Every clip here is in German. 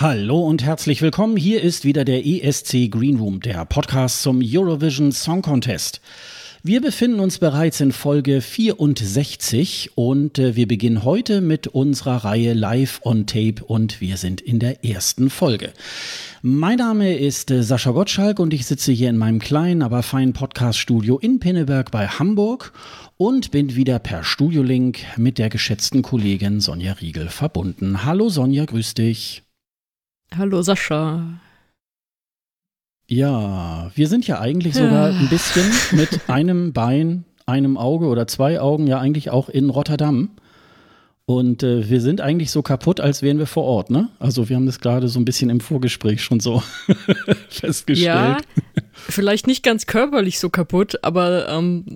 Hallo und herzlich willkommen. Hier ist wieder der ESC Green Room, der Podcast zum Eurovision Song Contest. Wir befinden uns bereits in Folge 64 und äh, wir beginnen heute mit unserer Reihe Live on Tape und wir sind in der ersten Folge. Mein Name ist äh, Sascha Gottschalk und ich sitze hier in meinem kleinen, aber feinen Podcast-Studio in Pinneberg bei Hamburg und bin wieder per Studiolink mit der geschätzten Kollegin Sonja Riegel verbunden. Hallo Sonja, grüß dich. Hallo Sascha. Ja, wir sind ja eigentlich sogar ein bisschen mit einem Bein, einem Auge oder zwei Augen ja eigentlich auch in Rotterdam. Und äh, wir sind eigentlich so kaputt, als wären wir vor Ort, ne? Also wir haben das gerade so ein bisschen im Vorgespräch schon so festgestellt. Ja, vielleicht nicht ganz körperlich so kaputt, aber ähm,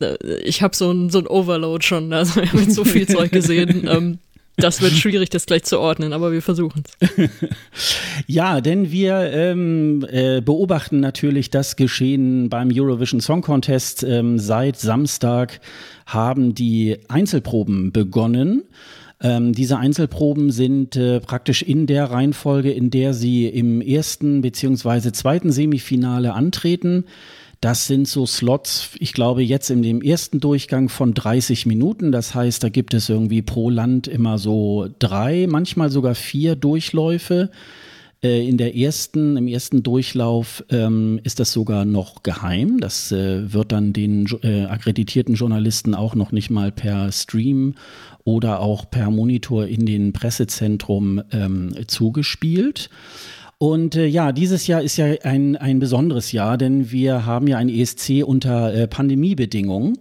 ich habe so ein, so ein Overload schon. Also wir haben jetzt so viel Zeug gesehen. Ähm, das wird schwierig, das gleich zu ordnen, aber wir versuchen es. ja, denn wir ähm, äh, beobachten natürlich das Geschehen beim Eurovision Song Contest. Ähm, seit Samstag haben die Einzelproben begonnen. Ähm, diese Einzelproben sind äh, praktisch in der Reihenfolge, in der sie im ersten beziehungsweise zweiten Semifinale antreten. Das sind so Slots, ich glaube, jetzt in dem ersten Durchgang von 30 Minuten. Das heißt, da gibt es irgendwie pro Land immer so drei, manchmal sogar vier Durchläufe. Äh, in der ersten, im ersten Durchlauf ähm, ist das sogar noch geheim. Das äh, wird dann den äh, akkreditierten Journalisten auch noch nicht mal per Stream oder auch per Monitor in den Pressezentrum ähm, zugespielt. Und äh, ja, dieses Jahr ist ja ein, ein besonderes Jahr, denn wir haben ja ein ESC unter äh, Pandemiebedingungen.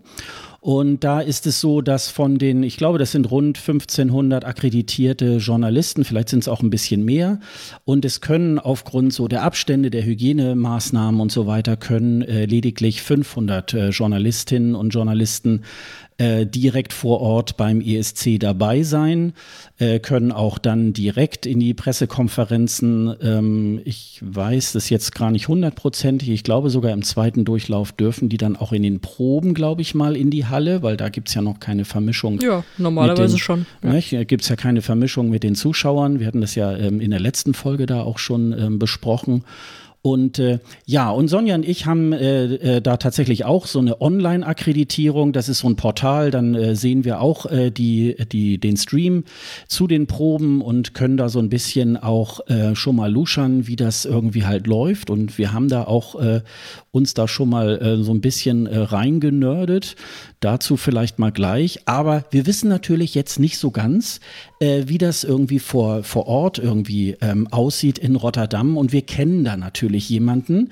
Und da ist es so, dass von den, ich glaube, das sind rund 1500 akkreditierte Journalisten, vielleicht sind es auch ein bisschen mehr. Und es können aufgrund so der Abstände, der Hygienemaßnahmen und so weiter, können äh, lediglich 500 äh, Journalistinnen und Journalisten äh, direkt vor Ort beim ESC dabei sein, äh, können auch dann direkt in die Pressekonferenzen. Ähm, ich weiß das jetzt gar nicht hundertprozentig. Ich glaube sogar im zweiten Durchlauf dürfen die dann auch in den Proben, glaube ich mal, in die Halle, weil da gibt es ja noch keine Vermischung. Ja, normalerweise den, schon. Ja. Gibt es ja keine Vermischung mit den Zuschauern. Wir hatten das ja ähm, in der letzten Folge da auch schon ähm, besprochen. Und äh, ja, und Sonja und ich haben äh, äh, da tatsächlich auch so eine Online-Akkreditierung. Das ist so ein Portal, dann äh, sehen wir auch äh, die, die, den Stream zu den Proben und können da so ein bisschen auch äh, schon mal luschern, wie das irgendwie halt läuft. Und wir haben da auch äh, uns da schon mal äh, so ein bisschen äh, reingenördet. Dazu vielleicht mal gleich. Aber wir wissen natürlich jetzt nicht so ganz, äh, wie das irgendwie vor, vor Ort irgendwie ähm, aussieht in Rotterdam. Und wir kennen da natürlich jemanden,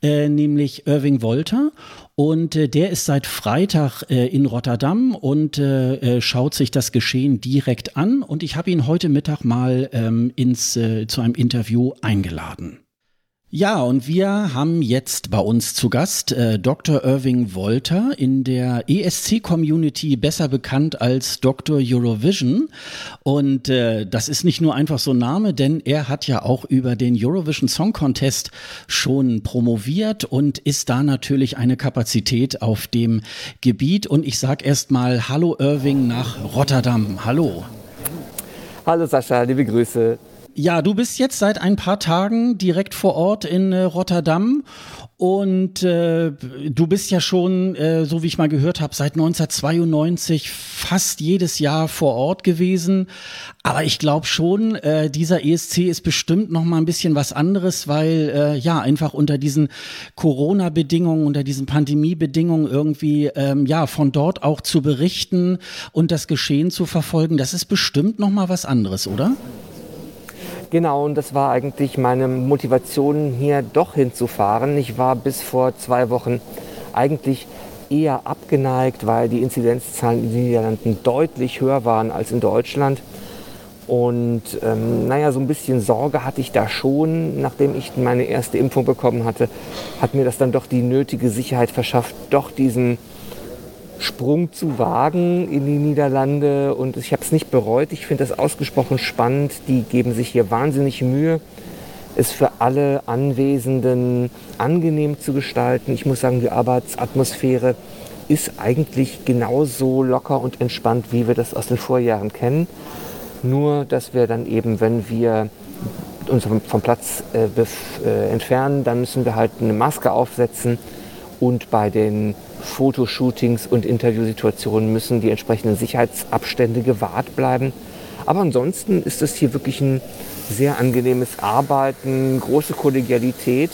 äh, nämlich Irving Wolter. Und äh, der ist seit Freitag äh, in Rotterdam und äh, äh schaut sich das Geschehen direkt an. Und ich habe ihn heute Mittag mal ähm, ins, äh, zu einem Interview eingeladen. Ja, und wir haben jetzt bei uns zu Gast äh, Dr. Irving Wolter in der ESC-Community besser bekannt als Dr. Eurovision. Und äh, das ist nicht nur einfach so ein Name, denn er hat ja auch über den Eurovision Song Contest schon promoviert und ist da natürlich eine Kapazität auf dem Gebiet. Und ich sage erst mal Hallo Irving nach Rotterdam. Hallo. Hallo Sascha, liebe Grüße. Ja, du bist jetzt seit ein paar Tagen direkt vor Ort in äh, Rotterdam und äh, du bist ja schon, äh, so wie ich mal gehört habe, seit 1992 fast jedes Jahr vor Ort gewesen. Aber ich glaube schon, äh, dieser ESC ist bestimmt noch mal ein bisschen was anderes, weil äh, ja einfach unter diesen Corona-Bedingungen, unter diesen Pandemie-Bedingungen irgendwie ähm, ja von dort auch zu berichten und das Geschehen zu verfolgen, das ist bestimmt noch mal was anderes, oder? Genau, und das war eigentlich meine Motivation, hier doch hinzufahren. Ich war bis vor zwei Wochen eigentlich eher abgeneigt, weil die Inzidenzzahlen in den Niederlanden deutlich höher waren als in Deutschland. Und ähm, naja, so ein bisschen Sorge hatte ich da schon, nachdem ich meine erste Impfung bekommen hatte, hat mir das dann doch die nötige Sicherheit verschafft, doch diesen Sprung zu wagen in die Niederlande. Und ich habe es nicht bereut. Ich finde das ausgesprochen spannend. Die geben sich hier wahnsinnig Mühe, es für alle Anwesenden angenehm zu gestalten. Ich muss sagen, die Arbeitsatmosphäre ist eigentlich genauso locker und entspannt, wie wir das aus den Vorjahren kennen. Nur, dass wir dann eben, wenn wir uns vom, Platz äh, äh, entfernen, dann müssen wir halt eine Maske aufsetzen und bei den Fotoshootings und Interviewsituationen müssen die entsprechenden Sicherheitsabstände gewahrt bleiben. Aber ansonsten ist es hier wirklich ein sehr angenehmes Arbeiten, große Kollegialität.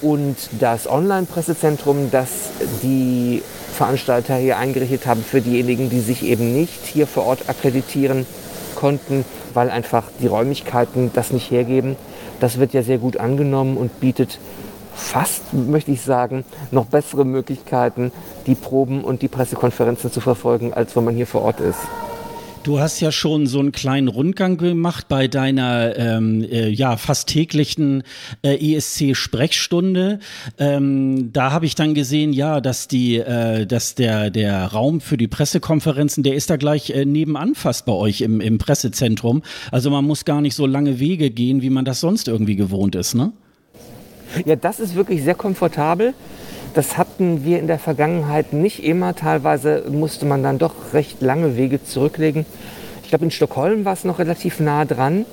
Und das Online-Pressezentrum, das die Veranstalter hier eingerichtet haben für diejenigen, die sich eben nicht hier vor Ort akkreditieren konnten, weil einfach die Räumlichkeiten das nicht hergeben. Das wird ja sehr gut angenommen und bietet fast, möchte ich sagen, noch bessere Möglichkeiten, die Proben und die Pressekonferenzen zu verfolgen, als wenn man hier vor Ort ist. Du hast ja schon so einen kleinen Rundgang gemacht bei deiner ähm, äh, ja fast täglichen äh, ESC-Sprechstunde. Ähm, da habe ich dann gesehen, ja, dass die, äh, dass der der Raum für die Pressekonferenzen, der ist da gleich äh, nebenan fast bei euch im, im Pressezentrum. Also man muss gar nicht so lange Wege gehen, wie man das sonst irgendwie gewohnt ist, ne? Ja, das ist wirklich sehr komfortabel. Das hatten wir in der Vergangenheit nicht immer. Teilweise musste man dann doch recht lange Wege zurücklegen. Ich glaube, in Stockholm war es noch relativ nah dran,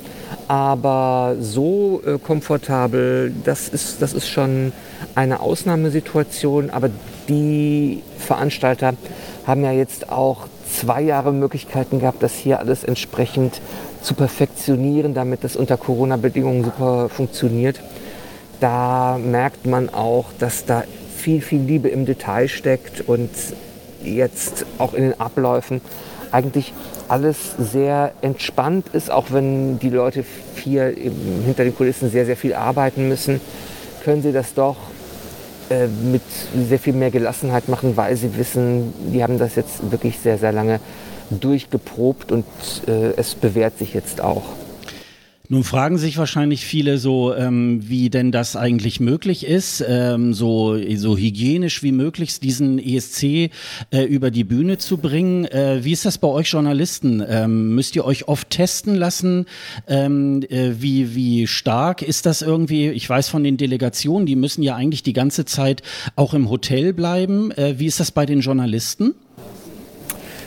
aber so äh, komfortabel, das ist, das ist schon eine Ausnahmesituation. Aber die Veranstalter haben ja jetzt auch zwei Jahre Möglichkeiten gehabt, das hier alles entsprechend zu perfektionieren, damit das unter Corona-Bedingungen super funktioniert. Da merkt man auch, dass da viel, viel Liebe im Detail steckt und jetzt auch in den Abläufen eigentlich alles sehr entspannt ist, auch wenn die Leute hier hinter den Kulissen sehr, sehr viel arbeiten müssen, können sie das doch äh, mit sehr viel mehr Gelassenheit machen, weil sie wissen, die haben das jetzt wirklich sehr, sehr lange durchgeprobt und äh, es bewährt sich jetzt auch. Nun fragen sich wahrscheinlich viele so, ähm, wie denn das eigentlich möglich ist, ähm, so, so hygienisch wie möglich diesen ESC äh, über die Bühne zu bringen. Äh, wie ist das bei euch Journalisten? Ähm, müsst ihr euch oft testen lassen? Ähm, äh, wie, wie stark ist das irgendwie? Ich weiß von den Delegationen, die müssen ja eigentlich die ganze Zeit auch im Hotel bleiben. Äh, wie ist das bei den Journalisten?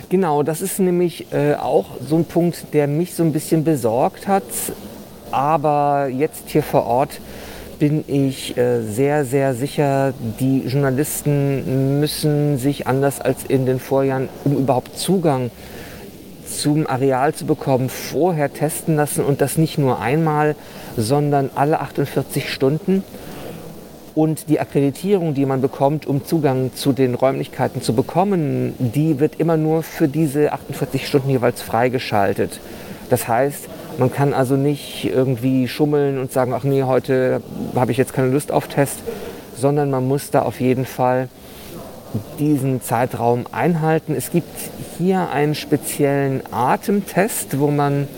Genau, das ist nämlich äh, auch so ein Punkt, der mich so ein bisschen besorgt hat. Aber jetzt hier vor Ort bin ich äh, sehr, sehr sicher, die Journalisten müssen sich anders als in den Vorjahren, um überhaupt Zugang zum Areal zu bekommen, vorher testen lassen und das nicht nur einmal, sondern alle 48 Stunden. Und die Akkreditierung, die man bekommt, um Zugang zu den Räumlichkeiten zu bekommen, die wird immer nur für diese 48 Stunden jeweils freigeschaltet. Das heißt, man kann also nicht irgendwie schummeln und sagen, ach nee, heute habe ich jetzt keine Lust auf Test, sondern man muss da auf jeden Fall diesen Zeitraum einhalten. Es gibt hier einen speziellen Atemtest, wo man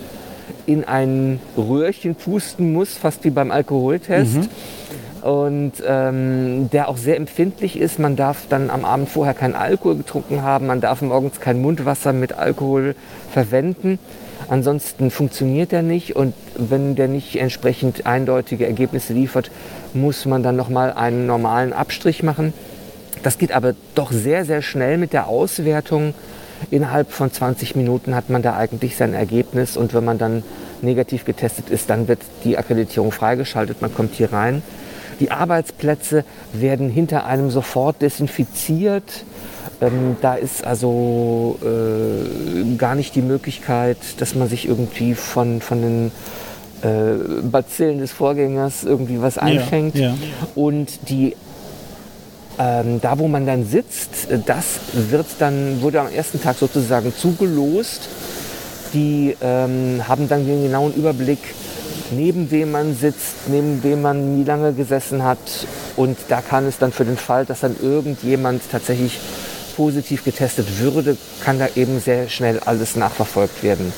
in ein Röhrchen pusten muss, fast wie beim Alkoholtest. Mhm und ähm, der auch sehr empfindlich ist. Man darf dann am Abend vorher keinen Alkohol getrunken haben, man darf morgens kein Mundwasser mit Alkohol verwenden. Ansonsten funktioniert er nicht und wenn der nicht entsprechend eindeutige Ergebnisse liefert, muss man dann nochmal einen normalen Abstrich machen. Das geht aber doch sehr, sehr schnell mit der Auswertung. Innerhalb von 20 Minuten hat man da eigentlich sein Ergebnis und wenn man dann negativ getestet ist, dann wird die Akkreditierung freigeschaltet, man kommt hier rein. Die Arbeitsplätze werden hinter einem sofort desinfiziert. Ähm, da ist also äh, gar nicht die Möglichkeit, dass man sich irgendwie von, von den äh, Bazillen des Vorgängers irgendwie was einfängt. Ja, ja. Und die ähm, da, wo man dann sitzt, das wird dann, wurde am ersten Tag sozusagen zugelost. Die ähm, haben dann den genauen Überblick, neben wem man sitzt, neben wem man nie lange gesessen hat. Und da kann es dann für den Fall, dass dann irgendjemand tatsächlich positiv getestet würde, kann da eben sehr schnell alles nachverfolgt werden.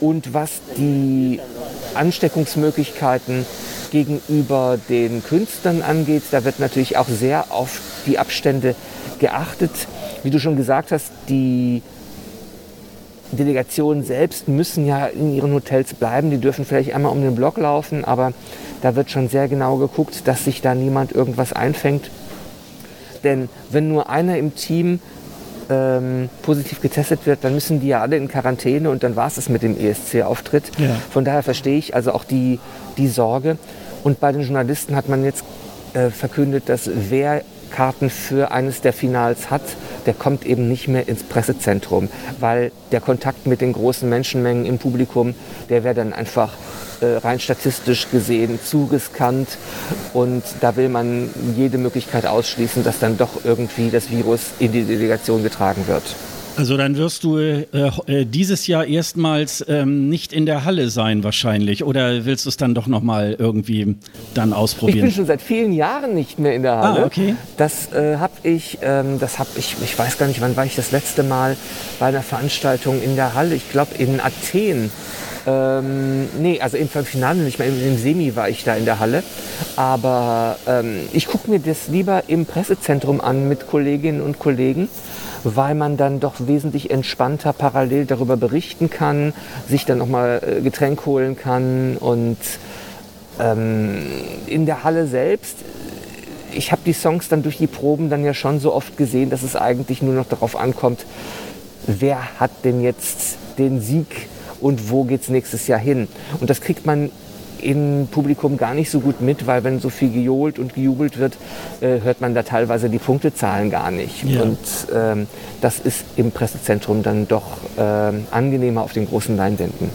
Und was die Ansteckungsmöglichkeiten gegenüber den Künstlern angeht, da wird natürlich auch sehr auf die Abstände geachtet. Wie du schon gesagt hast, die Delegationen selbst müssen ja in ihren Hotels bleiben. Die dürfen vielleicht einmal um den Block laufen, aber da wird schon sehr genau geguckt, dass sich da niemand irgendwas einfängt. Denn wenn nur einer im Team ähm, positiv getestet wird, dann müssen die ja alle in Quarantäne und dann war es es mit dem ESC-Auftritt. Ja. Von daher verstehe ich also auch die, die Sorge. Und bei den Journalisten hat man jetzt äh, verkündet, dass wer Karten für eines der Finals hat, der kommt eben nicht mehr ins Pressezentrum, weil der Kontakt mit den großen Menschenmengen im Publikum, der wäre dann einfach rein statistisch gesehen zu riskant und da will man jede Möglichkeit ausschließen, dass dann doch irgendwie das Virus in die Delegation getragen wird. Also dann wirst du äh, äh, dieses Jahr erstmals ähm, nicht in der Halle sein wahrscheinlich oder willst du es dann doch noch mal irgendwie dann ausprobieren? Ich bin schon seit vielen Jahren nicht mehr in der ah, Halle. Ah, okay. Das äh, habe ich, ähm, das habe ich, ich weiß gar nicht, wann war ich das letzte Mal bei einer Veranstaltung in der Halle? Ich glaube in Athen. Ähm, nee, also im Finale nicht mehr, im, im Semi war ich da in der Halle. Aber ähm, ich gucke mir das lieber im Pressezentrum an mit Kolleginnen und Kollegen weil man dann doch wesentlich entspannter parallel darüber berichten kann, sich dann nochmal äh, Getränk holen kann und ähm, in der Halle selbst ich habe die Songs dann durch die Proben dann ja schon so oft gesehen, dass es eigentlich nur noch darauf ankommt, wer hat denn jetzt den Sieg und wo geht es nächstes Jahr hin. Und das kriegt man im Publikum gar nicht so gut mit, weil wenn so viel gejohlt und gejubelt wird, äh, hört man da teilweise die Punktezahlen gar nicht. Ja. Und ähm, das ist im Pressezentrum dann doch ähm, angenehmer auf den großen Leinwänden.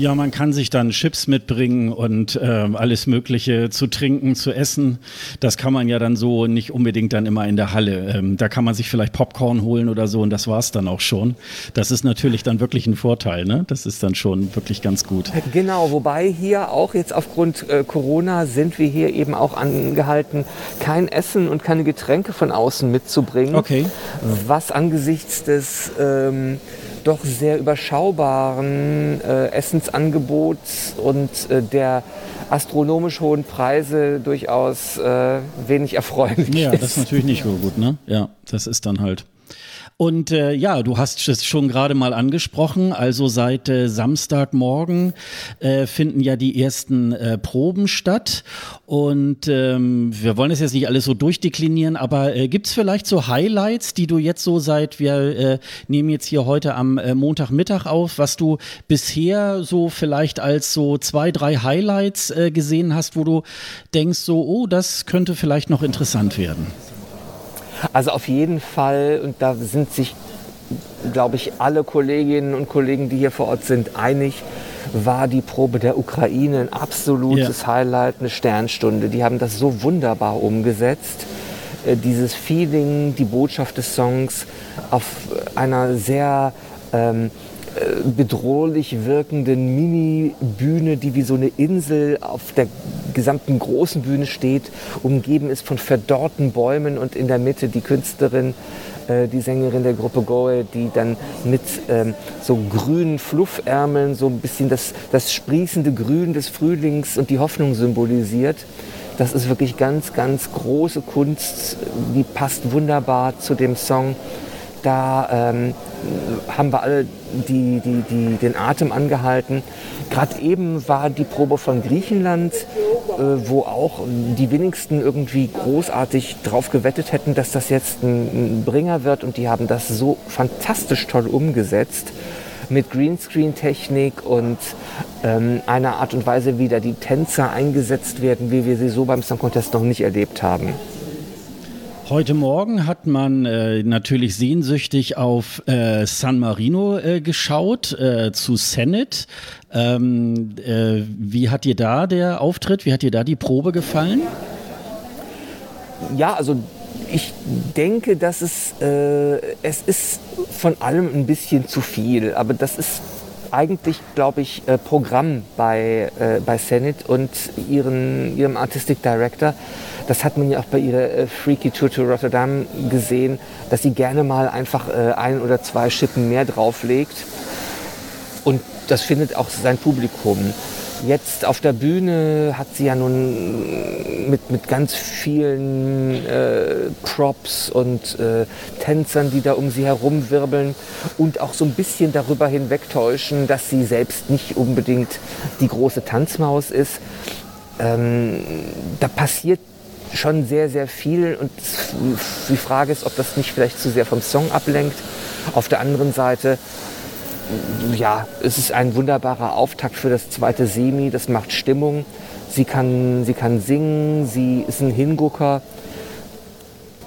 Ja, man kann sich dann Chips mitbringen und äh, alles Mögliche zu trinken, zu essen. Das kann man ja dann so nicht unbedingt dann immer in der Halle. Ähm, da kann man sich vielleicht Popcorn holen oder so und das war es dann auch schon. Das ist natürlich dann wirklich ein Vorteil. Ne? Das ist dann schon wirklich ganz gut. Genau, wobei hier auch jetzt aufgrund äh, Corona sind wir hier eben auch angehalten, kein Essen und keine Getränke von außen mitzubringen. Okay. Was angesichts des ähm, doch sehr überschaubaren äh, Essensangebots und äh, der astronomisch hohen Preise durchaus äh, wenig erfreulich Ja, das ist natürlich nicht so gut, ne? Ja, das ist dann halt. Und äh, ja, du hast es schon gerade mal angesprochen. Also seit äh, Samstagmorgen äh, finden ja die ersten äh, Proben statt. Und ähm, wir wollen das jetzt nicht alles so durchdeklinieren, aber äh, gibt es vielleicht so Highlights, die du jetzt so seit, wir äh, nehmen jetzt hier heute am äh, Montagmittag auf, was du bisher so vielleicht als so zwei, drei Highlights äh, gesehen hast, wo du denkst, so, oh, das könnte vielleicht noch interessant werden? Also auf jeden Fall, und da sind sich, glaube ich, alle Kolleginnen und Kollegen, die hier vor Ort sind, einig, war die Probe der Ukraine ein absolutes ja. Highlight, eine Sternstunde. Die haben das so wunderbar umgesetzt. Äh, dieses Feeling, die Botschaft des Songs auf einer sehr ähm, äh, bedrohlich wirkenden Mini-Bühne, die wie so eine Insel auf der gesamten großen Bühne steht, umgeben ist von verdorrten Bäumen und in der Mitte die Künstlerin, äh, die Sängerin der Gruppe Goe, die dann mit ähm, so grünen Fluffärmeln so ein bisschen das, das sprießende Grün des Frühlings und die Hoffnung symbolisiert. Das ist wirklich ganz, ganz große Kunst, die passt wunderbar zu dem Song. Da ähm, haben wir alle die, die, die, den Atem angehalten. Gerade eben war die Probe von Griechenland, äh, wo auch die wenigsten irgendwie großartig drauf gewettet hätten, dass das jetzt ein, ein Bringer wird. Und die haben das so fantastisch toll umgesetzt mit Greenscreen-Technik und ähm, einer Art und Weise, wie da die Tänzer eingesetzt werden, wie wir sie so beim Song Contest noch nicht erlebt haben. Heute Morgen hat man äh, natürlich sehnsüchtig auf äh, San Marino äh, geschaut, äh, zu Senate. Ähm, äh, wie hat dir da der Auftritt, wie hat dir da die Probe gefallen? Ja, also ich denke, dass es, äh, es ist von allem ein bisschen zu viel, aber das ist eigentlich, glaube ich, Programm bei, bei Senate und ihren, ihrem Artistic Director. Das hat man ja auch bei ihrer äh, Freaky Tour to Rotterdam gesehen, dass sie gerne mal einfach äh, ein oder zwei Schippen mehr drauflegt. Und das findet auch sein Publikum. Jetzt auf der Bühne hat sie ja nun mit, mit ganz vielen äh, Props und äh, Tänzern, die da um sie herumwirbeln und auch so ein bisschen darüber hinwegtäuschen, dass sie selbst nicht unbedingt die große Tanzmaus ist. Ähm, da passiert schon sehr, sehr viel und die Frage ist, ob das nicht vielleicht zu sehr vom Song ablenkt. Auf der anderen Seite ja, es ist ein wunderbarer Auftakt für das zweite Semi. Das macht Stimmung. Sie kann, sie kann singen, sie ist ein Hingucker.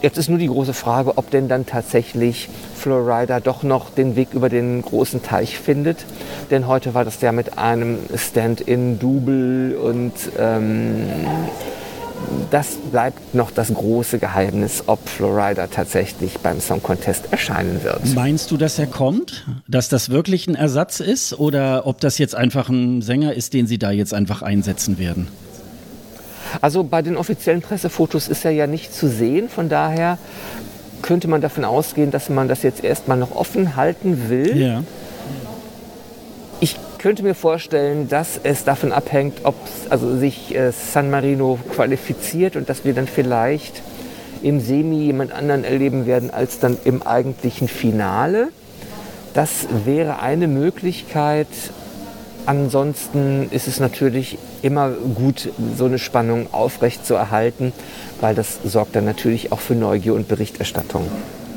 Jetzt ist nur die große Frage, ob denn dann tatsächlich Florida doch noch den Weg über den großen Teich findet. Denn heute war das ja mit einem Stand-in-Double und ähm, das bleibt noch das große Geheimnis, ob Florida tatsächlich beim Song Contest erscheinen wird. Meinst du, dass er kommt? Dass das wirklich ein Ersatz ist? Oder ob das jetzt einfach ein Sänger ist, den sie da jetzt einfach einsetzen werden? Also bei den offiziellen Pressefotos ist er ja nicht zu sehen. Von daher könnte man davon ausgehen, dass man das jetzt erstmal noch offen halten will. Ja. Ich könnte mir vorstellen, dass es davon abhängt, ob also sich äh, San Marino qualifiziert und dass wir dann vielleicht im Semi jemand anderen erleben werden als dann im eigentlichen Finale. Das wäre eine Möglichkeit. Ansonsten ist es natürlich immer gut, so eine Spannung aufrecht zu erhalten, weil das sorgt dann natürlich auch für Neugier und Berichterstattung.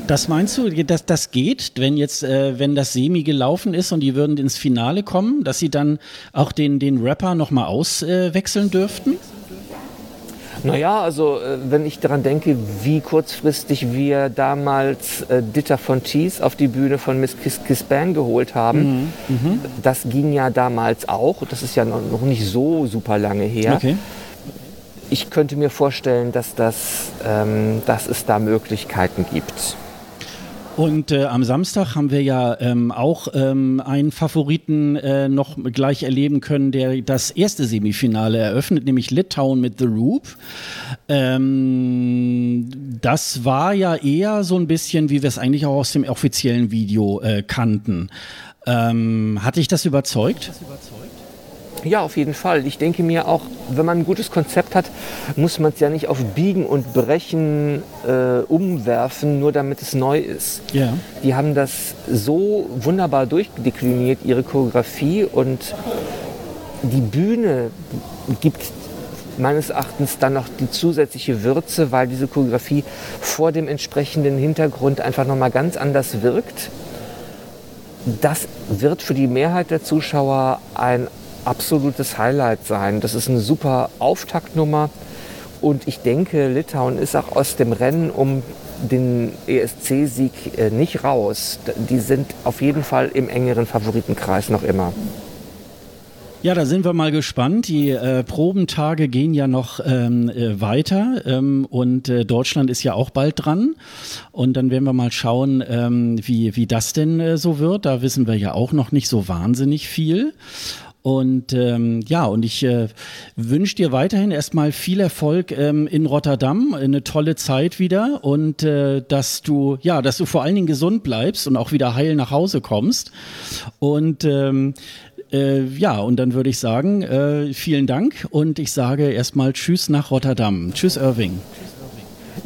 Das meinst du, dass das geht, wenn jetzt, äh, wenn das Semi gelaufen ist und die würden ins Finale kommen, dass sie dann auch den, den Rapper nochmal auswechseln äh, dürften? Naja, also äh, wenn ich daran denke, wie kurzfristig wir damals äh, Ditter von Cheese auf die Bühne von Miss Kiss, Kiss Bang geholt haben, mhm. Mhm. das ging ja damals auch. Das ist ja noch nicht so super lange her. Okay. Ich könnte mir vorstellen, dass, das, ähm, dass es da Möglichkeiten gibt. Und äh, am Samstag haben wir ja ähm, auch ähm, einen Favoriten äh, noch gleich erleben können, der das erste Semifinale eröffnet, nämlich Litauen mit The Roop. Ähm, das war ja eher so ein bisschen, wie wir es eigentlich auch aus dem offiziellen Video äh, kannten. Ähm, hat dich das überzeugt? Das überzeugt? Ja, auf jeden Fall. Ich denke mir auch, wenn man ein gutes Konzept hat, muss man es ja nicht auf Biegen und Brechen äh, umwerfen, nur damit es neu ist. Ja. Die haben das so wunderbar durchdekliniert, ihre Choreografie und die Bühne gibt meines Erachtens dann noch die zusätzliche Würze, weil diese Choreografie vor dem entsprechenden Hintergrund einfach nochmal ganz anders wirkt. Das wird für die Mehrheit der Zuschauer ein absolutes Highlight sein. Das ist eine super Auftaktnummer und ich denke, Litauen ist auch aus dem Rennen um den ESC-Sieg äh, nicht raus. Die sind auf jeden Fall im engeren Favoritenkreis noch immer. Ja, da sind wir mal gespannt. Die äh, Probentage gehen ja noch ähm, äh, weiter ähm, und äh, Deutschland ist ja auch bald dran. Und dann werden wir mal schauen, ähm, wie, wie das denn äh, so wird. Da wissen wir ja auch noch nicht so wahnsinnig viel. Und ähm, ja, und ich äh, wünsche dir weiterhin erstmal viel Erfolg ähm, in Rotterdam, eine tolle Zeit wieder und äh, dass du, ja, dass du vor allen Dingen gesund bleibst und auch wieder heil nach Hause kommst. Und ähm, äh, ja, und dann würde ich sagen, äh, vielen Dank und ich sage erstmal Tschüss nach Rotterdam. Tschüss, Irving.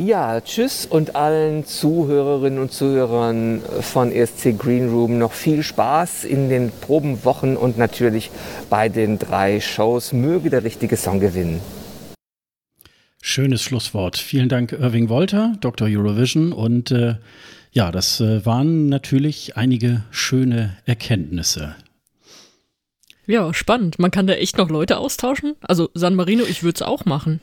Ja, tschüss und allen Zuhörerinnen und Zuhörern von ESC Green Room noch viel Spaß in den Probenwochen und natürlich bei den drei Shows. Möge der richtige Song gewinnen. Schönes Schlusswort. Vielen Dank, Irving Wolter, Dr. Eurovision. Und äh, ja, das äh, waren natürlich einige schöne Erkenntnisse. Ja, spannend. Man kann da echt noch Leute austauschen. Also San Marino, ich würde es auch machen.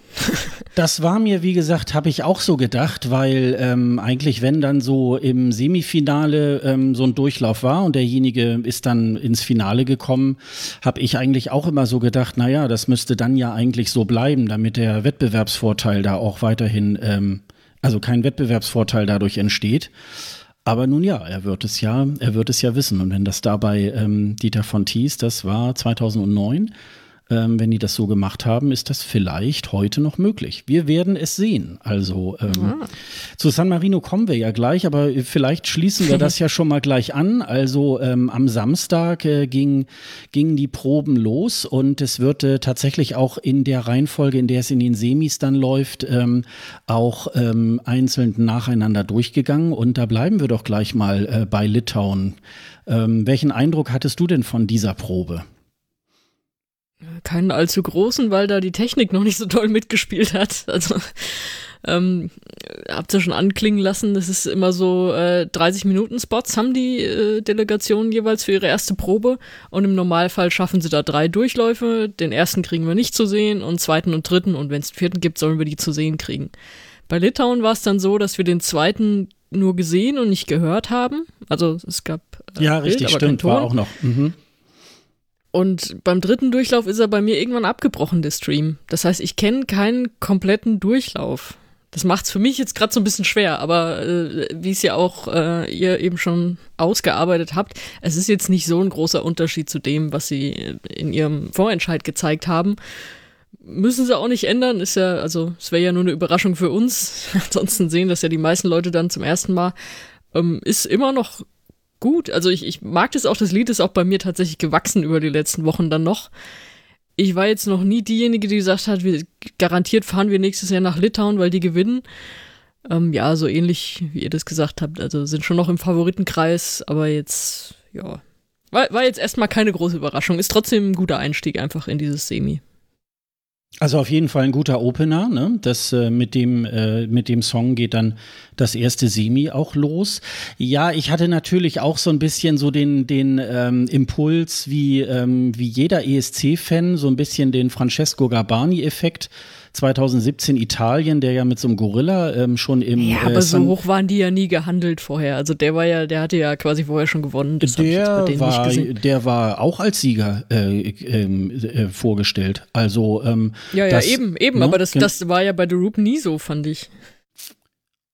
das war mir, wie gesagt, habe ich auch so gedacht, weil ähm, eigentlich, wenn dann so im Semifinale ähm, so ein Durchlauf war und derjenige ist dann ins Finale gekommen, habe ich eigentlich auch immer so gedacht, naja, das müsste dann ja eigentlich so bleiben, damit der Wettbewerbsvorteil da auch weiterhin, ähm, also kein Wettbewerbsvorteil dadurch entsteht. Aber nun ja, er wird es ja, er wird es ja wissen. Und wenn das dabei ähm, Dieter von Thies, das war 2009, ähm, wenn die das so gemacht haben, ist das vielleicht heute noch möglich. Wir werden es sehen. Also ähm, ah. zu San Marino kommen wir ja gleich, aber vielleicht schließen wir das ja schon mal gleich an. Also ähm, am Samstag äh, ging, gingen die Proben los und es wird äh, tatsächlich auch in der Reihenfolge, in der es in den Semis dann läuft, ähm, auch ähm, einzeln nacheinander durchgegangen. Und da bleiben wir doch gleich mal äh, bei Litauen. Ähm, welchen Eindruck hattest du denn von dieser Probe? Keinen allzu großen, weil da die Technik noch nicht so toll mitgespielt hat. Also ähm, habt ihr schon anklingen lassen, das ist immer so äh, 30 Minuten Spots haben die äh, Delegationen jeweils für ihre erste Probe und im Normalfall schaffen sie da drei Durchläufe. Den ersten kriegen wir nicht zu sehen und zweiten und dritten und wenn es den vierten gibt, sollen wir die zu sehen kriegen. Bei Litauen war es dann so, dass wir den zweiten nur gesehen und nicht gehört haben. Also es gab äh, ja Bild, richtig stimmt war auch noch. Mhm. Und beim dritten Durchlauf ist er bei mir irgendwann abgebrochen, der Stream. Das heißt, ich kenne keinen kompletten Durchlauf. Das macht es für mich jetzt gerade so ein bisschen schwer, aber äh, wie es ja auch äh, ihr eben schon ausgearbeitet habt, es ist jetzt nicht so ein großer Unterschied zu dem, was sie in ihrem Vorentscheid gezeigt haben. Müssen sie auch nicht ändern, ist ja, also es wäre ja nur eine Überraschung für uns. Ansonsten sehen das ja die meisten Leute dann zum ersten Mal. Ähm, ist immer noch gut. Also ich, ich mag das auch, das Lied ist auch bei mir tatsächlich gewachsen über die letzten Wochen dann noch. Ich war jetzt noch nie diejenige, die gesagt hat, wir garantiert fahren wir nächstes Jahr nach Litauen, weil die gewinnen. Ähm, ja, so ähnlich wie ihr das gesagt habt. Also sind schon noch im Favoritenkreis, aber jetzt, ja. War, war jetzt erstmal keine große Überraschung. Ist trotzdem ein guter Einstieg einfach in dieses Semi. Also auf jeden Fall ein guter Opener. Ne? Das äh, mit dem äh, mit dem Song geht dann das erste Semi auch los. Ja, ich hatte natürlich auch so ein bisschen so den den ähm, Impuls wie ähm, wie jeder ESC-Fan so ein bisschen den Francesco Garbani-Effekt 2017 Italien, der ja mit so einem Gorilla ähm, schon im. Ja, aber äh, so hoch waren die ja nie gehandelt vorher. Also der war ja, der hatte ja quasi vorher schon gewonnen. Das der war, der war auch als Sieger äh, ähm, äh, vorgestellt. Also ähm, ja, ja, das, eben, eben. Ne? Aber das, das war ja bei The Roop nie so, fand ich.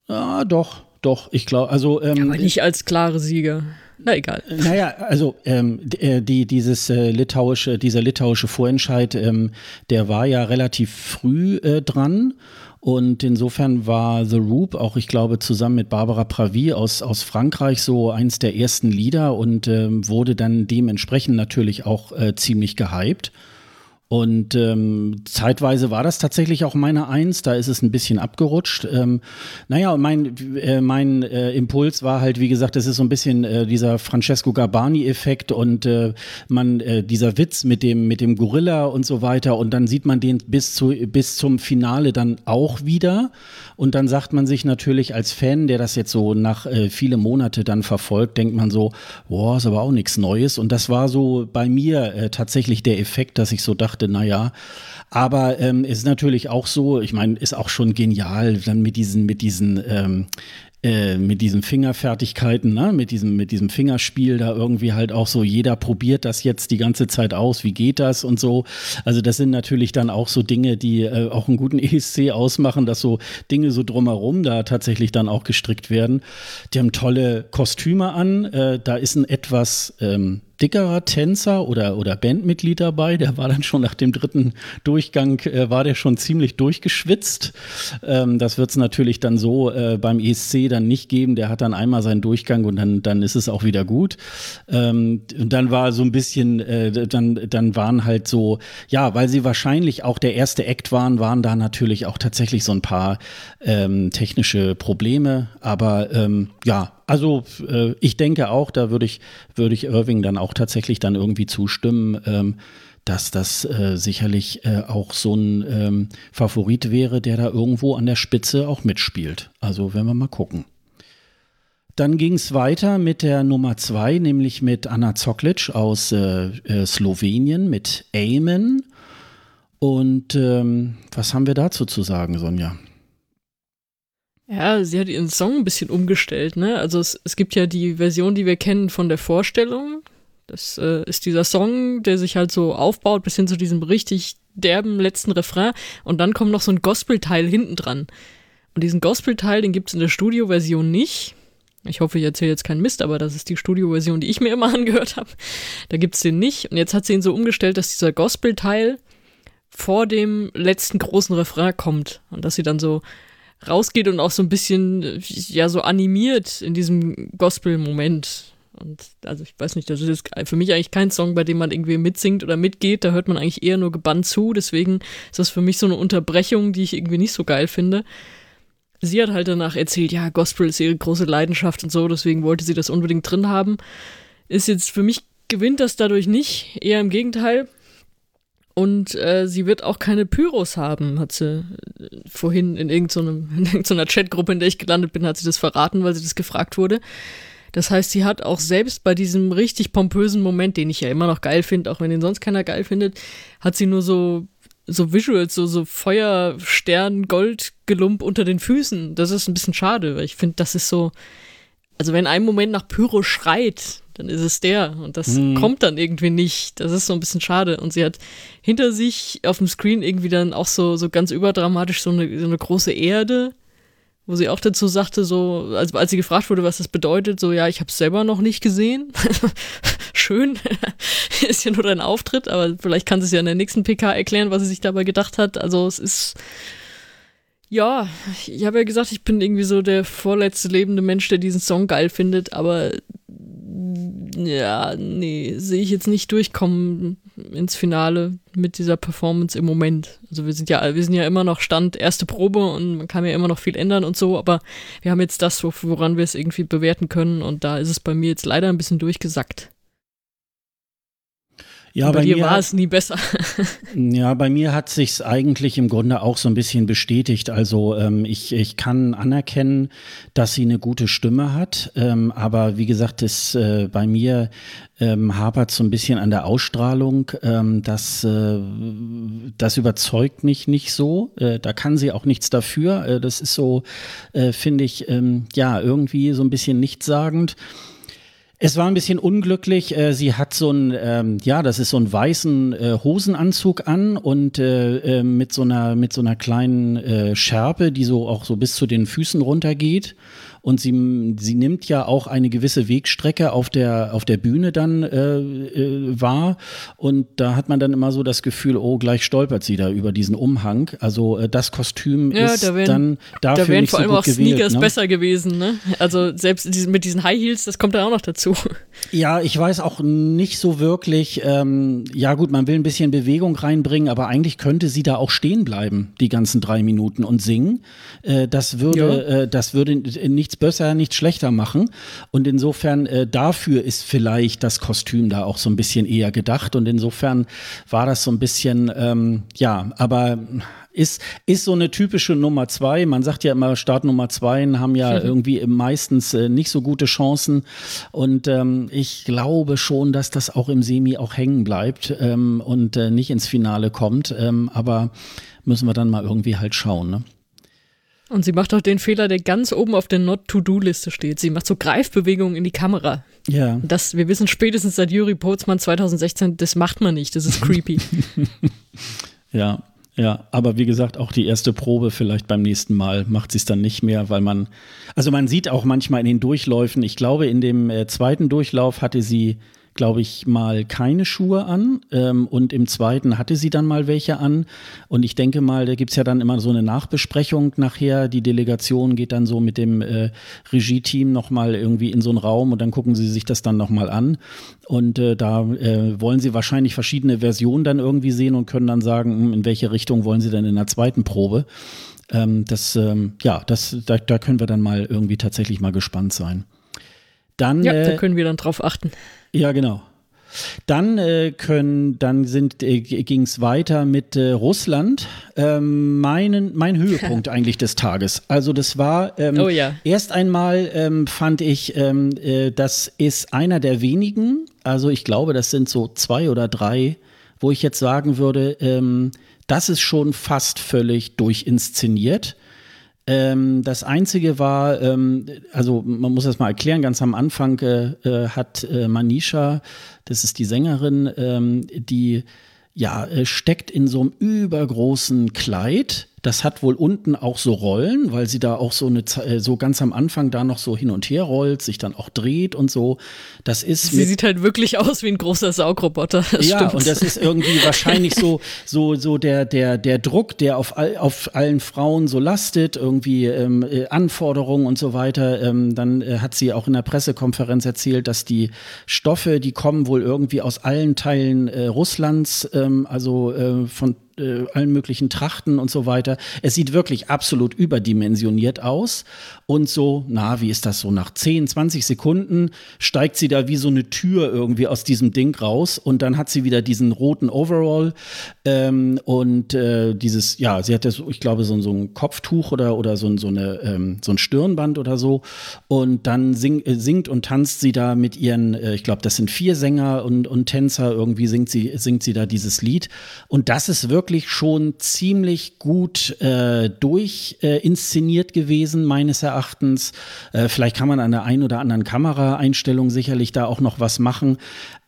Ah, doch, doch. Ich glaube, also. Ähm, aber nicht als klare Sieger. Na egal. Naja, also ähm, äh, die, dieses äh, litauische, dieser litauische Vorentscheid, ähm, der war ja relativ früh äh, dran. Und insofern war The Roop auch, ich glaube, zusammen mit Barbara Pravi aus, aus Frankreich so eins der ersten Lieder und ähm, wurde dann dementsprechend natürlich auch äh, ziemlich gehypt. Und ähm, zeitweise war das tatsächlich auch meine Eins, da ist es ein bisschen abgerutscht. Ähm, naja, mein, äh, mein äh, Impuls war halt, wie gesagt, das ist so ein bisschen äh, dieser Francesco Garbani-Effekt und äh, man, äh, dieser Witz mit dem, mit dem Gorilla und so weiter. Und dann sieht man den bis, zu, bis zum Finale dann auch wieder. Und dann sagt man sich natürlich als Fan, der das jetzt so nach äh, viele Monate dann verfolgt, denkt man so, boah, ist aber auch nichts Neues. Und das war so bei mir äh, tatsächlich der Effekt, dass ich so dachte, naja, aber ähm, ist natürlich auch so, ich meine, ist auch schon genial, dann mit diesen, mit diesen ähm, äh, mit diesen Fingerfertigkeiten, ne? mit, diesem, mit diesem Fingerspiel da irgendwie halt auch so, jeder probiert das jetzt die ganze Zeit aus, wie geht das und so. Also das sind natürlich dann auch so Dinge, die äh, auch einen guten ESC ausmachen, dass so Dinge so drumherum da tatsächlich dann auch gestrickt werden. Die haben tolle Kostüme an, äh, da ist ein etwas ähm, dickerer Tänzer oder, oder Bandmitglied dabei. Der war dann schon nach dem dritten Durchgang, äh, war der schon ziemlich durchgeschwitzt. Ähm, das wird es natürlich dann so äh, beim ESC dann nicht geben. Der hat dann einmal seinen Durchgang und dann, dann ist es auch wieder gut. Ähm, und dann war so ein bisschen, äh, dann, dann waren halt so, ja, weil sie wahrscheinlich auch der erste Act waren, waren da natürlich auch tatsächlich so ein paar ähm, technische Probleme. Aber ähm, ja, also äh, ich denke auch, da würde ich, würde ich Irving dann auch tatsächlich dann irgendwie zustimmen, ähm, dass das äh, sicherlich äh, auch so ein ähm, Favorit wäre, der da irgendwo an der Spitze auch mitspielt. Also werden wir mal gucken. Dann ging es weiter mit der Nummer zwei, nämlich mit Anna Zoklic aus äh, äh, Slowenien, mit Amen. Und ähm, was haben wir dazu zu sagen, Sonja? Ja, sie hat ihren Song ein bisschen umgestellt, ne? Also es, es gibt ja die Version, die wir kennen von der Vorstellung. Das äh, ist dieser Song, der sich halt so aufbaut bis hin zu diesem richtig derben letzten Refrain. Und dann kommt noch so ein Gospel-Teil hinten dran. Und diesen Gospel-Teil, den gibt's in der Studio-Version nicht. Ich hoffe, ich erzähle jetzt keinen Mist, aber das ist die Studioversion, die ich mir immer angehört habe. Da gibt's den nicht. Und jetzt hat sie ihn so umgestellt, dass dieser Gospel-Teil vor dem letzten großen Refrain kommt. Und dass sie dann so rausgeht und auch so ein bisschen, ja, so animiert in diesem Gospel-Moment. Und also ich weiß nicht, das ist für mich eigentlich kein Song, bei dem man irgendwie mitsingt oder mitgeht. Da hört man eigentlich eher nur gebannt zu. Deswegen ist das für mich so eine Unterbrechung, die ich irgendwie nicht so geil finde. Sie hat halt danach erzählt, ja, Gospel ist ihre große Leidenschaft und so, deswegen wollte sie das unbedingt drin haben. Ist jetzt für mich gewinnt das dadurch nicht, eher im Gegenteil. Und äh, sie wird auch keine Pyros haben, hat sie äh, vorhin in irgendeiner, in irgendeiner Chatgruppe, in der ich gelandet bin, hat sie das verraten, weil sie das gefragt wurde. Das heißt, sie hat auch selbst bei diesem richtig pompösen Moment, den ich ja immer noch geil finde, auch wenn ihn sonst keiner geil findet, hat sie nur so so Visuals, so, so Feuerstern, Goldgelump unter den Füßen. Das ist ein bisschen schade, weil ich finde, das ist so, also wenn ein Moment nach Pyro schreit, dann ist es der. Und das mhm. kommt dann irgendwie nicht. Das ist so ein bisschen schade. Und sie hat hinter sich auf dem Screen irgendwie dann auch so, so ganz überdramatisch so eine, so eine große Erde wo sie auch dazu sagte, so, also als sie gefragt wurde, was das bedeutet, so, ja, ich habe es selber noch nicht gesehen. Schön, ist ja nur dein Auftritt, aber vielleicht kann sie es ja in der nächsten PK erklären, was sie sich dabei gedacht hat. Also es ist, ja, ich habe ja gesagt, ich bin irgendwie so der vorletzte lebende Mensch, der diesen Song geil findet, aber ja, nee, sehe ich jetzt nicht durchkommen ins Finale mit dieser Performance im Moment. Also wir sind ja, wir sind ja immer noch Stand erste Probe und man kann ja immer noch viel ändern und so, aber wir haben jetzt das, woran wir es irgendwie bewerten können und da ist es bei mir jetzt leider ein bisschen durchgesackt. Ja, bei, bei dir war es nie besser. ja, bei mir hat sich's eigentlich im Grunde auch so ein bisschen bestätigt. Also ähm, ich, ich kann anerkennen, dass sie eine gute Stimme hat, ähm, aber wie gesagt, ist äh, bei mir ähm, hapert so ein bisschen an der Ausstrahlung. Ähm, das, äh, das überzeugt mich nicht so. Äh, da kann sie auch nichts dafür. Äh, das ist so, äh, finde ich, ähm, ja irgendwie so ein bisschen nichtssagend. Es war ein bisschen unglücklich. Äh, sie hat so einen, ähm, ja, das ist so einen weißen äh, Hosenanzug an und äh, äh, mit so einer mit so einer kleinen äh, Schärpe, die so auch so bis zu den Füßen runtergeht und sie, sie nimmt ja auch eine gewisse Wegstrecke auf der, auf der Bühne dann äh, äh, wahr und da hat man dann immer so das Gefühl, oh, gleich stolpert sie da über diesen Umhang. Also äh, das Kostüm ja, ist da wären, dann dafür da wären nicht vor allem so auch gewählt, Sneakers ne? besser gewesen, ne? Also selbst mit diesen High Heels, das kommt da auch noch dazu. Ja, ich weiß auch nicht so wirklich, ähm, ja gut, man will ein bisschen Bewegung reinbringen, aber eigentlich könnte sie da auch stehen bleiben, die ganzen drei Minuten und singen. Äh, das würde, ja. äh, das würde nichts nichts besser, nichts schlechter machen. Und insofern äh, dafür ist vielleicht das Kostüm da auch so ein bisschen eher gedacht. Und insofern war das so ein bisschen, ähm, ja, aber ist, ist so eine typische Nummer zwei. Man sagt ja immer, Start Nummer zwei haben ja irgendwie meistens äh, nicht so gute Chancen. Und ähm, ich glaube schon, dass das auch im Semi auch hängen bleibt ähm, und äh, nicht ins Finale kommt. Ähm, aber müssen wir dann mal irgendwie halt schauen. Ne? Und sie macht auch den Fehler, der ganz oben auf der Not-to-Do-Liste steht. Sie macht so Greifbewegungen in die Kamera. Ja. Das, wir wissen spätestens seit Juri Potzmann 2016, das macht man nicht, das ist creepy. ja, ja, aber wie gesagt, auch die erste Probe vielleicht beim nächsten Mal macht sie es dann nicht mehr, weil man, also man sieht auch manchmal in den Durchläufen, ich glaube, in dem äh, zweiten Durchlauf hatte sie glaube ich, mal keine Schuhe an ähm, und im zweiten hatte sie dann mal welche an. Und ich denke mal, da gibt's ja dann immer so eine Nachbesprechung nachher. Die Delegation geht dann so mit dem äh, Regie-Team nochmal irgendwie in so einen Raum und dann gucken sie sich das dann nochmal an. Und äh, da äh, wollen sie wahrscheinlich verschiedene Versionen dann irgendwie sehen und können dann sagen, hm, in welche Richtung wollen sie denn in der zweiten Probe. Ähm, das, ähm, ja, das, da, da können wir dann mal irgendwie tatsächlich mal gespannt sein. Dann, ja, da äh, können wir dann drauf achten. Ja, genau. Dann äh, können, dann sind äh, ging es weiter mit äh, Russland. Ähm, meinen, mein Höhepunkt eigentlich des Tages. Also das war ähm, oh, ja. erst einmal ähm, fand ich, ähm, äh, das ist einer der wenigen. Also ich glaube, das sind so zwei oder drei, wo ich jetzt sagen würde, ähm, das ist schon fast völlig durchinszeniert. Ähm, das einzige war, ähm, also man muss das mal erklären, ganz am Anfang äh, äh, hat äh, Manisha, das ist die Sängerin, ähm, die ja, äh, steckt in so einem übergroßen Kleid Das hat wohl unten auch so Rollen, weil sie da auch so eine äh, so ganz am Anfang da noch so hin und her rollt, sich dann auch dreht und so. Das ist Sie sieht halt wirklich aus wie ein großer Saugroboter. Das ja, stimmt. und das ist irgendwie wahrscheinlich so so so der der der Druck, der auf all, auf allen Frauen so lastet, irgendwie ähm, äh, Anforderungen und so weiter. Ähm, dann äh, hat sie auch in der Pressekonferenz erzählt, dass die Stoffe, die kommen wohl irgendwie aus allen Teilen äh, Russlands, ähm, also äh, von äh, allen möglichen Trachten und so weiter. Es sieht wirklich absolut überdimensioniert aus. Und so, na, wie ist das so? Nach 10, 20 Sekunden steigt sie da wie so eine Tür irgendwie aus diesem Ding raus und dann hat sie wieder diesen roten Overall ähm, und äh, dieses, ja, sie hatte so, ich glaube, so, so ein Kopftuch oder, oder so, so, eine, ähm, so ein Stirnband oder so. Und dann sing, äh, singt und tanzt sie da mit ihren, äh, ich glaube, das sind vier Sänger und, und Tänzer, irgendwie singt sie, singt sie da dieses Lied. Und das ist wirklich wirklich schon ziemlich gut äh, durchinszeniert äh, gewesen, meines Erachtens. Äh, vielleicht kann man an der einen oder anderen Kameraeinstellung sicherlich da auch noch was machen.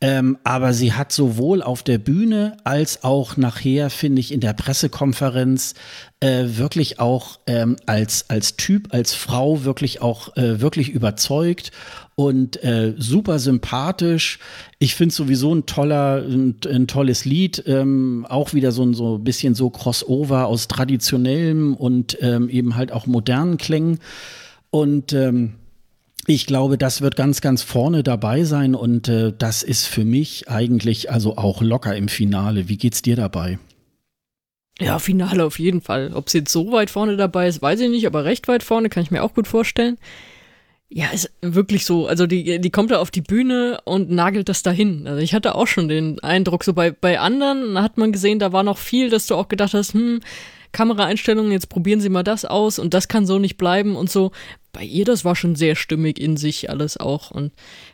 Ähm, aber sie hat sowohl auf der Bühne als auch nachher, finde ich, in der Pressekonferenz äh, wirklich auch ähm, als, als Typ, als Frau wirklich auch äh, wirklich überzeugt und äh, super sympathisch. Ich finde sowieso ein toller, ein, ein tolles Lied, ähm, auch wieder so ein so bisschen so Crossover aus traditionellem und ähm, eben halt auch modernen Klängen. Und ähm, ich glaube, das wird ganz, ganz vorne dabei sein und äh, das ist für mich eigentlich also auch locker im Finale. Wie geht's dir dabei? Ja, Finale auf jeden Fall. Ob sie jetzt so weit vorne dabei ist, weiß ich nicht, aber recht weit vorne kann ich mir auch gut vorstellen. Ja, ist wirklich so. Also die, die kommt da auf die Bühne und nagelt das dahin. Also ich hatte auch schon den Eindruck, so bei, bei anderen hat man gesehen, da war noch viel, dass du auch gedacht hast, hm, Kameraeinstellungen, jetzt probieren Sie mal das aus und das kann so nicht bleiben und so bei ihr, das war schon sehr stimmig in sich alles auch. Und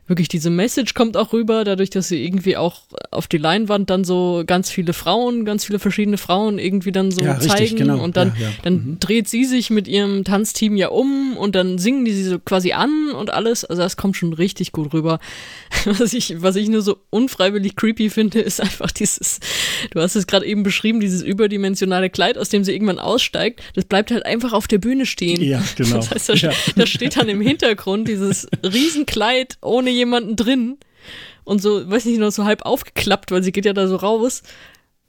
wirklich diese Message kommt auch rüber, dadurch, dass sie irgendwie auch auf die Leinwand dann so ganz viele Frauen, ganz viele verschiedene Frauen irgendwie dann so ja, zeigen. Richtig, genau. Und dann, ja, ja. dann mhm. dreht sie sich mit ihrem Tanzteam ja um und dann singen die sie so quasi an und alles. Also das kommt schon richtig gut rüber. Was ich, was ich nur so unfreiwillig creepy finde, ist einfach dieses, du hast es gerade eben beschrieben, dieses überdimensionale Kleid, aus dem sie irgendwann aussteigt, das bleibt halt einfach auf der Bühne stehen. Ja, genau. Das heißt, da, da steht dann im Hintergrund dieses Riesenkleid ohne jemanden drin und so, weiß nicht, noch so halb aufgeklappt, weil sie geht ja da so raus.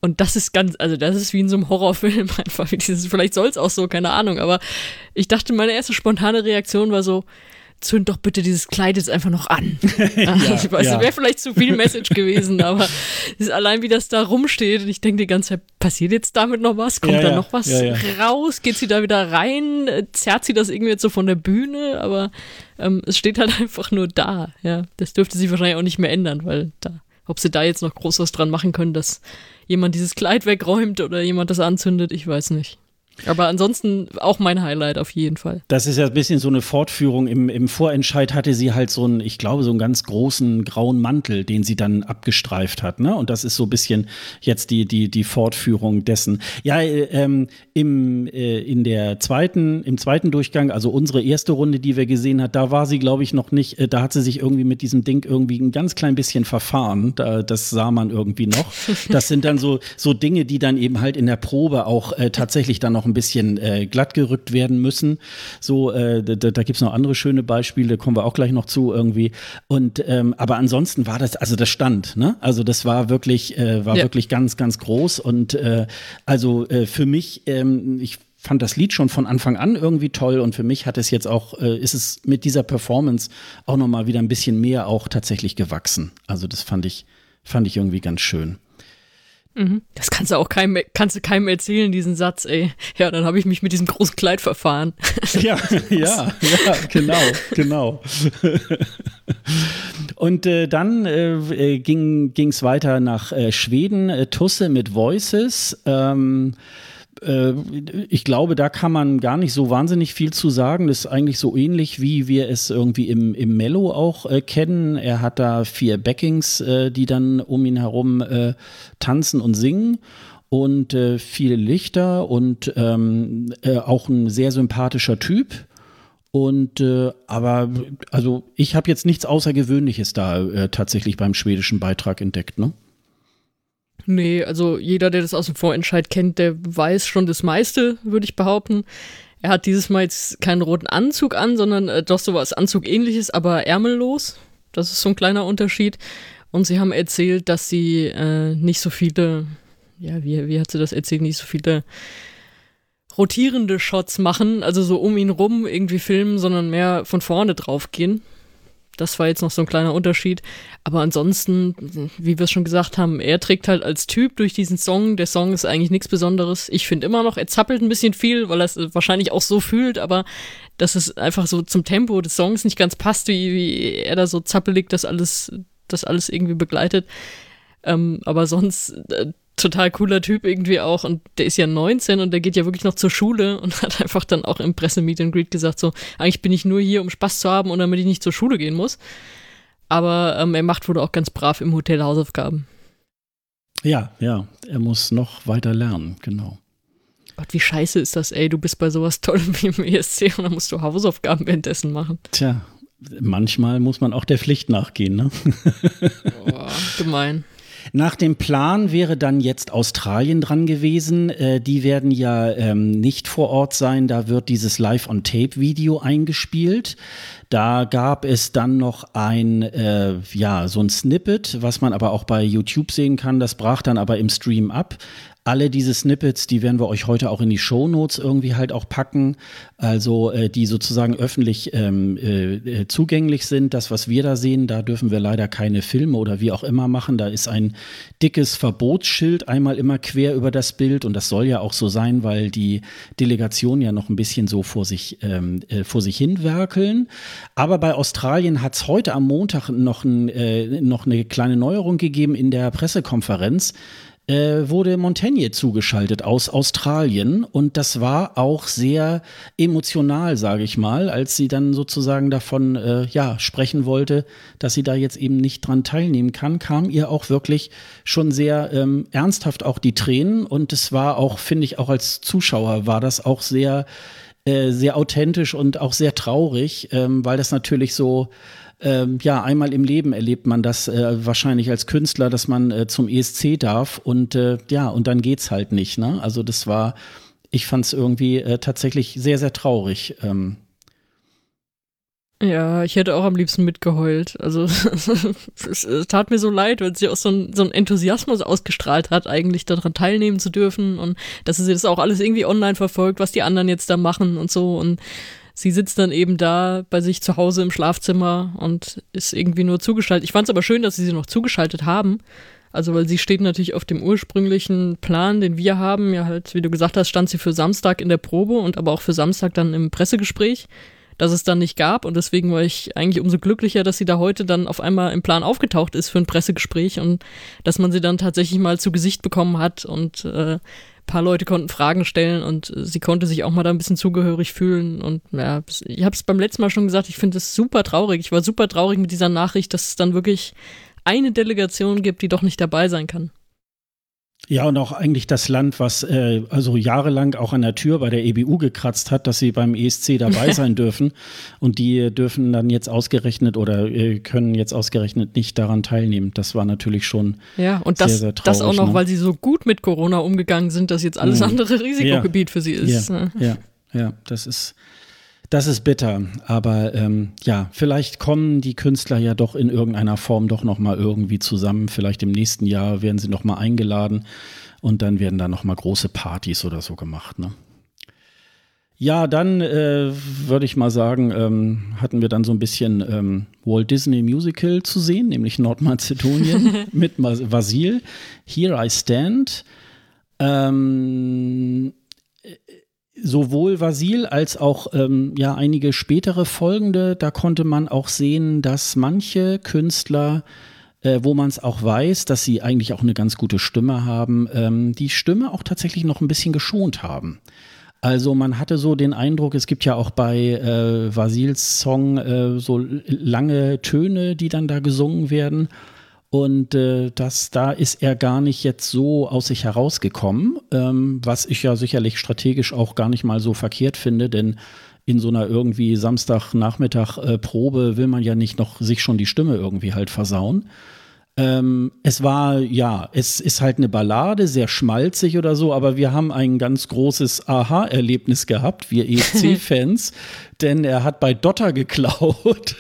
Und das ist ganz, also das ist wie in so einem Horrorfilm einfach. Dieses, vielleicht soll es auch so, keine Ahnung. Aber ich dachte, meine erste spontane Reaktion war so, zünd doch bitte dieses Kleid jetzt einfach noch an. ja, ich weiß, ja. wäre vielleicht zu viel Message gewesen, aber ist allein wie das da rumsteht und ich denke die ganze Zeit, passiert jetzt damit noch was? Kommt ja, da noch was raus? Geht sie da wieder rein? Zerrt sie das irgendwie jetzt so von der Bühne? Aber ähm, es steht halt einfach nur da. Ja, das dürfte sich wahrscheinlich auch nicht mehr ändern, weil da, ob sie da jetzt noch groß was dran machen können, dass jemand dieses Kleid wegräumt oder jemand das anzündet, ich weiß nicht. Aber ansonsten auch mein Highlight auf jeden Fall. Das ist ja ein bisschen so eine Fortführung. Im, Im Vorentscheid hatte sie halt so einen, ich glaube, so einen ganz großen grauen Mantel, den sie dann abgestreift hat. Ne? Und das ist so ein bisschen jetzt die, die, die Fortführung dessen. Ja, äh, ähm, im, äh, in der zweiten, im zweiten Durchgang, also unsere erste Runde, die wir gesehen hat, da war sie, glaube ich, noch nicht, äh, da hat sie sich irgendwie mit diesem Ding irgendwie ein ganz klein bisschen verfahren. Da, das sah man irgendwie noch. Das sind dann so, so Dinge, die dann eben halt in der Probe auch äh, tatsächlich dann noch noch ein bisschen äh, glatt gerückt werden müssen. So, äh, da, da gibt es noch andere schöne Beispiele, kommen wir auch gleich noch zu irgendwie. Und ähm, aber ansonsten war das, also das stand, ne? Also das war wirklich, äh, war ja. wirklich ganz, ganz groß. Und äh, also äh, für mich, ähm, ich fand das Lied schon von Anfang an irgendwie toll und für mich hat es jetzt auch, äh, ist es mit dieser Performance auch nochmal wieder ein bisschen mehr auch tatsächlich gewachsen. Also das fand ich, fand ich irgendwie ganz schön. Mhm. Das kannst du auch keinem, kannst du keinem erzählen, diesen Satz, ey. Ja, dann habe ich mich mit diesem großen Kleid verfahren. Ja, ja, ja, genau, genau. Und äh, dann äh, äh ging es weiter nach äh, Schweden, äh, Tusse mit Voices. Ähm, äh, ich glaube, da kann man gar nicht so wahnsinnig viel zu sagen. Das ist eigentlich so ähnlich, wie wir es irgendwie im, im Mello auch äh, kennen. Er hat da vier Backings, äh, die dann um ihn herum äh, tanzen und singen und äh, viele Lichter und ähm, äh, auch ein sehr sympathischer Typ. Und äh, aber also ich habe jetzt nichts Außergewöhnliches da äh, tatsächlich beim schwedischen Beitrag entdeckt, ne? Nee, also jeder, der das aus dem Vorentscheid kennt, der weiß schon das meiste, würde ich behaupten. Er hat dieses Mal jetzt keinen roten Anzug an, sondern äh, doch so was Anzugähnliches, aber ärmellos. Das ist so ein kleiner Unterschied. Und sie haben erzählt, dass sie äh, nicht so viele, ja, wie, wie hat sie das erzählt, nicht so viele rotierende Shots machen, also so um ihn rum irgendwie filmen, sondern mehr von vorne drauf gehen. Das war jetzt noch so ein kleiner Unterschied. Aber ansonsten, wie wir es schon gesagt haben, er trägt halt als Typ durch diesen Song. Der Song ist eigentlich nichts Besonderes. Ich finde immer noch, er zappelt ein bisschen viel, weil er es wahrscheinlich auch so fühlt, aber dass es einfach so zum Tempo des Songs nicht ganz passt, wie, wie er da so zappelig das alles, das alles irgendwie begleitet. Ähm, aber sonst äh, total cooler Typ irgendwie auch und der ist ja 19 und der geht ja wirklich noch zur Schule und hat einfach dann auch im Pressemeet and Greet gesagt so, eigentlich bin ich nur hier, um Spaß zu haben und damit ich nicht zur Schule gehen muss. Aber ähm, er macht wohl auch ganz brav im Hotel Hausaufgaben. Ja, ja, er muss noch weiter lernen, genau. Gott, wie scheiße ist das, ey, du bist bei sowas Tollem wie im ESC und dann musst du Hausaufgaben währenddessen machen. Tja, manchmal muss man auch der Pflicht nachgehen, ne? Boah, gemein. Nach dem Plan wäre dann jetzt Australien dran gewesen. Äh, die werden ja ähm, nicht vor Ort sein. Da wird dieses Live-on-Tape-Video eingespielt. Da gab es dann noch ein, äh, ja, so ein Snippet, was man aber auch bei YouTube sehen kann. Das brach dann aber im Stream ab. Alle diese Snippets, die werden wir euch heute auch in die Show Notes irgendwie halt auch packen, also äh, die sozusagen öffentlich ähm, äh, äh, zugänglich sind. Das, was wir da sehen, da dürfen wir leider keine Filme oder wie auch immer machen. Da ist ein dickes Verbotsschild einmal immer quer über das Bild und das soll ja auch so sein, weil die Delegation ja noch ein bisschen so vor sich ähm, äh, vor sich hinwerkeln. Aber bei Australien hat es heute am Montag noch, ein, äh, noch eine kleine Neuerung gegeben in der Pressekonferenz äh, wurde Montaigne zugeschaltet aus Australien und das war auch sehr emotional, sage ich mal, als sie dann sozusagen davon äh, ja sprechen wollte, dass sie da jetzt eben nicht dran teilnehmen kann, kam ihr auch wirklich schon sehr ähm, ernsthaft auch die Tränen und es war auch, finde ich, auch als Zuschauer war das auch sehr äh, sehr authentisch und auch sehr traurig, ähm, weil das natürlich so ähm, ja, einmal im Leben erlebt man das äh, wahrscheinlich als Künstler, dass man äh, zum ESC darf und äh, ja, und dann geht's halt nicht. Ne? Also das war, ich fand es irgendwie äh, tatsächlich sehr, sehr traurig. Ähm. Ja, ich hätte auch am liebsten mitgeheult. Also es, tat mir so leid, weil sie auch so, ein, so einen Enthusiasmus ausgestrahlt hat, eigentlich daran teilnehmen zu dürfen und dass sie das auch alles irgendwie online verfolgt, was die anderen jetzt da machen und so und sie sitzt dann eben da bei sich zu Hause im Schlafzimmer und ist irgendwie nur zugeschaltet. Ich fand es aber schön, dass sie sie noch zugeschaltet haben. Also, weil sie steht natürlich auf dem ursprünglichen Plan, den wir haben. Ja, halt, wie du gesagt hast, stand sie für Samstag in der Probe und aber auch für Samstag dann im Pressegespräch, das es dann nicht gab. Und deswegen war ich eigentlich umso glücklicher, dass sie da heute dann auf einmal im Plan aufgetaucht ist für ein Pressegespräch und dass man sie dann tatsächlich mal zu Gesicht bekommen hat und äh, paar Leute konnten Fragen stellen und sie konnte sich auch mal da ein bisschen zugehörig fühlen. Und ja, ich habe es beim letzten Mal schon gesagt, ich finde es super traurig. Ich war super traurig mit dieser Nachricht, dass es dann wirklich eine Delegation gibt, die doch nicht dabei sein kann. Ja, und auch eigentlich das Land, was äh, also jahrelang auch an der Tür bei der EBU gekratzt hat, dass sie beim ESC dabei sein dürfen. Und die dürfen dann jetzt ausgerechnet oder äh, können jetzt ausgerechnet nicht daran teilnehmen. Das war natürlich schon ja, und das, sehr, sehr traurig. Das auch noch, ne? weil sie so gut mit Corona umgegangen sind, dass jetzt alles mhm. andere Risikogebiet ja. für sie ist. Ja, ja, ja, das ist das ist bitter, aber ähm, ja, vielleicht kommen die Künstler ja doch in irgendeiner Form doch noch mal irgendwie zusammen. Vielleicht im nächsten Jahr werden sie noch mal eingeladen und dann werden da noch mal große Partys oder so gemacht. Ne? Ja, dann äh, würde ich mal sagen, ähm, hatten wir dann so ein bisschen ähm, Walt Disney Musical zu sehen, nämlich Nordmazedonien mit Vasil. Here I Stand. Ähm, sowohl Vasil als auch ähm, ja einige spätere folgende, da konnte man auch sehen, dass manche Künstler, äh, wo man es auch weiß, dass sie eigentlich auch eine ganz gute Stimme haben, ähm, die Stimme auch tatsächlich noch ein bisschen geschont haben. Also man hatte so den Eindruck, es gibt ja auch bei äh, Vasils Song äh, so lange Töne, die dann da gesungen werden. Und äh, das, da ist er gar nicht jetzt so aus sich herausgekommen, ähm, was ich ja sicherlich strategisch auch gar nicht mal so verkehrt finde, denn in so einer irgendwie Samstagnachmittag äh, will man ja nicht noch sich schon die Stimme irgendwie halt versauen. Ähm, es war, ja, es ist halt eine Ballade, sehr schmalzig oder so, aber wir haben ein ganz großes Aha-Erlebnis gehabt, wir EC-Fans, denn er hat bei Dotter geklaut.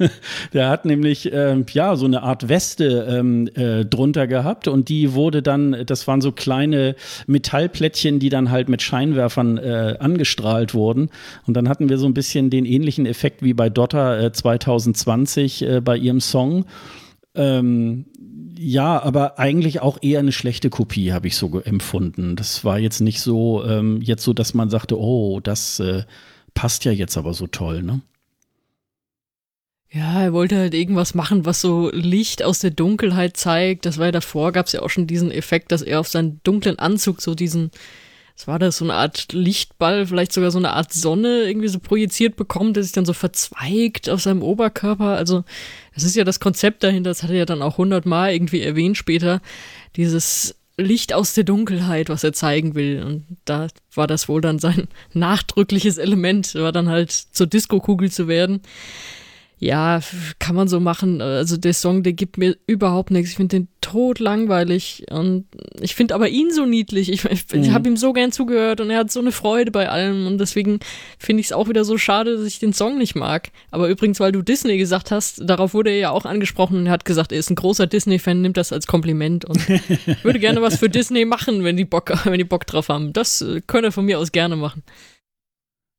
Der hat nämlich, ähm, ja, so eine Art Weste ähm, äh, drunter gehabt und die wurde dann, das waren so kleine Metallplättchen, die dann halt mit Scheinwerfern äh, angestrahlt wurden. Und dann hatten wir so ein bisschen den ähnlichen Effekt wie bei Dotter äh, 2020 äh, bei ihrem Song. Ähm, ja, aber eigentlich auch eher eine schlechte Kopie, habe ich so empfunden. Das war jetzt nicht so, ähm, jetzt so, dass man sagte, oh, das äh, passt ja jetzt aber so toll, ne? Ja, er wollte halt irgendwas machen, was so Licht aus der Dunkelheit zeigt. Das war ja davor, gab es ja auch schon diesen Effekt, dass er auf seinen dunklen Anzug so diesen was war das, so eine Art Lichtball, vielleicht sogar so eine Art Sonne irgendwie so projiziert bekommt, der sich dann so verzweigt auf seinem Oberkörper. Also das ist ja das Konzept dahinter, das hat er ja dann auch hundertmal irgendwie erwähnt später, dieses Licht aus der Dunkelheit, was er zeigen will. Und da war das wohl dann sein nachdrückliches Element, war dann halt zur Disco-Kugel zu werden ja, kann man so machen. Also der Song, der gibt mir überhaupt nichts. Ich finde den tot langweilig und ich finde aber ihn so niedlich. Ich, ich, mhm. ich habe ihm so gern zugehört und er hat so eine Freude bei allem und deswegen finde ich es auch wieder so schade, dass ich den Song nicht mag. Aber übrigens, weil du Disney gesagt hast, darauf wurde er ja auch angesprochen und er hat gesagt, er ist ein großer Disney-Fan, nimmt das als Kompliment und würde gerne was für Disney machen, wenn die Bock, wenn die Bock drauf haben. Das äh, er von mir aus gerne machen.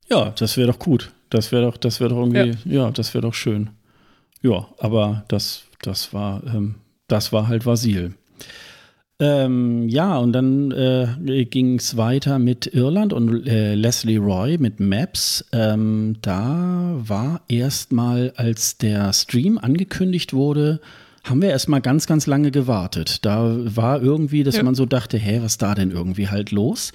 Ja, das wäre doch gut. Das wäre doch, das wäre doch irgendwie, ja, ja das wäre doch schön. Ja, aber das, das war, ähm, das war halt Vasil. Ähm, ja, und dann äh, ging es weiter mit Irland und äh, Leslie Roy mit Maps. Ähm, da war erstmal, als der Stream angekündigt wurde, haben wir erstmal ganz, ganz lange gewartet. Da war irgendwie, dass ja. man so dachte, hä, was da denn irgendwie halt los?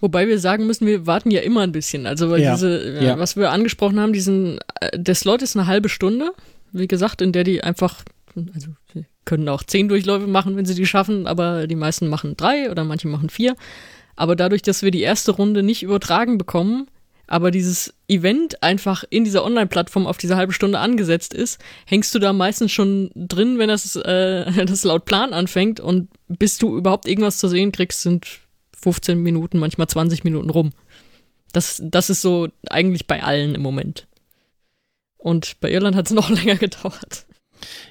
Wobei wir sagen müssen, wir warten ja immer ein bisschen. Also weil ja. diese, ja. was wir angesprochen haben, diesen, äh, der Slot ist eine halbe Stunde, wie gesagt, in der die einfach, also sie können auch zehn Durchläufe machen, wenn sie die schaffen, aber die meisten machen drei oder manche machen vier. Aber dadurch, dass wir die erste Runde nicht übertragen bekommen, aber dieses Event einfach in dieser Online-Plattform auf diese halbe Stunde angesetzt ist, hängst du da meistens schon drin, wenn das, äh, das laut Plan anfängt und bis du überhaupt irgendwas zu sehen kriegst, sind 15 Minuten, manchmal 20 Minuten rum. Das, das ist so eigentlich bei allen im Moment. Und bei Irland hat es noch länger gedauert.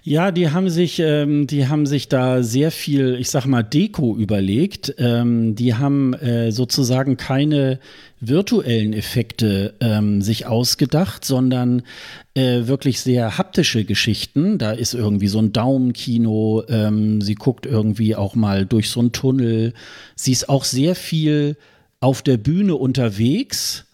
Ja, die haben sich, ähm, die haben sich da sehr viel, ich sag mal, Deko überlegt. Ähm, die haben äh, sozusagen keine virtuellen Effekte ähm, sich ausgedacht, sondern äh, wirklich sehr haptische Geschichten. Da ist irgendwie so ein Daumenkino. Ähm, sie guckt irgendwie auch mal durch so einen Tunnel. Sie ist auch sehr viel auf der Bühne unterwegs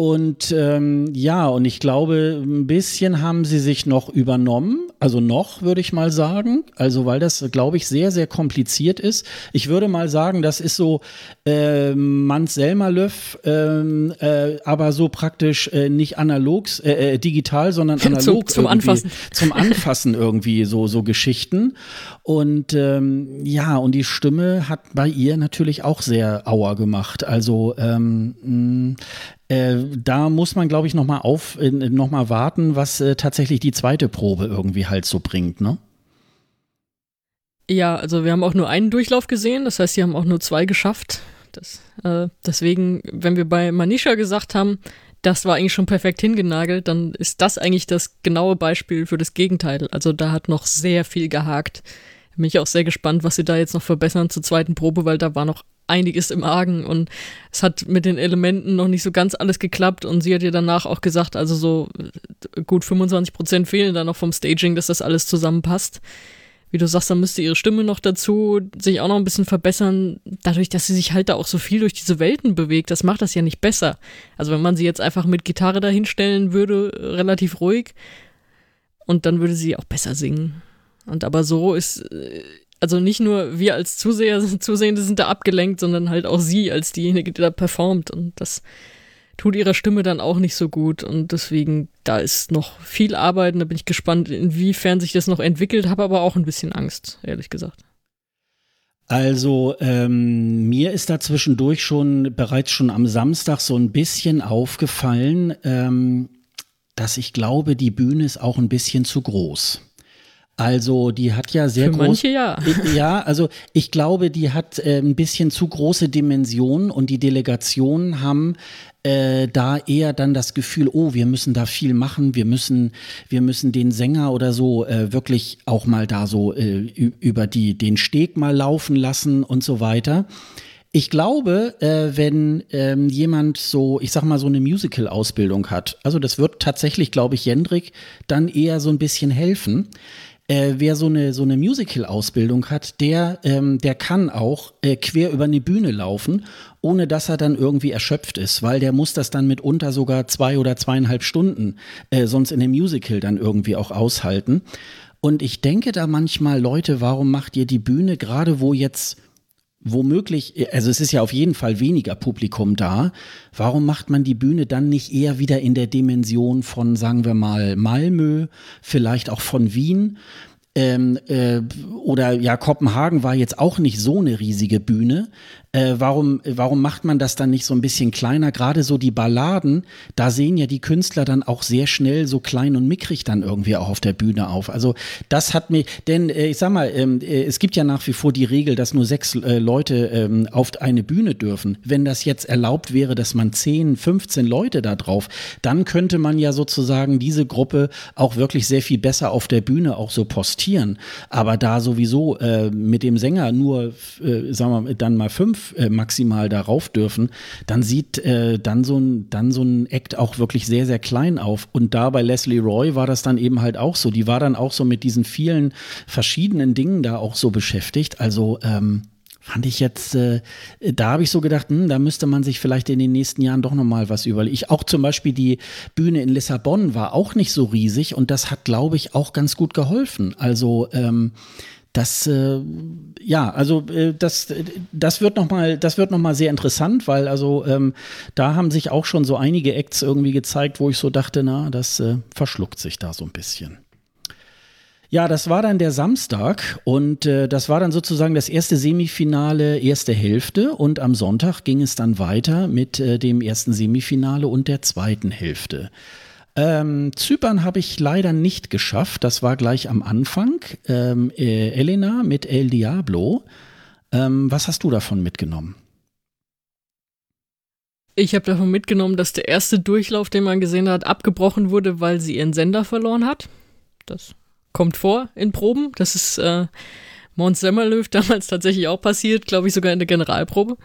und ähm, ja, und ich glaube, ein bisschen haben sie sich noch übernommen, also noch, würde ich mal sagen. Also, weil das, glaube ich, sehr, sehr kompliziert ist. Ich würde mal sagen, das ist so äh, Mans Selmerlöff, ähm, äh, aber so praktisch äh, nicht analog, äh, äh, digital, sondern analog. zum, zum Anfassen. Zum Anfassen irgendwie, so, so Geschichten. Und ähm, ja, und die Stimme hat bei ihr natürlich auch sehr auer gemacht. Also ähm, mh, äh, da muss man, glaube ich, nochmal auf, äh, noch mal warten, was äh, tatsächlich die zweite Probe irgendwie halt so bringt, ne? Ja, also wir haben auch nur einen Durchlauf gesehen, das heißt, sie haben auch nur zwei geschafft. Das, äh, deswegen, wenn wir bei Manisha gesagt haben, das war eigentlich schon perfekt hingenagelt, dann ist das eigentlich das genaue Beispiel für das Gegenteil. Also da hat noch sehr viel gehakt. Bin ich auch sehr gespannt, was sie da jetzt noch verbessern zur zweiten Probe, weil da war noch einiges im Argen und es hat mit den Elementen noch nicht so ganz alles geklappt und sie hat ja danach auch gesagt, also so äh, gut 25 Prozent fehlen da noch vom Staging, dass das alles zusammenpasst. Wie du sagst, dann müsste ihre Stimme noch dazu sich auch noch ein bisschen verbessern, dadurch, dass sie sich halt da auch so viel durch diese Welten bewegt. Das macht das ja nicht besser. Also wenn man sie jetzt einfach mit Gitarre dahinstellen würde, relativ ruhig, und dann würde sie auch besser singen. Und aber so ist äh, also nicht nur wir als Zuseher, Zusehende sind da abgelenkt, sondern halt auch sie als diejenige, die da performt. Und das tut ihrer Stimme dann auch nicht so gut. Und deswegen, da ist noch viel Arbeit und da bin ich gespannt, inwiefern sich das noch entwickelt, habe aber auch ein bisschen Angst, ehrlich gesagt. Also ähm, mir ist da zwischendurch schon bereits schon am Samstag so ein bisschen aufgefallen, ähm, dass ich glaube, die Bühne ist auch ein bisschen zu groß. Also die hat ja sehr große. Manche ja. Ja, also ich glaube, die hat äh, ein bisschen zu große Dimensionen und die Delegationen haben äh, da eher dann das Gefühl, oh, wir müssen da viel machen, wir müssen, wir müssen den Sänger oder so äh, wirklich auch mal da so äh, über die, den Steg mal laufen lassen und so weiter. Ich glaube, äh, wenn ähm, jemand so, ich sag mal, so eine Musical-Ausbildung hat, also das wird tatsächlich, glaube ich, Jendrik dann eher so ein bisschen helfen. Äh, wer so eine, so eine Musical-Ausbildung hat, der, ähm, der kann auch äh, quer über eine Bühne laufen, ohne dass er dann irgendwie erschöpft ist, weil der muss das dann mitunter sogar zwei oder zweieinhalb Stunden äh, sonst in dem Musical dann irgendwie auch aushalten. Und ich denke da manchmal, Leute, warum macht ihr die Bühne gerade, wo jetzt womöglich, also es ist ja auf jeden Fall weniger Publikum da. Warum macht man die Bühne dann nicht eher wieder in der Dimension von, sagen wir mal, Malmö, vielleicht auch von Wien? Ähm, äh, oder ja, Kopenhagen war jetzt auch nicht so eine riesige Bühne. Äh, warum, warum macht man das dann nicht so ein bisschen kleiner? Gerade so die Balladen, da sehen ja die Künstler dann auch sehr schnell so klein und mickrig dann irgendwie auch auf der Bühne auf. Also das hat mir, denn äh, ich sag mal, ähm, äh, es gibt ja nach wie vor die Regel, dass nur sechs äh, Leute ähm, auf eine Bühne dürfen. Wenn das jetzt erlaubt wäre, dass man 10, 15 Leute da drauf, dann könnte man ja sozusagen diese Gruppe auch wirklich sehr viel besser auf der Bühne auch so postieren. Aber da sowieso äh, mit dem Sänger nur, äh, sagen wir dann mal fünf äh, maximal darauf dürfen, dann sieht äh, dann, so ein, dann so ein Act auch wirklich sehr, sehr klein auf. Und da bei Leslie Roy war das dann eben halt auch so. Die war dann auch so mit diesen vielen verschiedenen Dingen da auch so beschäftigt. Also, ähm, fand ich jetzt, äh, da habe ich so gedacht, hm, da müsste man sich vielleicht in den nächsten Jahren doch nochmal was überlegen. Ich auch zum Beispiel die Bühne in Lissabon war auch nicht so riesig und das hat, glaube ich, auch ganz gut geholfen. Also ähm, das äh, ja also äh, das noch mal das wird noch mal sehr interessant weil also ähm, da haben sich auch schon so einige Acts irgendwie gezeigt wo ich so dachte na das äh, verschluckt sich da so ein bisschen ja, das war dann der Samstag und äh, das war dann sozusagen das erste Semifinale, erste Hälfte und am Sonntag ging es dann weiter mit äh, dem ersten Semifinale und der zweiten Hälfte. Ähm, Zypern habe ich leider nicht geschafft. Das war gleich am Anfang. Ähm, äh, Elena mit El Diablo. Ähm, was hast du davon mitgenommen? Ich habe davon mitgenommen, dass der erste Durchlauf, den man gesehen hat, abgebrochen wurde, weil sie ihren Sender verloren hat. Das kommt vor in Proben. Das ist äh, Mons Semmerlöw damals tatsächlich auch passiert, glaube ich sogar in der Generalprobe.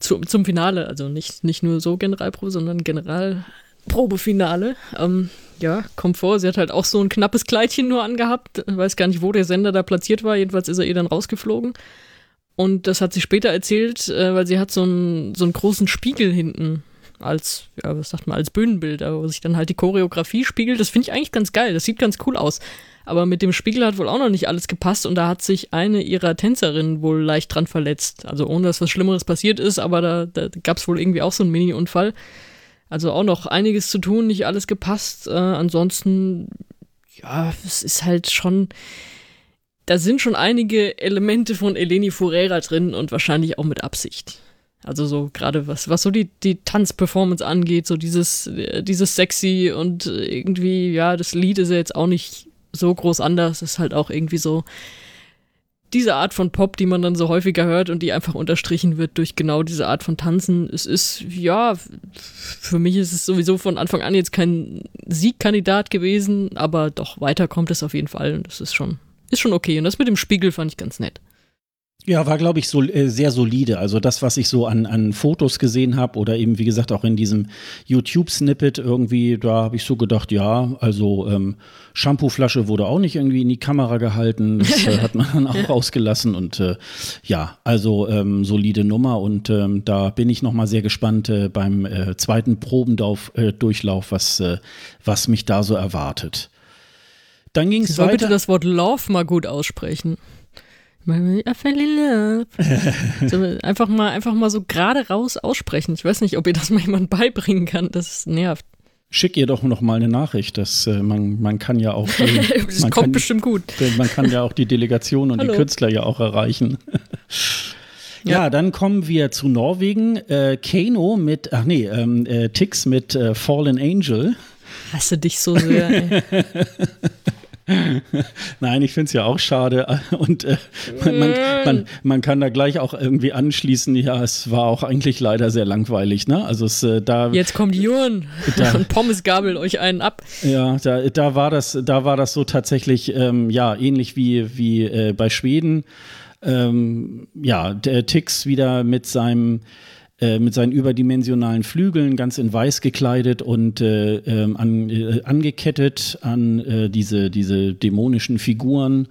Zu, zum Finale, also nicht, nicht nur so Generalprobe, sondern General, Probefinale. Ähm, ja, vor, sie hat halt auch so ein knappes Kleidchen nur angehabt. Weiß gar nicht, wo der Sender da platziert war. Jedenfalls ist er ihr dann rausgeflogen. Und das hat sie später erzählt, äh, weil sie hat so einen, so einen großen Spiegel hinten als, ja, was sagt man, als Bühnenbild, wo sich dann halt die Choreografie spiegelt. Das finde ich eigentlich ganz geil. Das sieht ganz cool aus. Aber mit dem Spiegel hat wohl auch noch nicht alles gepasst und da hat sich eine ihrer Tänzerinnen wohl leicht dran verletzt. Also ohne dass was Schlimmeres passiert ist, aber da, da gab es wohl irgendwie auch so einen Mini-Unfall. Also auch noch einiges zu tun, nicht alles gepasst. Äh, ansonsten, ja, es ist halt schon. Da sind schon einige Elemente von Eleni Furera drin und wahrscheinlich auch mit Absicht. Also so gerade was, was so die, die Tanzperformance angeht, so dieses, äh, dieses sexy und irgendwie, ja, das Lied ist ja jetzt auch nicht so groß anders, ist halt auch irgendwie so, diese Art von Pop, die man dann so häufiger hört und die einfach unterstrichen wird durch genau diese Art von Tanzen. Es ist, ja, für mich ist es sowieso von Anfang an jetzt kein Siegkandidat gewesen, aber doch weiter kommt es auf jeden Fall und das ist schon, ist schon okay. Und das mit dem Spiegel fand ich ganz nett. Ja, war, glaube ich, so, äh, sehr solide. Also das, was ich so an, an Fotos gesehen habe oder eben, wie gesagt, auch in diesem YouTube-Snippet irgendwie, da habe ich so gedacht, ja, also ähm, Shampooflasche wurde auch nicht irgendwie in die Kamera gehalten. Das äh, hat man dann auch rausgelassen. Und äh, ja, also ähm, solide Nummer. Und ähm, da bin ich noch mal sehr gespannt äh, beim äh, zweiten Probendurchlauf, äh, was, äh, was mich da so erwartet. Dann ging es weiter. bitte das Wort Love mal gut aussprechen. I fell in love. so, einfach mal, einfach mal so gerade raus aussprechen. Ich weiß nicht, ob ihr das mal jemand beibringen kann. Das nervt. Schick ihr doch noch mal eine Nachricht, dass äh, man, man kann ja auch. Äh, das kommt kann, bestimmt gut. Man kann ja auch die Delegation und Hallo. die Künstler ja auch erreichen. Ja. ja, dann kommen wir zu Norwegen. Äh, Kano mit, ach nee, ähm, äh, Tix mit äh, Fallen Angel. Hasse dich so sehr. Ey. Nein, ich finde es ja auch schade. Und äh, man, man, man, man, kann da gleich auch irgendwie anschließen, ja, es war auch eigentlich leider sehr langweilig, ne? Also es äh, da. Jetzt kommt Jürgen und Pommes gabelt euch einen ab. Ja, da, da war das, da war das so tatsächlich, ähm, ja, ähnlich wie, wie äh, bei Schweden. Ähm, ja, der Tix wieder mit seinem äh, mit seinen überdimensionalen Flügeln ganz in weiß gekleidet und äh, ähm, an, äh, angekettet an äh, diese, diese dämonischen Figuren.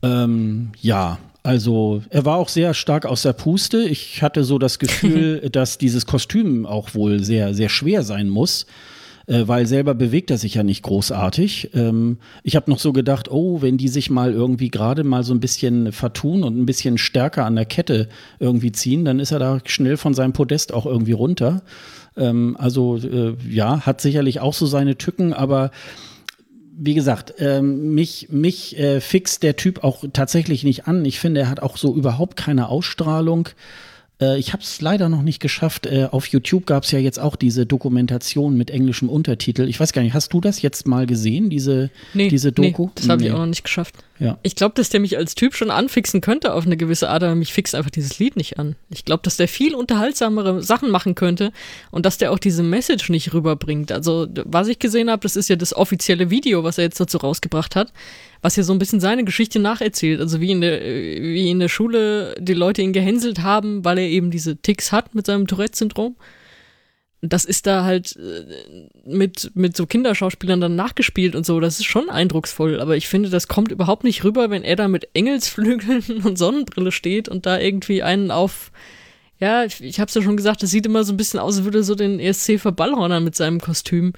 Ähm, ja, also er war auch sehr stark aus der Puste. Ich hatte so das Gefühl, dass dieses Kostüm auch wohl sehr, sehr schwer sein muss äh, weil selber bewegt er sich ja nicht großartig. Ähm, ich habe noch so gedacht, oh, wenn die sich mal irgendwie gerade mal so ein bisschen vertun und ein bisschen stärker an der Kette irgendwie ziehen, dann ist er da schnell von seinem Podest auch irgendwie runter. Ähm, also äh, ja, hat sicherlich auch so seine Tücken, aber wie gesagt, ähm, mich, mich äh, fixt der Typ auch tatsächlich nicht an. Ich finde, er hat auch so überhaupt keine Ausstrahlung. Äh, ich habe es leider noch nicht geschafft. Äh, auf YouTube gab es ja jetzt auch diese Dokumentation mit englischem Untertitel. Ich weiß gar nicht, hast du das jetzt mal gesehen, diese, nee, diese Doku? Nee, das habe nee. ich auch noch nicht geschafft. Ja. Ich glaube, dass der mich als Typ schon anfixen könnte auf eine gewisse Art, aber mich fixt einfach dieses Lied nicht an. Ich glaube, dass der viel unterhaltsamere Sachen machen könnte und dass der auch diese Message nicht rüberbringt. Also, was ich gesehen habe, das ist ja das offizielle Video, was er jetzt dazu rausgebracht hat was ja so ein bisschen seine Geschichte nacherzählt. Also wie in der, wie in der Schule die Leute ihn gehänselt haben, weil er eben diese Ticks hat mit seinem Tourette-Syndrom. Das ist da halt äh, mit, mit so Kinderschauspielern dann nachgespielt und so. Das ist schon eindrucksvoll. Aber ich finde, das kommt überhaupt nicht rüber, wenn er da mit Engelsflügeln und Sonnenbrille steht und da irgendwie einen auf, ja, ich, ich hab's ja schon gesagt, das sieht immer so ein bisschen aus, als würde so den ESC verballhornern mit seinem Kostüm.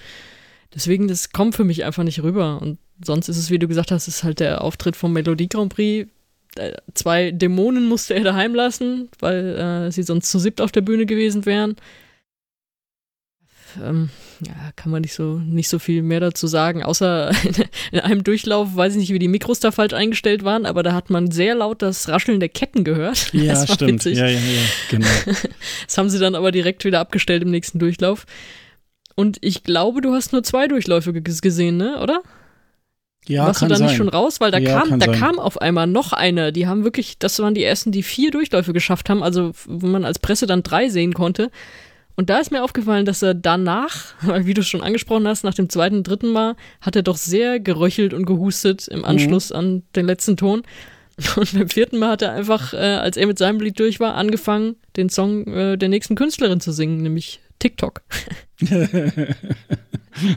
Deswegen, das kommt für mich einfach nicht rüber. Und sonst ist es, wie du gesagt hast, ist halt der Auftritt vom Melodie Grand Prix. Äh, zwei Dämonen musste er daheim lassen, weil äh, sie sonst zu siebt auf der Bühne gewesen wären. Ähm, ja, kann man nicht so, nicht so viel mehr dazu sagen, außer in einem Durchlauf, weiß ich nicht, wie die Mikros da falsch eingestellt waren, aber da hat man sehr laut das Rascheln der Ketten gehört. Ja, das stimmt. Witzig. Ja, ja, ja, genau. das haben sie dann aber direkt wieder abgestellt im nächsten Durchlauf. Und ich glaube, du hast nur zwei Durchläufe gesehen, ne, oder? Ja, Warst kann du da sein. nicht schon raus? Weil da ja, kam, da sein. kam auf einmal noch eine. Die haben wirklich, das waren die ersten, die vier Durchläufe geschafft haben, also wo man als Presse dann drei sehen konnte. Und da ist mir aufgefallen, dass er danach, wie du es schon angesprochen hast, nach dem zweiten, dritten Mal, hat er doch sehr geröchelt und gehustet im Anschluss mhm. an den letzten Ton. Und beim vierten Mal hat er einfach, äh, als er mit seinem Lied durch war, angefangen, den Song äh, der nächsten Künstlerin zu singen, nämlich TikTok.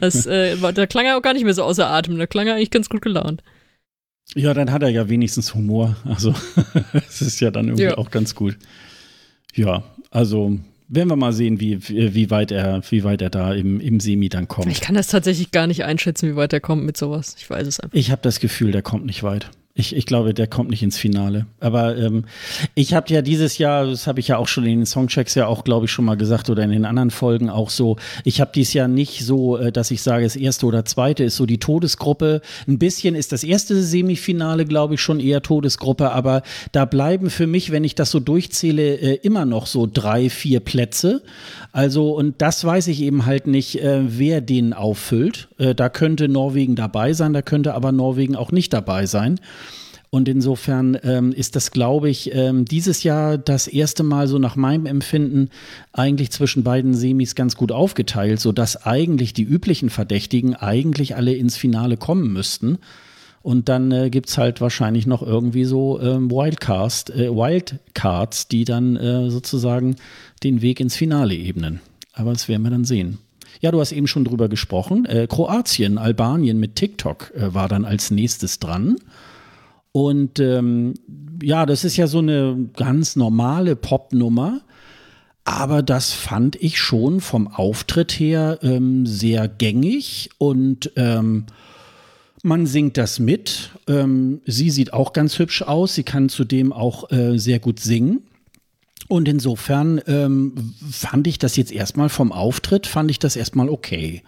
das, äh, da klang er auch gar nicht mehr so außer Atem, da klang er eigentlich ganz gut gelaunt. Ja, dann hat er ja wenigstens Humor. Also, es ist ja dann irgendwie ja. auch ganz gut. Ja, also werden wir mal sehen, wie, wie, weit, er, wie weit er da im, im Semi dann kommt. Ich kann das tatsächlich gar nicht einschätzen, wie weit er kommt mit sowas. Ich weiß es einfach. Ich habe das Gefühl, der kommt nicht weit. Ich, ich glaube, der kommt nicht ins Finale. Aber ähm, ich habe ja dieses Jahr, das habe ich ja auch schon in den Songchecks ja auch, glaube ich, schon mal gesagt oder in den anderen Folgen auch so, ich habe dieses Jahr nicht so, äh, dass ich sage, das erste oder zweite ist so die Todesgruppe. Ein bisschen ist das erste Semifinale, glaube ich, schon eher Todesgruppe, aber da bleiben für mich, wenn ich das so durchzähle, äh, immer noch so drei, vier Plätze. Also, und das weiß ich eben halt nicht, äh, wer den auffüllt. Äh, da könnte Norwegen dabei sein, da könnte aber Norwegen auch nicht dabei sein. Und insofern ähm, ist das, glaube ich, ähm, dieses Jahr das erste Mal so nach meinem Empfinden eigentlich zwischen beiden Semis ganz gut aufgeteilt, sodass eigentlich die üblichen Verdächtigen eigentlich alle ins Finale kommen müssten. Und dann äh, gibt es halt wahrscheinlich noch irgendwie so ähm, Wildcards, äh, Wildcards, die dann äh, sozusagen den Weg ins Finale ebnen. Aber das werden wir dann sehen. Ja, du hast eben schon drüber gesprochen. Äh, Kroatien, Albanien mit TikTok äh, war dann als nächstes dran. Und ähm, ja, das ist ja so eine ganz normale Popnummer. Aber das fand ich schon vom Auftritt her ähm, sehr gängig und ähm, man singt das mit. Ähm, sie sieht auch ganz hübsch aus. Sie kann zudem auch äh, sehr gut singen. Und insofern ähm, fand ich das jetzt erstmal vom Auftritt, fand ich das erstmal okay.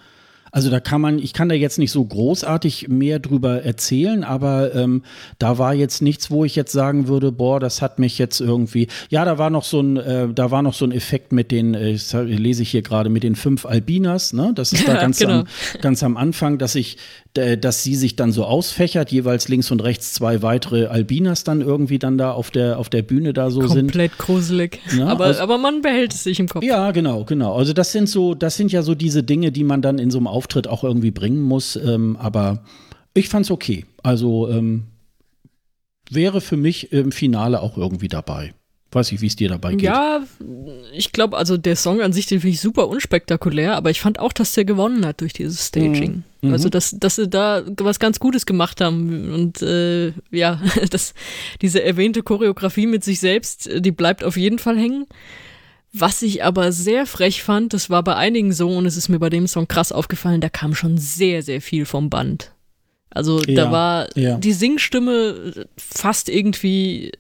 Also da kann man, ich kann da jetzt nicht so großartig mehr drüber erzählen, aber ähm, da war jetzt nichts, wo ich jetzt sagen würde, boah, das hat mich jetzt irgendwie. Ja, da war noch so ein, äh, da war noch so ein Effekt mit den, äh, ich lese ich hier gerade mit den fünf Albinas, ne? Das ist da ganz, genau. am, ganz am Anfang, dass ich dass sie sich dann so ausfächert, jeweils links und rechts zwei weitere Albinas dann irgendwie dann da auf der, auf der Bühne da so Komplett sind. Komplett gruselig. Ja, aber, also, aber man behält es sich im Kopf. Ja, genau, genau. Also das sind so, das sind ja so diese Dinge, die man dann in so einem Auftritt auch irgendwie bringen muss. Ähm, aber ich fand's okay. Also ähm, wäre für mich im Finale auch irgendwie dabei. Weiß ich, wie es dir dabei geht. Ja, ich glaube, also der Song an sich, den finde ich super unspektakulär, aber ich fand auch, dass der gewonnen hat durch dieses Staging. Mhm. Also, dass, dass sie da was ganz Gutes gemacht haben. Und äh, ja, das, diese erwähnte Choreografie mit sich selbst, die bleibt auf jeden Fall hängen. Was ich aber sehr frech fand, das war bei einigen so, und es ist mir bei dem Song krass aufgefallen, da kam schon sehr, sehr viel vom Band. Also ja, da war ja. die Singstimme fast irgendwie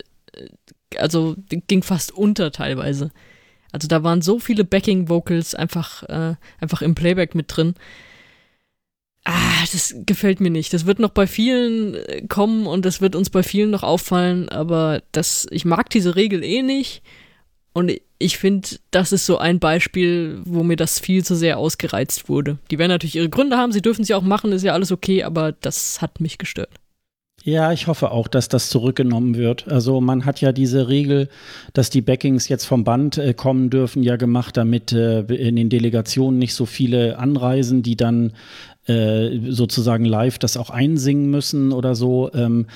also ging fast unter teilweise. Also da waren so viele Backing Vocals einfach, äh, einfach im Playback mit drin. Ah, das gefällt mir nicht. Das wird noch bei vielen äh, kommen und das wird uns bei vielen noch auffallen, aber das, ich mag diese Regel eh nicht. Und ich finde, das ist so ein Beispiel, wo mir das viel zu sehr ausgereizt wurde. Die werden natürlich ihre Gründe haben, sie dürfen sie auch machen, ist ja alles okay, aber das hat mich gestört. Ja, ich hoffe auch, dass das zurückgenommen wird. Also man hat ja diese Regel, dass die Backings jetzt vom Band äh, kommen dürfen, ja gemacht, damit äh, in den Delegationen nicht so viele anreisen, die dann äh, sozusagen live das auch einsingen müssen oder so. Ähm,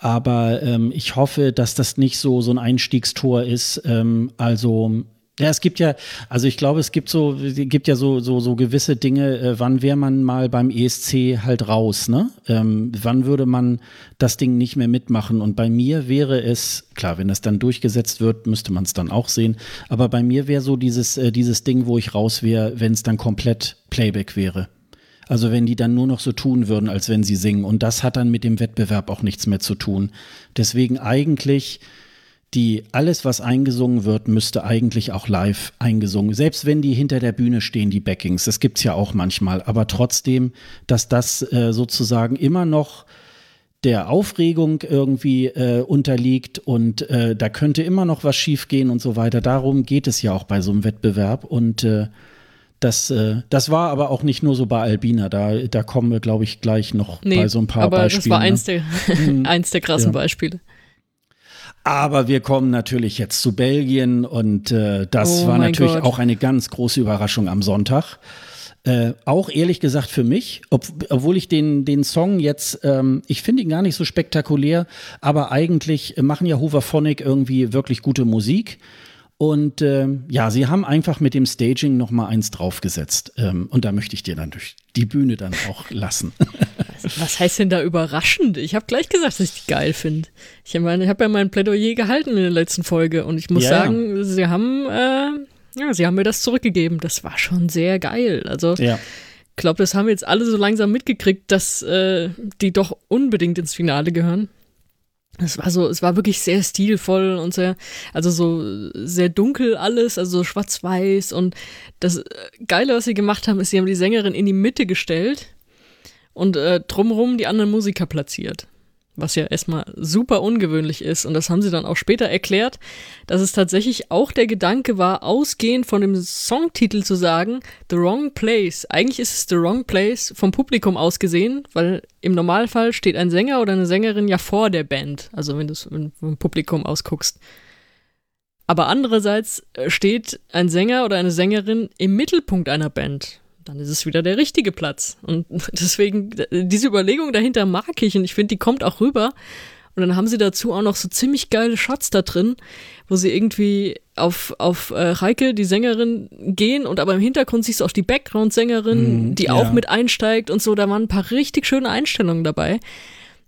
aber ähm, ich hoffe, dass das nicht so so ein Einstiegstor ist. Ähm, also ja, es gibt ja, also ich glaube, es gibt so, gibt ja so, so, so gewisse Dinge, äh, wann wäre man mal beim ESC halt raus, ne? Ähm, wann würde man das Ding nicht mehr mitmachen? Und bei mir wäre es, klar, wenn das dann durchgesetzt wird, müsste man es dann auch sehen. Aber bei mir wäre so dieses, äh, dieses Ding, wo ich raus wäre, wenn es dann komplett Playback wäre. Also wenn die dann nur noch so tun würden, als wenn sie singen. Und das hat dann mit dem Wettbewerb auch nichts mehr zu tun. Deswegen eigentlich die alles, was eingesungen wird, müsste eigentlich auch live eingesungen. Selbst wenn die hinter der Bühne stehen, die Backings, das gibt's ja auch manchmal, aber trotzdem, dass das äh, sozusagen immer noch der Aufregung irgendwie äh, unterliegt und äh, da könnte immer noch was schiefgehen und so weiter. Darum geht es ja auch bei so einem Wettbewerb und äh, das, äh, das war aber auch nicht nur so bei Albina, da, da kommen wir, glaube ich, gleich noch nee, bei so ein paar aber Beispielen. Aber das war eins ne? der, mhm. eins der krassen ja. Beispiele. Aber wir kommen natürlich jetzt zu Belgien und äh, das oh war natürlich Gott. auch eine ganz große Überraschung am Sonntag. Äh, auch ehrlich gesagt für mich, ob, obwohl ich den, den Song jetzt, ähm, ich finde ihn gar nicht so spektakulär, aber eigentlich machen ja Hooverphonic irgendwie wirklich gute Musik. Und ähm, ja, sie haben einfach mit dem Staging noch mal eins draufgesetzt. Ähm, und da möchte ich dir dann durch die Bühne dann auch lassen. Was heißt denn da überraschend? Ich habe gleich gesagt, dass ich die geil finde. Ich meine, ich habe ja mein Plädoyer gehalten in der letzten Folge und ich muss ja, sagen, ja. sie haben, äh, ja, sie haben mir das zurückgegeben. Das war schon sehr geil. Also ja. ich glaube, das haben wir jetzt alle so langsam mitgekriegt, dass äh, die doch unbedingt ins Finale gehören. Es war so, es war wirklich sehr stilvoll und sehr, also so sehr dunkel alles, also so schwarz-weiß und das Geile, was sie gemacht haben, ist, sie haben die Sängerin in die Mitte gestellt und äh, drumherum die anderen Musiker platziert was ja erstmal super ungewöhnlich ist. Und das haben sie dann auch später erklärt, dass es tatsächlich auch der Gedanke war, ausgehend von dem Songtitel zu sagen, The Wrong Place. Eigentlich ist es The Wrong Place vom Publikum aus gesehen, weil im Normalfall steht ein Sänger oder eine Sängerin ja vor der Band, also wenn du es vom Publikum ausguckst. Aber andererseits steht ein Sänger oder eine Sängerin im Mittelpunkt einer Band dann ist es wieder der richtige Platz. Und deswegen, diese Überlegung dahinter mag ich und ich finde, die kommt auch rüber. Und dann haben sie dazu auch noch so ziemlich geile Shots da drin, wo sie irgendwie auf, auf äh, Heike, die Sängerin, gehen und aber im Hintergrund siehst du auch die Background-Sängerin, mm, die ja. auch mit einsteigt und so. Da waren ein paar richtig schöne Einstellungen dabei.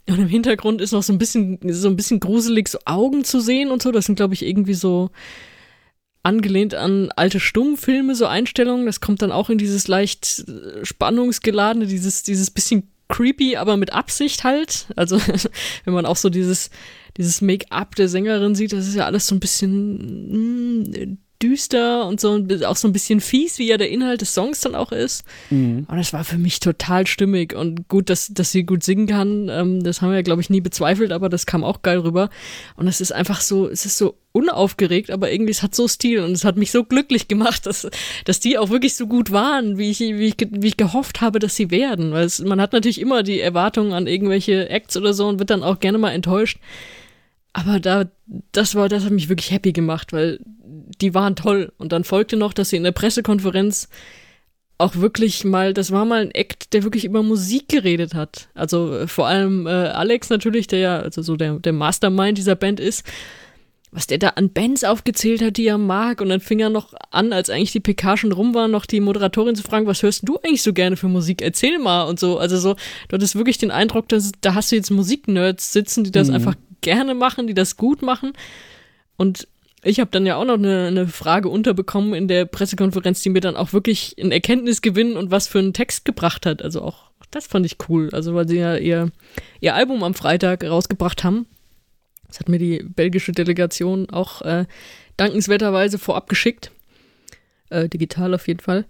Und im Hintergrund ist noch so ein bisschen, so ein bisschen gruselig, so Augen zu sehen und so. Das sind, glaube ich, irgendwie so, angelehnt an alte Stummfilme, so Einstellungen. Das kommt dann auch in dieses leicht äh, spannungsgeladene, dieses, dieses bisschen creepy, aber mit Absicht halt. Also, wenn man auch so dieses, dieses Make-up der Sängerin sieht, das ist ja alles so ein bisschen mh, mm, düster und so auch so ein bisschen fies, wie ja der Inhalt des Songs dann auch ist. Mhm. Und das war für mich total stimmig und gut, dass, dass sie gut singen kann. Ähm, das haben wir ja, glaube ich, nie bezweifelt, aber das kam auch geil rüber. Und es ist einfach so, es ist so unaufgeregt, aber irgendwie es hat so Stil und es hat mich so glücklich gemacht, dass, dass die auch wirklich so gut waren, wie ich, wie ich, wie ich gehofft habe, dass sie werden. Weil es, man hat natürlich immer die Erwartungen an irgendwelche Acts oder so und wird dann auch gerne mal enttäuscht. Aber da, das war, das hat mich wirklich happy gemacht, weil die waren toll. Und dann folgte noch, dass sie in der Pressekonferenz auch wirklich mal, das war mal ein Act, der wirklich über Musik geredet hat. Also äh, vor allem äh, Alex natürlich, der ja also so der, der Mastermind dieser Band ist, was der da an Bands aufgezählt hat, die er mag. Und dann fing er noch an, als eigentlich die PK schon rum war, noch die Moderatorin zu fragen, was hörst du eigentlich so gerne für Musik? Erzähl mal und so. Also so, du hattest wirklich den Eindruck, dass da hast du jetzt Musiknerds sitzen, die das mhm. einfach gerne machen, die das gut machen. Und ich habe dann ja auch noch eine, eine, Frage unterbekommen in der Pressekonferenz, die mir dann auch wirklich ein Erkenntnisgewinn und was für einen Text gebracht hat. Also auch das fand ich cool. Also weil sie ja ihr, ihr Album am Freitag rausgebracht haben. Das hat mir die belgische Delegation auch äh, dankenswerterweise vorab geschickt. Äh, digital auf jeden Fall.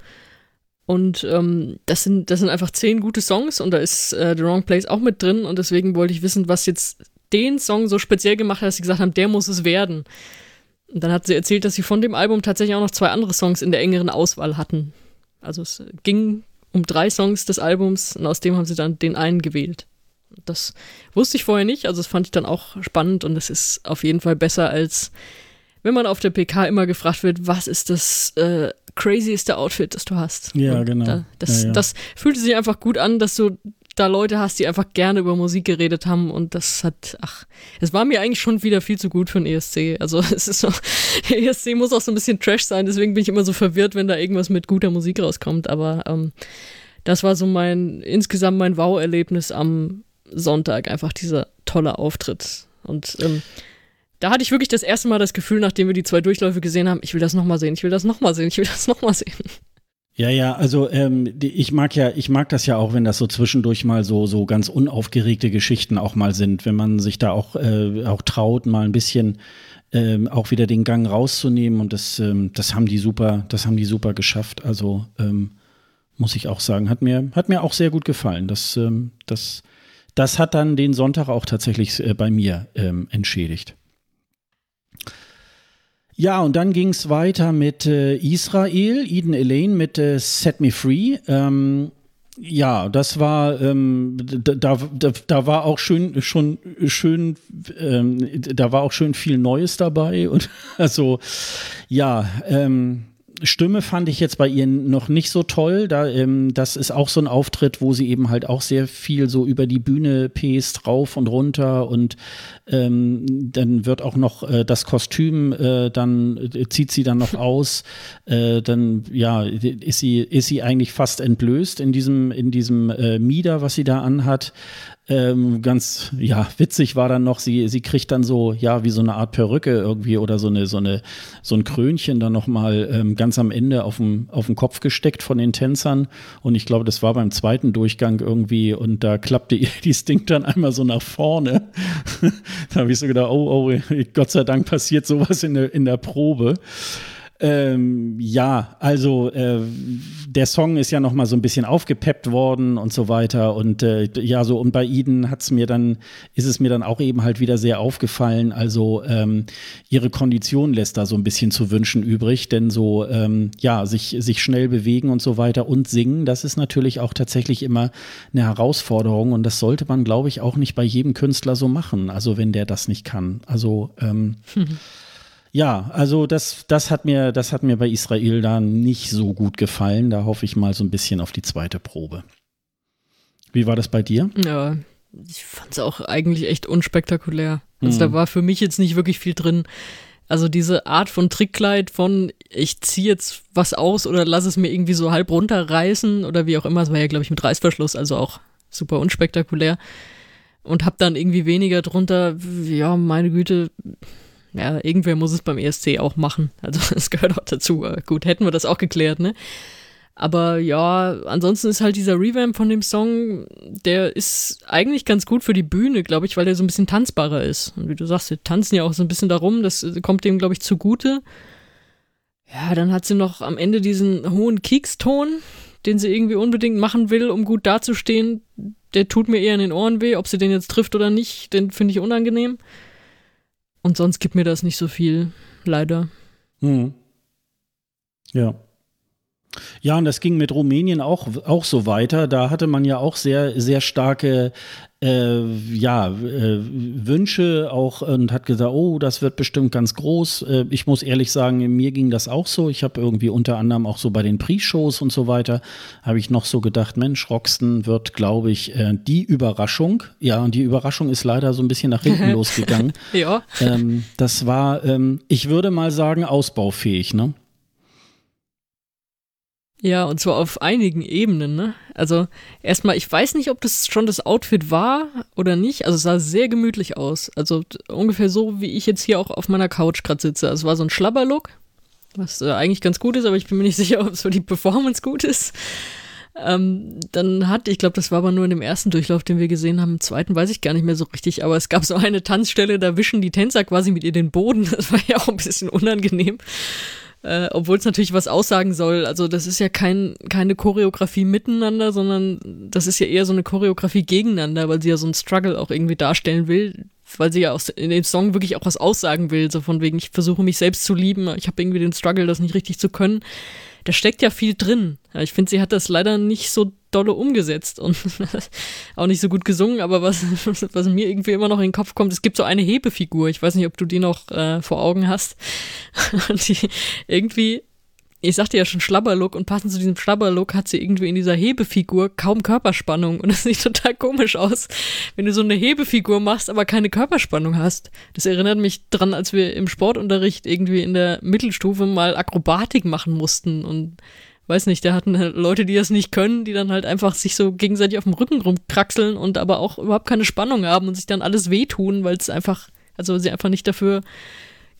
Und ähm, das, sind, das sind einfach zehn gute Songs und da ist äh, The Wrong Place auch mit drin und deswegen wollte ich wissen, was jetzt den Song so speziell gemacht hat, dass sie gesagt haben, der muss es werden. Und dann hat sie erzählt, dass sie von dem Album tatsächlich auch noch zwei andere Songs in der engeren Auswahl hatten. Also es ging um drei Songs des Albums und aus dem haben sie dann den einen gewählt. Das wusste ich vorher nicht, also das fand ich dann auch spannend und es ist auf jeden Fall besser als wenn man auf der PK immer gefragt wird, was ist das äh, crazieste Outfit, das du hast. Ja, und genau. Da, das, ja, ja. das fühlte sich einfach gut an, dass du da Leute hast, die einfach gerne über Musik geredet haben und das hat, ach, es war mir eigentlich schon wieder viel zu gut für einen ESC. Also es ist so, der ESC muss auch so ein bisschen Trash sein, deswegen bin ich immer so verwirrt, wenn da irgendwas mit guter Musik rauskommt. Aber ähm, das war so mein, insgesamt mein Wow-Erlebnis am Sonntag, einfach dieser tolle Auftritt. Und ähm, da hatte ich wirklich das erste Mal das Gefühl, nachdem wir die zwei Durchläufe gesehen haben, ich will das nochmal sehen, ich will das nochmal sehen, ich will das nochmal sehen. Ja, ja, also ähm, ich mag ja, ich mag das ja auch, wenn das so zwischendurch mal so so ganz unaufgeregte Geschichten auch mal sind, wenn man sich da auch äh, auch traut, mal ein bisschen ähm, auch wieder den Gang rauszunehmen und das ähm, das haben die super, das haben die super geschafft. Also ähm, muss ich auch sagen, hat mir hat mir auch sehr gut gefallen. Das ähm, das das hat dann den Sonntag auch tatsächlich äh, bei mir ähm, entschädigt. Ja, und dann ging es weiter mit äh, Israel, Eden Elaine mit äh, Set Me Free. Ähm, ja, das war, ähm, da, da, da war auch schön, schon schön, ähm, da war auch schön viel Neues dabei und also ja, ähm, Stimme fand ich jetzt bei ihr noch nicht so toll. Da, ähm, das ist auch so ein Auftritt, wo sie eben halt auch sehr viel so über die Bühne pest, rauf und runter und ähm, dann wird auch noch äh, das Kostüm, äh, dann äh, zieht sie dann noch aus. Äh, dann ja, ist sie, ist sie eigentlich fast entblößt in diesem, in diesem äh, Mieder, was sie da anhat. Ähm, ganz, ja, witzig war dann noch, sie, sie kriegt dann so, ja, wie so eine Art Perücke irgendwie oder so eine, so eine, so ein Krönchen dann nochmal ähm, ganz am Ende auf dem, auf dem Kopf gesteckt von den Tänzern. Und ich glaube, das war beim zweiten Durchgang irgendwie und da klappte ihr dieses Ding dann einmal so nach vorne. da habe ich so gedacht, oh, oh, Gott sei Dank passiert sowas in der, in der Probe. Ähm, ja, also äh, der Song ist ja noch mal so ein bisschen aufgepeppt worden und so weiter und äh, ja so und bei Eden hat's mir dann ist es mir dann auch eben halt wieder sehr aufgefallen. Also ähm, ihre Kondition lässt da so ein bisschen zu wünschen übrig, denn so ähm, ja sich sich schnell bewegen und so weiter und singen, das ist natürlich auch tatsächlich immer eine Herausforderung und das sollte man glaube ich auch nicht bei jedem Künstler so machen. Also wenn der das nicht kann. Also ähm, Ja, also das, das hat mir, das hat mir bei Israel da nicht so gut gefallen. Da hoffe ich mal so ein bisschen auf die zweite Probe. Wie war das bei dir? Ja, ich fand es auch eigentlich echt unspektakulär. Also mhm. da war für mich jetzt nicht wirklich viel drin. Also diese Art von Trickkleid von ich ziehe jetzt was aus oder lass es mir irgendwie so halb runterreißen oder wie auch immer. Es war ja, glaube ich, mit Reißverschluss, also auch super unspektakulär. Und hab dann irgendwie weniger drunter, ja, meine Güte, ja, irgendwer muss es beim ESC auch machen. Also es gehört auch dazu. Gut, hätten wir das auch geklärt, ne? Aber ja, ansonsten ist halt dieser Revamp von dem Song, der ist eigentlich ganz gut für die Bühne, glaube ich, weil der so ein bisschen tanzbarer ist. Und wie du sagst, wir tanzen ja auch so ein bisschen darum, das kommt dem, glaube ich, zugute. Ja, dann hat sie noch am Ende diesen hohen Kekston, den sie irgendwie unbedingt machen will, um gut dazustehen. Der tut mir eher in den Ohren weh. Ob sie den jetzt trifft oder nicht, den finde ich unangenehm. Und sonst gibt mir das nicht so viel, leider. Hm. Ja. Ja, und das ging mit Rumänien auch, auch so weiter. Da hatte man ja auch sehr, sehr starke äh, ja, äh, Wünsche auch und hat gesagt, oh, das wird bestimmt ganz groß. Äh, ich muss ehrlich sagen, mir ging das auch so. Ich habe irgendwie unter anderem auch so bei den Pre-Shows und so weiter, habe ich noch so gedacht, Mensch, Roxton wird, glaube ich, äh, die Überraschung. Ja, und die Überraschung ist leider so ein bisschen nach hinten losgegangen. ja. Ähm, das war, ähm, ich würde mal sagen, ausbaufähig, ne? Ja, und zwar auf einigen Ebenen, ne? Also erstmal, ich weiß nicht, ob das schon das Outfit war oder nicht. Also es sah sehr gemütlich aus. Also ungefähr so, wie ich jetzt hier auch auf meiner Couch gerade sitze. Also es war so ein Schlabberlook, was äh, eigentlich ganz gut ist, aber ich bin mir nicht sicher, ob so die Performance gut ist. Ähm, dann hat, ich glaube, das war aber nur in dem ersten Durchlauf, den wir gesehen haben. Im zweiten weiß ich gar nicht mehr so richtig, aber es gab so eine Tanzstelle, da wischen die Tänzer quasi mit ihr den Boden. Das war ja auch ein bisschen unangenehm. Äh, Obwohl es natürlich was aussagen soll. Also das ist ja kein, keine Choreografie miteinander, sondern das ist ja eher so eine Choreografie gegeneinander, weil sie ja so einen Struggle auch irgendwie darstellen will, weil sie ja aus, in dem Song wirklich auch was aussagen will, so von wegen, ich versuche mich selbst zu lieben, ich habe irgendwie den Struggle, das nicht richtig zu können da steckt ja viel drin. ich finde, sie hat das leider nicht so dolle umgesetzt und auch nicht so gut gesungen, aber was, was mir irgendwie immer noch in den Kopf kommt, es gibt so eine Hebefigur, ich weiß nicht, ob du die noch äh, vor Augen hast, die irgendwie ich sagte ja schon Schlabberlook und passend zu diesem Schlabberlook hat sie irgendwie in dieser Hebefigur kaum Körperspannung und das sieht total komisch aus, wenn du so eine Hebefigur machst, aber keine Körperspannung hast. Das erinnert mich dran, als wir im Sportunterricht irgendwie in der Mittelstufe mal Akrobatik machen mussten und weiß nicht, da hatten Leute, die das nicht können, die dann halt einfach sich so gegenseitig auf dem Rücken rumkraxeln und aber auch überhaupt keine Spannung haben und sich dann alles wehtun, weil es einfach, also sie einfach nicht dafür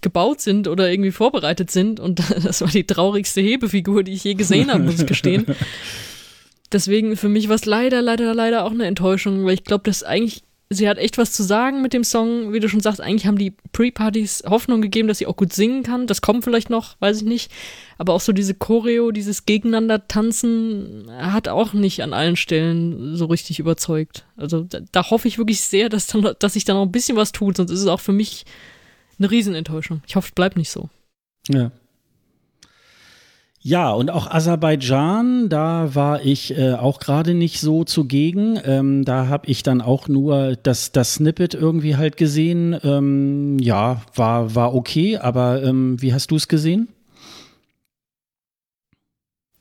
gebaut sind oder irgendwie vorbereitet sind. Und das war die traurigste Hebefigur, die ich je gesehen habe, muss ich gestehen. Deswegen für mich war es leider, leider, leider auch eine Enttäuschung, weil ich glaube, dass eigentlich, sie hat echt was zu sagen mit dem Song. Wie du schon sagst, eigentlich haben die Pre-Partys Hoffnung gegeben, dass sie auch gut singen kann. Das kommt vielleicht noch, weiß ich nicht. Aber auch so diese Choreo, dieses Gegeneinander-Tanzen hat auch nicht an allen Stellen so richtig überzeugt. Also da, da hoffe ich wirklich sehr, dass, dann, dass sich da noch ein bisschen was tut, sonst ist es auch für mich eine Riesenenttäuschung. Ich hoffe, es bleibt nicht so. Ja. Ja, und auch Aserbaidschan, da war ich äh, auch gerade nicht so zugegen. Ähm, da habe ich dann auch nur das, das Snippet irgendwie halt gesehen. Ähm, ja, war, war okay, aber ähm, wie hast du es gesehen?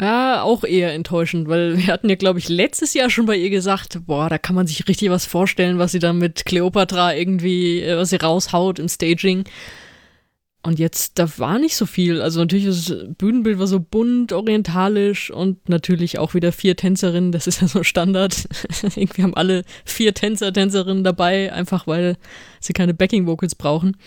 Ja, auch eher enttäuschend, weil wir hatten ja, glaube ich, letztes Jahr schon bei ihr gesagt, boah, da kann man sich richtig was vorstellen, was sie da mit Cleopatra irgendwie, äh, was sie raushaut im Staging. Und jetzt, da war nicht so viel. Also natürlich, das Bühnenbild war so bunt, orientalisch und natürlich auch wieder vier Tänzerinnen, das ist ja so Standard. Irgendwie haben alle vier Tänzer, Tänzerinnen dabei, einfach weil sie keine Backing-Vocals brauchen.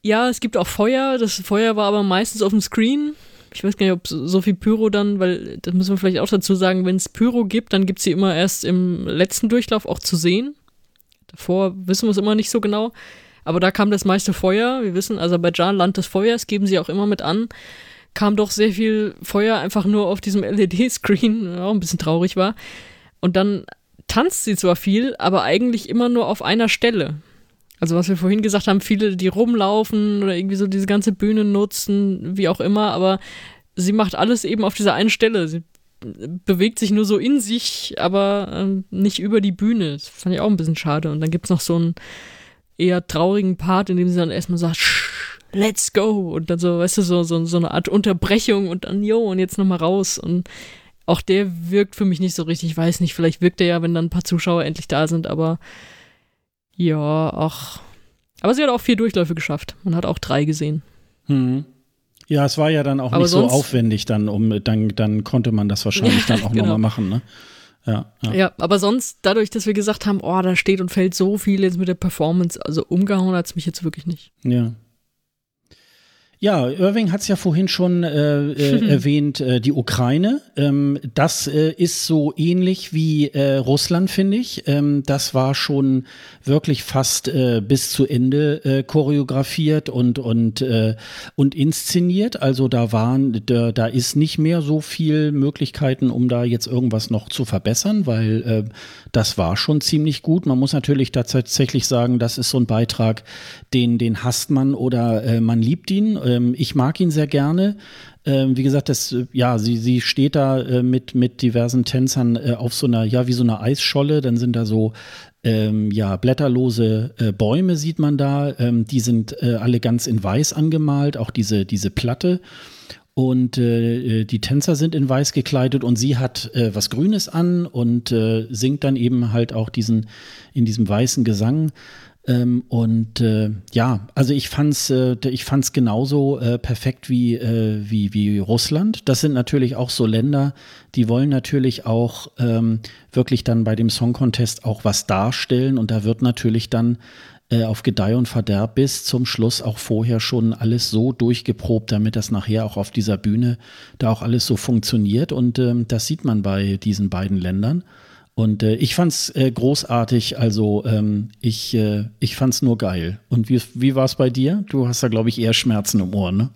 Ja, es gibt auch Feuer, das Feuer war aber meistens auf dem Screen ich weiß gar nicht, ob so viel Pyro dann, weil das müssen wir vielleicht auch dazu sagen, wenn es Pyro gibt, dann gibt es sie immer erst im letzten Durchlauf auch zu sehen. Davor wissen wir es immer nicht so genau. Aber da kam das meiste Feuer. Wir wissen, Aserbaidschan, Land des Feuers, geben sie auch immer mit an. Kam doch sehr viel Feuer einfach nur auf diesem LED-Screen, auch ein bisschen traurig war. Und dann tanzt sie zwar viel, aber eigentlich immer nur auf einer Stelle. Also was wir vorhin gesagt haben, viele, die rumlaufen oder irgendwie so diese ganze Bühne nutzen, wie auch immer, aber sie macht alles eben auf dieser einen Stelle. Sie bewegt sich nur so in sich, aber ähm, nicht über die Bühne. Das fand ich auch ein bisschen schade. Und dann gibt es noch so einen eher traurigen Part, in dem sie dann erstmal sagt, let's go. Und dann so, weißt du, so, so, so eine Art Unterbrechung und dann, jo, und jetzt nochmal raus. Und auch der wirkt für mich nicht so richtig. Ich weiß nicht, vielleicht wirkt er ja, wenn dann ein paar Zuschauer endlich da sind, aber ja, ach. Aber sie hat auch vier Durchläufe geschafft. Man hat auch drei gesehen. Hm. Ja, es war ja dann auch Aber nicht so aufwendig, dann, um, dann, dann konnte man das wahrscheinlich dann auch genau. nochmal machen, ne? Ja, ja. ja, aber sonst, dadurch, dass wir gesagt haben, oh, da steht und fällt so viel jetzt mit der Performance, also umgehauen hat es mich jetzt wirklich nicht. Ja. Ja, Irving hat es ja vorhin schon äh, äh, erwähnt, äh, die Ukraine. Ähm, das äh, ist so ähnlich wie äh, Russland, finde ich. Ähm, das war schon wirklich fast äh, bis zu Ende choreografiert und, und, und inszeniert. Also da waren, da, da ist nicht mehr so viel Möglichkeiten, um da jetzt irgendwas noch zu verbessern, weil das war schon ziemlich gut. Man muss natürlich tatsächlich sagen, das ist so ein Beitrag, den, den hasst man oder man liebt ihn ähm, ich mag ihn sehr gerne. Ähm, wie gesagt, das, äh, ja, sie, sie steht da äh, mit, mit diversen Tänzern äh, auf so einer, ja, wie so einer Eisscholle. Dann sind da so, ähm, ja, blätterlose äh, Bäume sieht man da. Ähm, die sind äh, alle ganz in weiß angemalt, auch diese, diese Platte. Und äh, die Tänzer sind in weiß gekleidet und sie hat äh, was Grünes an und äh, singt dann eben halt auch diesen in diesem weißen Gesang. Ähm, und äh, ja, also ich fand's, äh, ich fand's genauso äh, perfekt wie, äh, wie, wie Russland. Das sind natürlich auch so Länder, die wollen natürlich auch ähm, wirklich dann bei dem Song Contest auch was darstellen und da wird natürlich dann äh, auf Gedeih und Verderb bis zum Schluss auch vorher schon alles so durchgeprobt, damit das nachher auch auf dieser Bühne da auch alles so funktioniert und ähm, das sieht man bei diesen beiden Ländern. Und äh, ich fand's äh, großartig, also ähm, ich, äh, ich fand's nur geil. Und wie, wie war es bei dir? Du hast da, glaube ich, eher Schmerzen im Ohr, ne?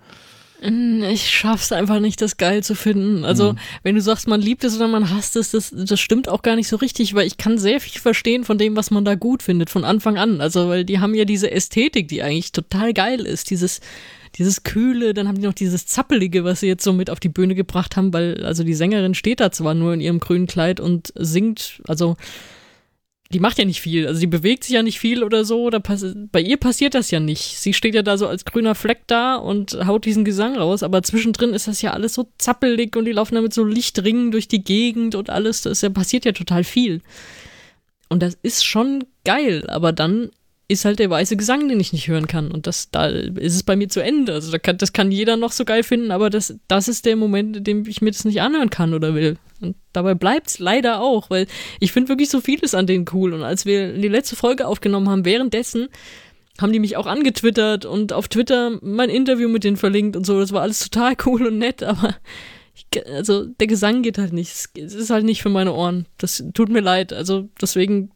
Mm, ich schaff's einfach nicht, das geil zu finden. Also, mhm. wenn du sagst, man liebt es oder man hasst es, das, das stimmt auch gar nicht so richtig, weil ich kann sehr viel verstehen von dem, was man da gut findet, von Anfang an. Also, weil die haben ja diese Ästhetik, die eigentlich total geil ist. Dieses, dieses Kühle, dann haben die noch dieses Zappelige, was sie jetzt so mit auf die Bühne gebracht haben, weil, also die Sängerin steht da zwar nur in ihrem grünen Kleid und singt, also die macht ja nicht viel, also die bewegt sich ja nicht viel oder so, oder bei ihr passiert das ja nicht. Sie steht ja da so als grüner Fleck da und haut diesen Gesang raus, aber zwischendrin ist das ja alles so zappelig und die laufen damit so Lichtringen durch die Gegend und alles, das ja, passiert ja total viel. Und das ist schon geil, aber dann ist halt der weiße Gesang, den ich nicht hören kann. Und das, da ist es bei mir zu Ende. Also da kann, das kann jeder noch so geil finden, aber das, das ist der Moment, in dem ich mir das nicht anhören kann oder will. Und dabei bleibt es leider auch, weil ich finde wirklich so vieles an denen cool. Und als wir die letzte Folge aufgenommen haben, währenddessen haben die mich auch angetwittert und auf Twitter mein Interview mit denen verlinkt und so. Das war alles total cool und nett, aber ich, also der Gesang geht halt nicht. Es ist halt nicht für meine Ohren. Das tut mir leid. Also deswegen,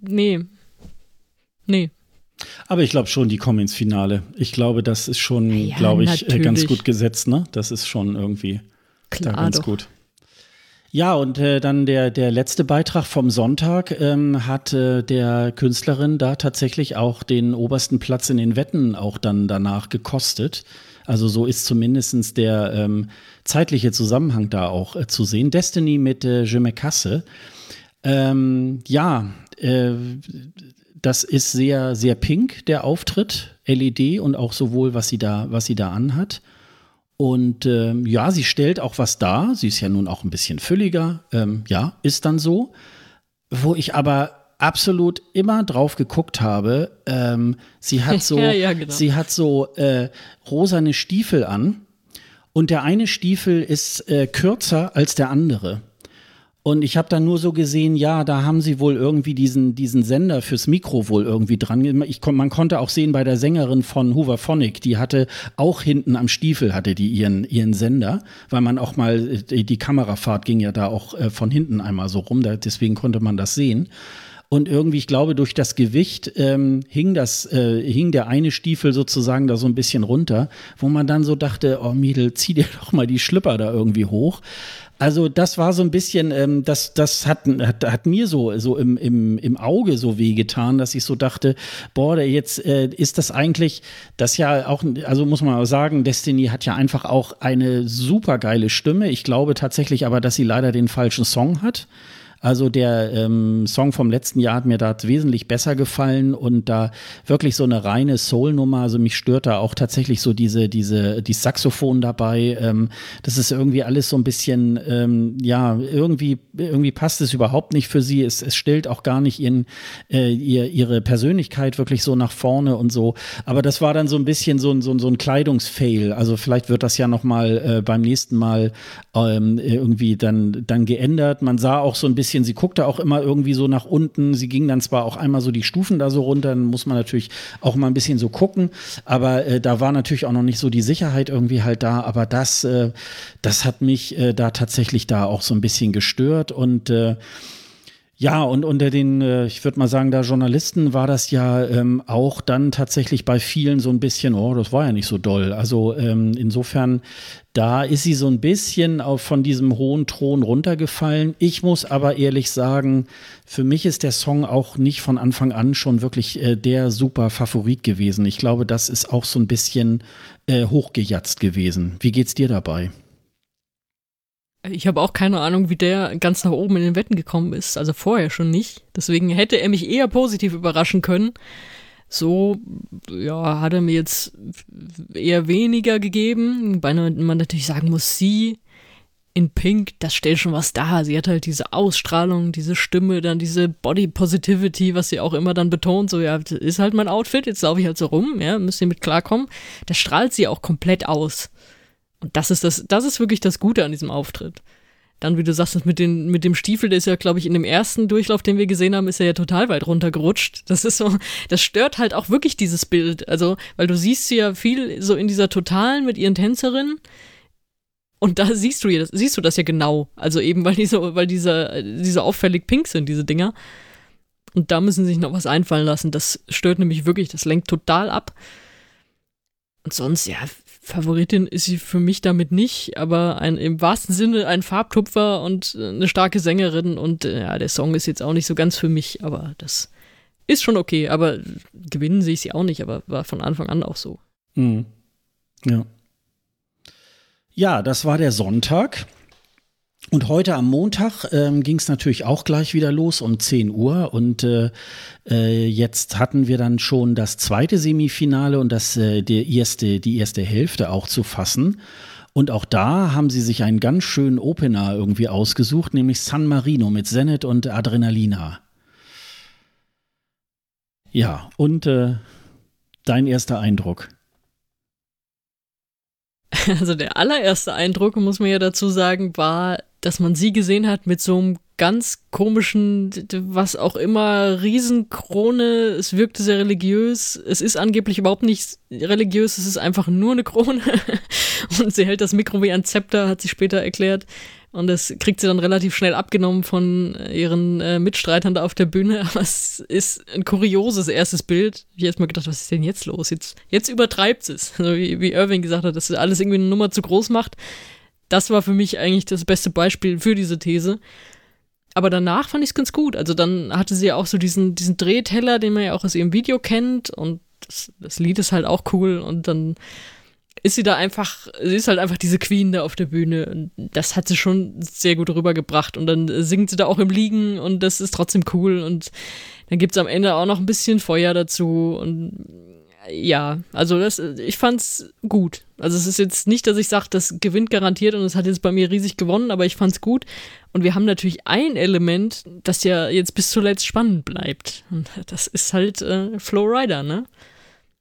nee, Nee. Aber ich glaube schon, die kommen ins Finale. Ich glaube, das ist schon, ja, glaube ich, natürlich. ganz gut gesetzt, ne? Das ist schon irgendwie Klar, ganz doch. gut. Ja, und äh, dann der, der letzte Beitrag vom Sonntag ähm, hat äh, der Künstlerin da tatsächlich auch den obersten Platz in den Wetten auch dann danach gekostet. Also so ist zumindest der ähm, zeitliche Zusammenhang da auch äh, zu sehen. Destiny mit äh, Je me casse. Ähm, ja, äh, das ist sehr, sehr pink, der Auftritt, LED und auch sowohl, was sie da, was sie da anhat. Und ähm, ja, sie stellt auch was dar. Sie ist ja nun auch ein bisschen fülliger. Ähm, ja, ist dann so. Wo ich aber absolut immer drauf geguckt habe, ähm, sie hat so, ja, ja, genau. sie hat so äh, rosane Stiefel an und der eine Stiefel ist äh, kürzer als der andere. Und ich habe dann nur so gesehen, ja, da haben sie wohl irgendwie diesen, diesen Sender fürs Mikro wohl irgendwie dran. Ich, man konnte auch sehen bei der Sängerin von Hooverphonic, die hatte auch hinten am Stiefel hatte die ihren, ihren Sender, weil man auch mal, äh, die Kamerafahrt ging ja da auch äh, von hinten einmal so rum, deswegen konnte man das sehen. Und irgendwie, ich glaube, durch das Gewicht ähm, hing das, äh, hing der eine Stiefel sozusagen da so ein bisschen runter, wo man dann so dachte, oh Mädel, zieh dir doch mal die Schlüpper da irgendwie hoch. Also das war so ein bisschen, ähm, das, das hat, hat, hat mir so, so im, im, im Auge so wehgetan, dass ich so dachte, boah, jetzt äh, ist das eigentlich, das ja auch, also muss man auch sagen, Destiny hat ja einfach auch eine super geile Stimme. Ich glaube tatsächlich aber, dass sie leider den falschen Song hat. Also der ähm, Song vom letzten Jahr hat mir da wesentlich besser gefallen und da wirklich so eine reine Soul-Nummer. Also mich stört da auch tatsächlich so diese, diese, die Saxophon dabei. Ähm, das ist irgendwie alles so ein bisschen, ähm, ja, irgendwie, irgendwie passt es überhaupt nicht für sie. Es, es stellt auch gar nicht ihren, äh, ihr, ihre Persönlichkeit wirklich so nach vorne und so. Aber das war dann so ein bisschen so ein, so ein, so ein Kleidungsfail. Also vielleicht wird das ja noch mal äh, beim nächsten Mal ähm, irgendwie dann, dann geändert. Man sah auch so ein bisschen bisschen, sie guckte auch immer irgendwie so nach unten. Sie ging dann zwar auch einmal so die Stufen da so runter, dann muss man natürlich auch mal ein bisschen so gucken. Aber äh, da war natürlich auch noch nicht so die Sicherheit irgendwie halt da. Aber das, äh, das hat mich äh, da tatsächlich da auch so ein bisschen gestört und äh, ja, und unter den, äh, ich würde mal sagen, da Journalisten war das ja ähm, auch dann tatsächlich bei vielen so ein bisschen, oh, das war ja nicht so doll. Also ähm, insofern, da ist sie so ein bisschen auf, von diesem hohen Thron runtergefallen. Ich muss aber ehrlich sagen, für mich ist der Song auch nicht von Anfang an schon wirklich äh, der super Favorit gewesen. Ich glaube, das ist auch so ein bisschen äh, hochgejatzt gewesen. Wie geht's dir dabei? Ich habe auch keine Ahnung, wie der ganz nach oben in den Wetten gekommen ist. Also vorher schon nicht. Deswegen hätte er mich eher positiv überraschen können. So, ja, hat er mir jetzt eher weniger gegeben. Weil man natürlich sagen muss, sie in Pink, das stellt schon was dar. Sie hat halt diese Ausstrahlung, diese Stimme, dann diese Body Positivity, was sie auch immer dann betont. So, ja, das ist halt mein Outfit, jetzt laufe ich halt so rum, ja, müsst ihr mit klarkommen. Das strahlt sie auch komplett aus. Und das ist das, das ist wirklich das Gute an diesem Auftritt. Dann, wie du sagst, mit, den, mit dem Stiefel, der ist ja, glaube ich, in dem ersten Durchlauf, den wir gesehen haben, ist er ja total weit runtergerutscht. Das ist so, das stört halt auch wirklich dieses Bild. Also, weil du siehst sie ja viel so in dieser Totalen mit ihren Tänzerinnen. Und da siehst du, siehst du das ja genau. Also eben, weil diese, weil diese, diese auffällig pink sind, diese Dinger. Und da müssen sie sich noch was einfallen lassen. Das stört nämlich wirklich, das lenkt total ab. Und sonst, ja, Favoritin ist sie für mich damit nicht, aber ein, im wahrsten Sinne ein Farbtupfer und eine starke Sängerin und äh, ja, der Song ist jetzt auch nicht so ganz für mich, aber das ist schon okay, aber gewinnen sehe ich sie auch nicht, aber war von Anfang an auch so. Mhm. Ja. Ja, das war der Sonntag. Und heute am Montag ähm, ging es natürlich auch gleich wieder los um 10 Uhr. Und äh, äh, jetzt hatten wir dann schon das zweite Semifinale und das, äh, der erste, die erste Hälfte auch zu fassen. Und auch da haben sie sich einen ganz schönen Opener irgendwie ausgesucht, nämlich San Marino mit Zenit und Adrenalina. Ja, und äh, dein erster Eindruck? Also der allererste Eindruck, muss man ja dazu sagen, war dass man sie gesehen hat mit so einem ganz komischen, was auch immer, Riesenkrone. Es wirkte sehr religiös. Es ist angeblich überhaupt nicht religiös, es ist einfach nur eine Krone. Und sie hält das Mikro wie ein Zepter, hat sie später erklärt. Und das kriegt sie dann relativ schnell abgenommen von ihren äh, Mitstreitern da auf der Bühne. Aber es ist ein kurioses erstes Bild. Ich habe erst mal gedacht, was ist denn jetzt los? Jetzt, jetzt übertreibt es. Also wie, wie Irving gesagt hat, dass sie alles irgendwie eine Nummer zu groß macht das war für mich eigentlich das beste Beispiel für diese These. Aber danach fand ich es ganz gut. Also dann hatte sie ja auch so diesen, diesen Drehteller, den man ja auch aus ihrem Video kennt. Und das, das Lied ist halt auch cool. Und dann ist sie da einfach, sie ist halt einfach diese Queen da auf der Bühne. Und das hat sie schon sehr gut rübergebracht. Und dann singt sie da auch im Liegen und das ist trotzdem cool. Und dann gibt es am Ende auch noch ein bisschen Feuer dazu. Und ja, also das, ich fand's gut. Also es ist jetzt nicht, dass ich sage, das gewinnt garantiert und es hat jetzt bei mir riesig gewonnen, aber ich fand's gut. Und wir haben natürlich ein Element, das ja jetzt bis zuletzt spannend bleibt. Und das ist halt äh, Flowrider, ne?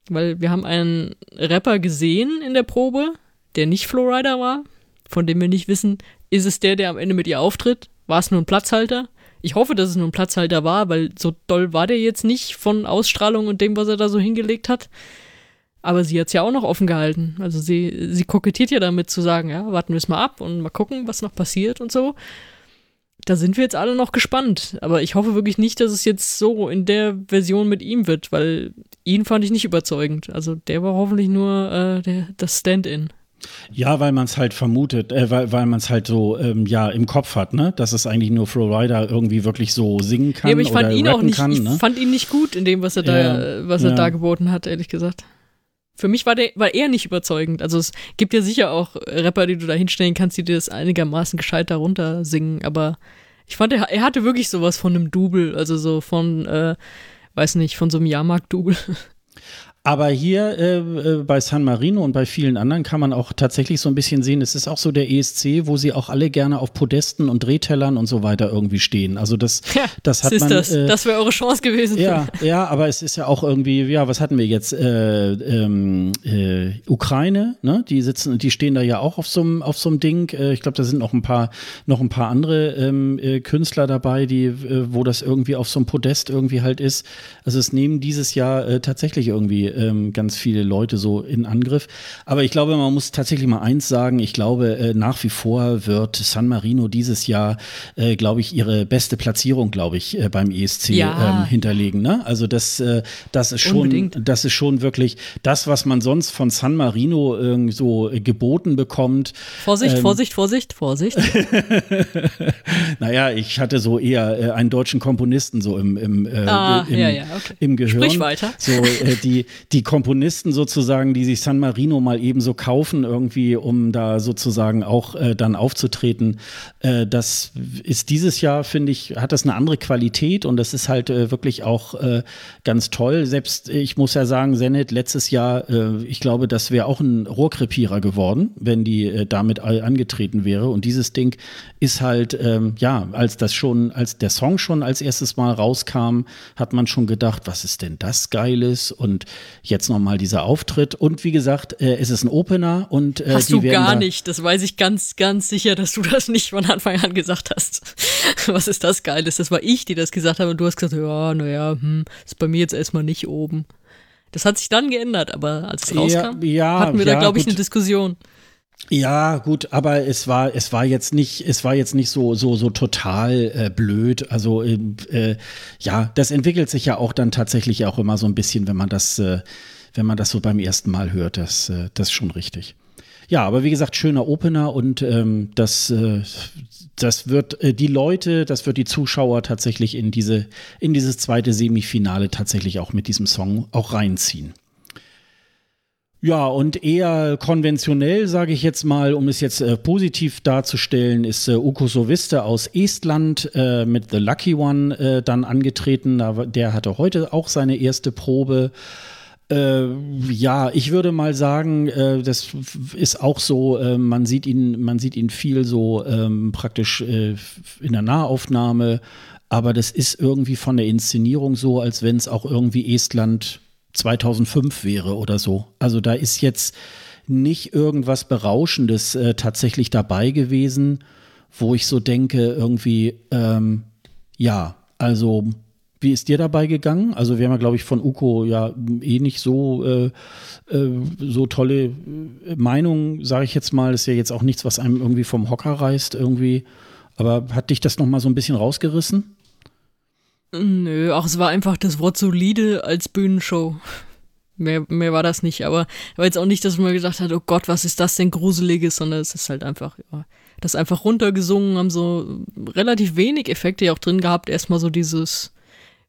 Weil wir haben einen Rapper gesehen in der Probe, der nicht Flowrider war, von dem wir nicht wissen, ist es der, der am Ende mit ihr auftritt? War es nur ein Platzhalter? Ich hoffe, dass es nur ein Platzhalter war, weil so doll war der jetzt nicht von Ausstrahlung und dem, was er da so hingelegt hat. Aber sie hat es ja auch noch offen gehalten. Also sie, sie kokettiert ja damit zu sagen, ja, warten wir es mal ab und mal gucken, was noch passiert und so. Da sind wir jetzt alle noch gespannt. Aber ich hoffe wirklich nicht, dass es jetzt so in der Version mit ihm wird, weil ihn fand ich nicht überzeugend. Also der war hoffentlich nur äh, der, das Stand-in. Ja, weil man es halt vermutet, äh, weil, weil man es halt so ähm, ja im Kopf hat, ne? Dass es eigentlich nur Flowrider irgendwie wirklich so singen kann. Ja, aber ich fand ihn auch nicht, kann, ich ne? fand ihn nicht gut in dem, was er da, ja, was er ja. da geboten hat, ehrlich gesagt. Für mich war der, war er nicht überzeugend. Also es gibt ja sicher auch Rapper, die du da hinstellen kannst, die dir das einigermaßen gescheit darunter singen, aber ich fand, er, er hatte wirklich sowas von einem Double, also so von, äh, weiß nicht, von so einem Jahrmarkt-Double. Aber hier äh, äh, bei San Marino und bei vielen anderen kann man auch tatsächlich so ein bisschen sehen, es ist auch so der ESC, wo sie auch alle gerne auf Podesten und Drehtellern und so weiter irgendwie stehen. Also das, ja, das hat ist man. Das, äh, das wäre eure Chance gewesen. Ja, ja, aber es ist ja auch irgendwie, ja, was hatten wir jetzt? Äh, ähm, äh, Ukraine, ne? Die sitzen, die stehen da ja auch auf so einem auf so einem Ding. Äh, ich glaube, da sind noch ein paar noch ein paar andere ähm, äh, Künstler dabei, die, äh, wo das irgendwie auf so einem Podest irgendwie halt ist. Also es nehmen dieses Jahr äh, tatsächlich irgendwie ähm, ganz viele Leute so in Angriff. Aber ich glaube, man muss tatsächlich mal eins sagen. Ich glaube, äh, nach wie vor wird San Marino dieses Jahr, äh, glaube ich, ihre beste Platzierung, glaube ich, äh, beim ESC Ja. ähm, hinterlegen. Ne? Also das, äh, das ist schon, Unbedingt. das ist schon wirklich das, was man sonst von San Marino irgendwie so äh, geboten bekommt. Vorsicht, Ähm, Vorsicht, Vorsicht, Vorsicht. Naja, ich hatte so eher äh, einen deutschen Komponisten so im, im, Ah, im, ja, ja, okay. im Gehirn. Sprich weiter. So die, die Komponisten sozusagen, die sich San Marino mal eben so kaufen, irgendwie, um da sozusagen auch äh, dann aufzutreten. Äh, das ist dieses Jahr, finde ich, hat das eine andere Qualität und das ist halt äh, wirklich auch äh, ganz toll. Selbst äh, ich muss ja sagen, Senet letztes Jahr, äh, ich glaube, das wäre auch ein Rohrkrepierer geworden, wenn die damit angetreten wäre. Und dieses Ding ist halt, ähm, ja, als das schon, als der Song schon als erstes Mal rauskam, hat man schon gedacht, was ist denn das Geiles? Und jetzt nochmal dieser Auftritt. Und wie gesagt, äh, es ist ein Opener und äh, Hast die du werden gar da, nicht. Das weiß ich ganz, ganz sicher, dass du das nicht von Anfang an gesagt hast. Was ist das Geiles? Das war ich, die das gesagt habe und du hast gesagt, ja, naja, hm, ist bei mir jetzt erstmal nicht oben. Das hat sich dann geändert, aber als es Ja, rauskam, ja, hatten wir ja, da, glaube ich, gut. eine Diskussion. Ja, gut, aber es war, es war jetzt nicht, es war jetzt nicht so, so, so total äh, blöd. Also ähm, äh, ja, das entwickelt sich ja auch dann tatsächlich auch immer so ein bisschen, wenn man das, äh, wenn man das so beim ersten Mal hört. Das, äh, das ist schon richtig. Ja, aber wie gesagt, schöner Opener und ähm, das, äh, das wird äh, die Leute, das wird die Zuschauer tatsächlich in diese, in dieses zweite Semifinale tatsächlich auch mit diesem Song auch reinziehen. Ja, und eher konventionell, sage ich jetzt mal, um es jetzt äh, positiv darzustellen, ist äh, Uko Soviste aus Estland äh, mit The Lucky One äh, dann angetreten. Der hatte heute auch seine erste Probe. Äh, ja, ich würde mal sagen, äh, das ist auch so, man sieht ihn, man sieht ihn viel so ähm, praktisch in der Nahaufnahme, aber das ist irgendwie von der Inszenierung so, als wenn es auch irgendwie Estland 2005 wäre oder so. Also da ist jetzt nicht irgendwas Berauschendes äh, tatsächlich dabei gewesen, wo ich so denke, irgendwie, ähm, ja, also wie ist dir dabei gegangen? Also wir haben ja, glaube ich, von Uko ja eh nicht so, äh, äh, so tolle äh, Meinungen, sage ich jetzt mal. Das ist ja jetzt auch nichts, was einem irgendwie vom Hocker reißt irgendwie. Aber hat dich das noch mal so ein bisschen rausgerissen? Nö, auch es war einfach das Wort solide als Bühnenshow. Mehr, mehr war das nicht, aber war jetzt auch nicht, dass man gedacht hat, oh Gott, was ist das denn Gruseliges, sondern es ist halt einfach, ja, das einfach runtergesungen, haben so relativ wenig Effekte ja auch drin gehabt. Erstmal so dieses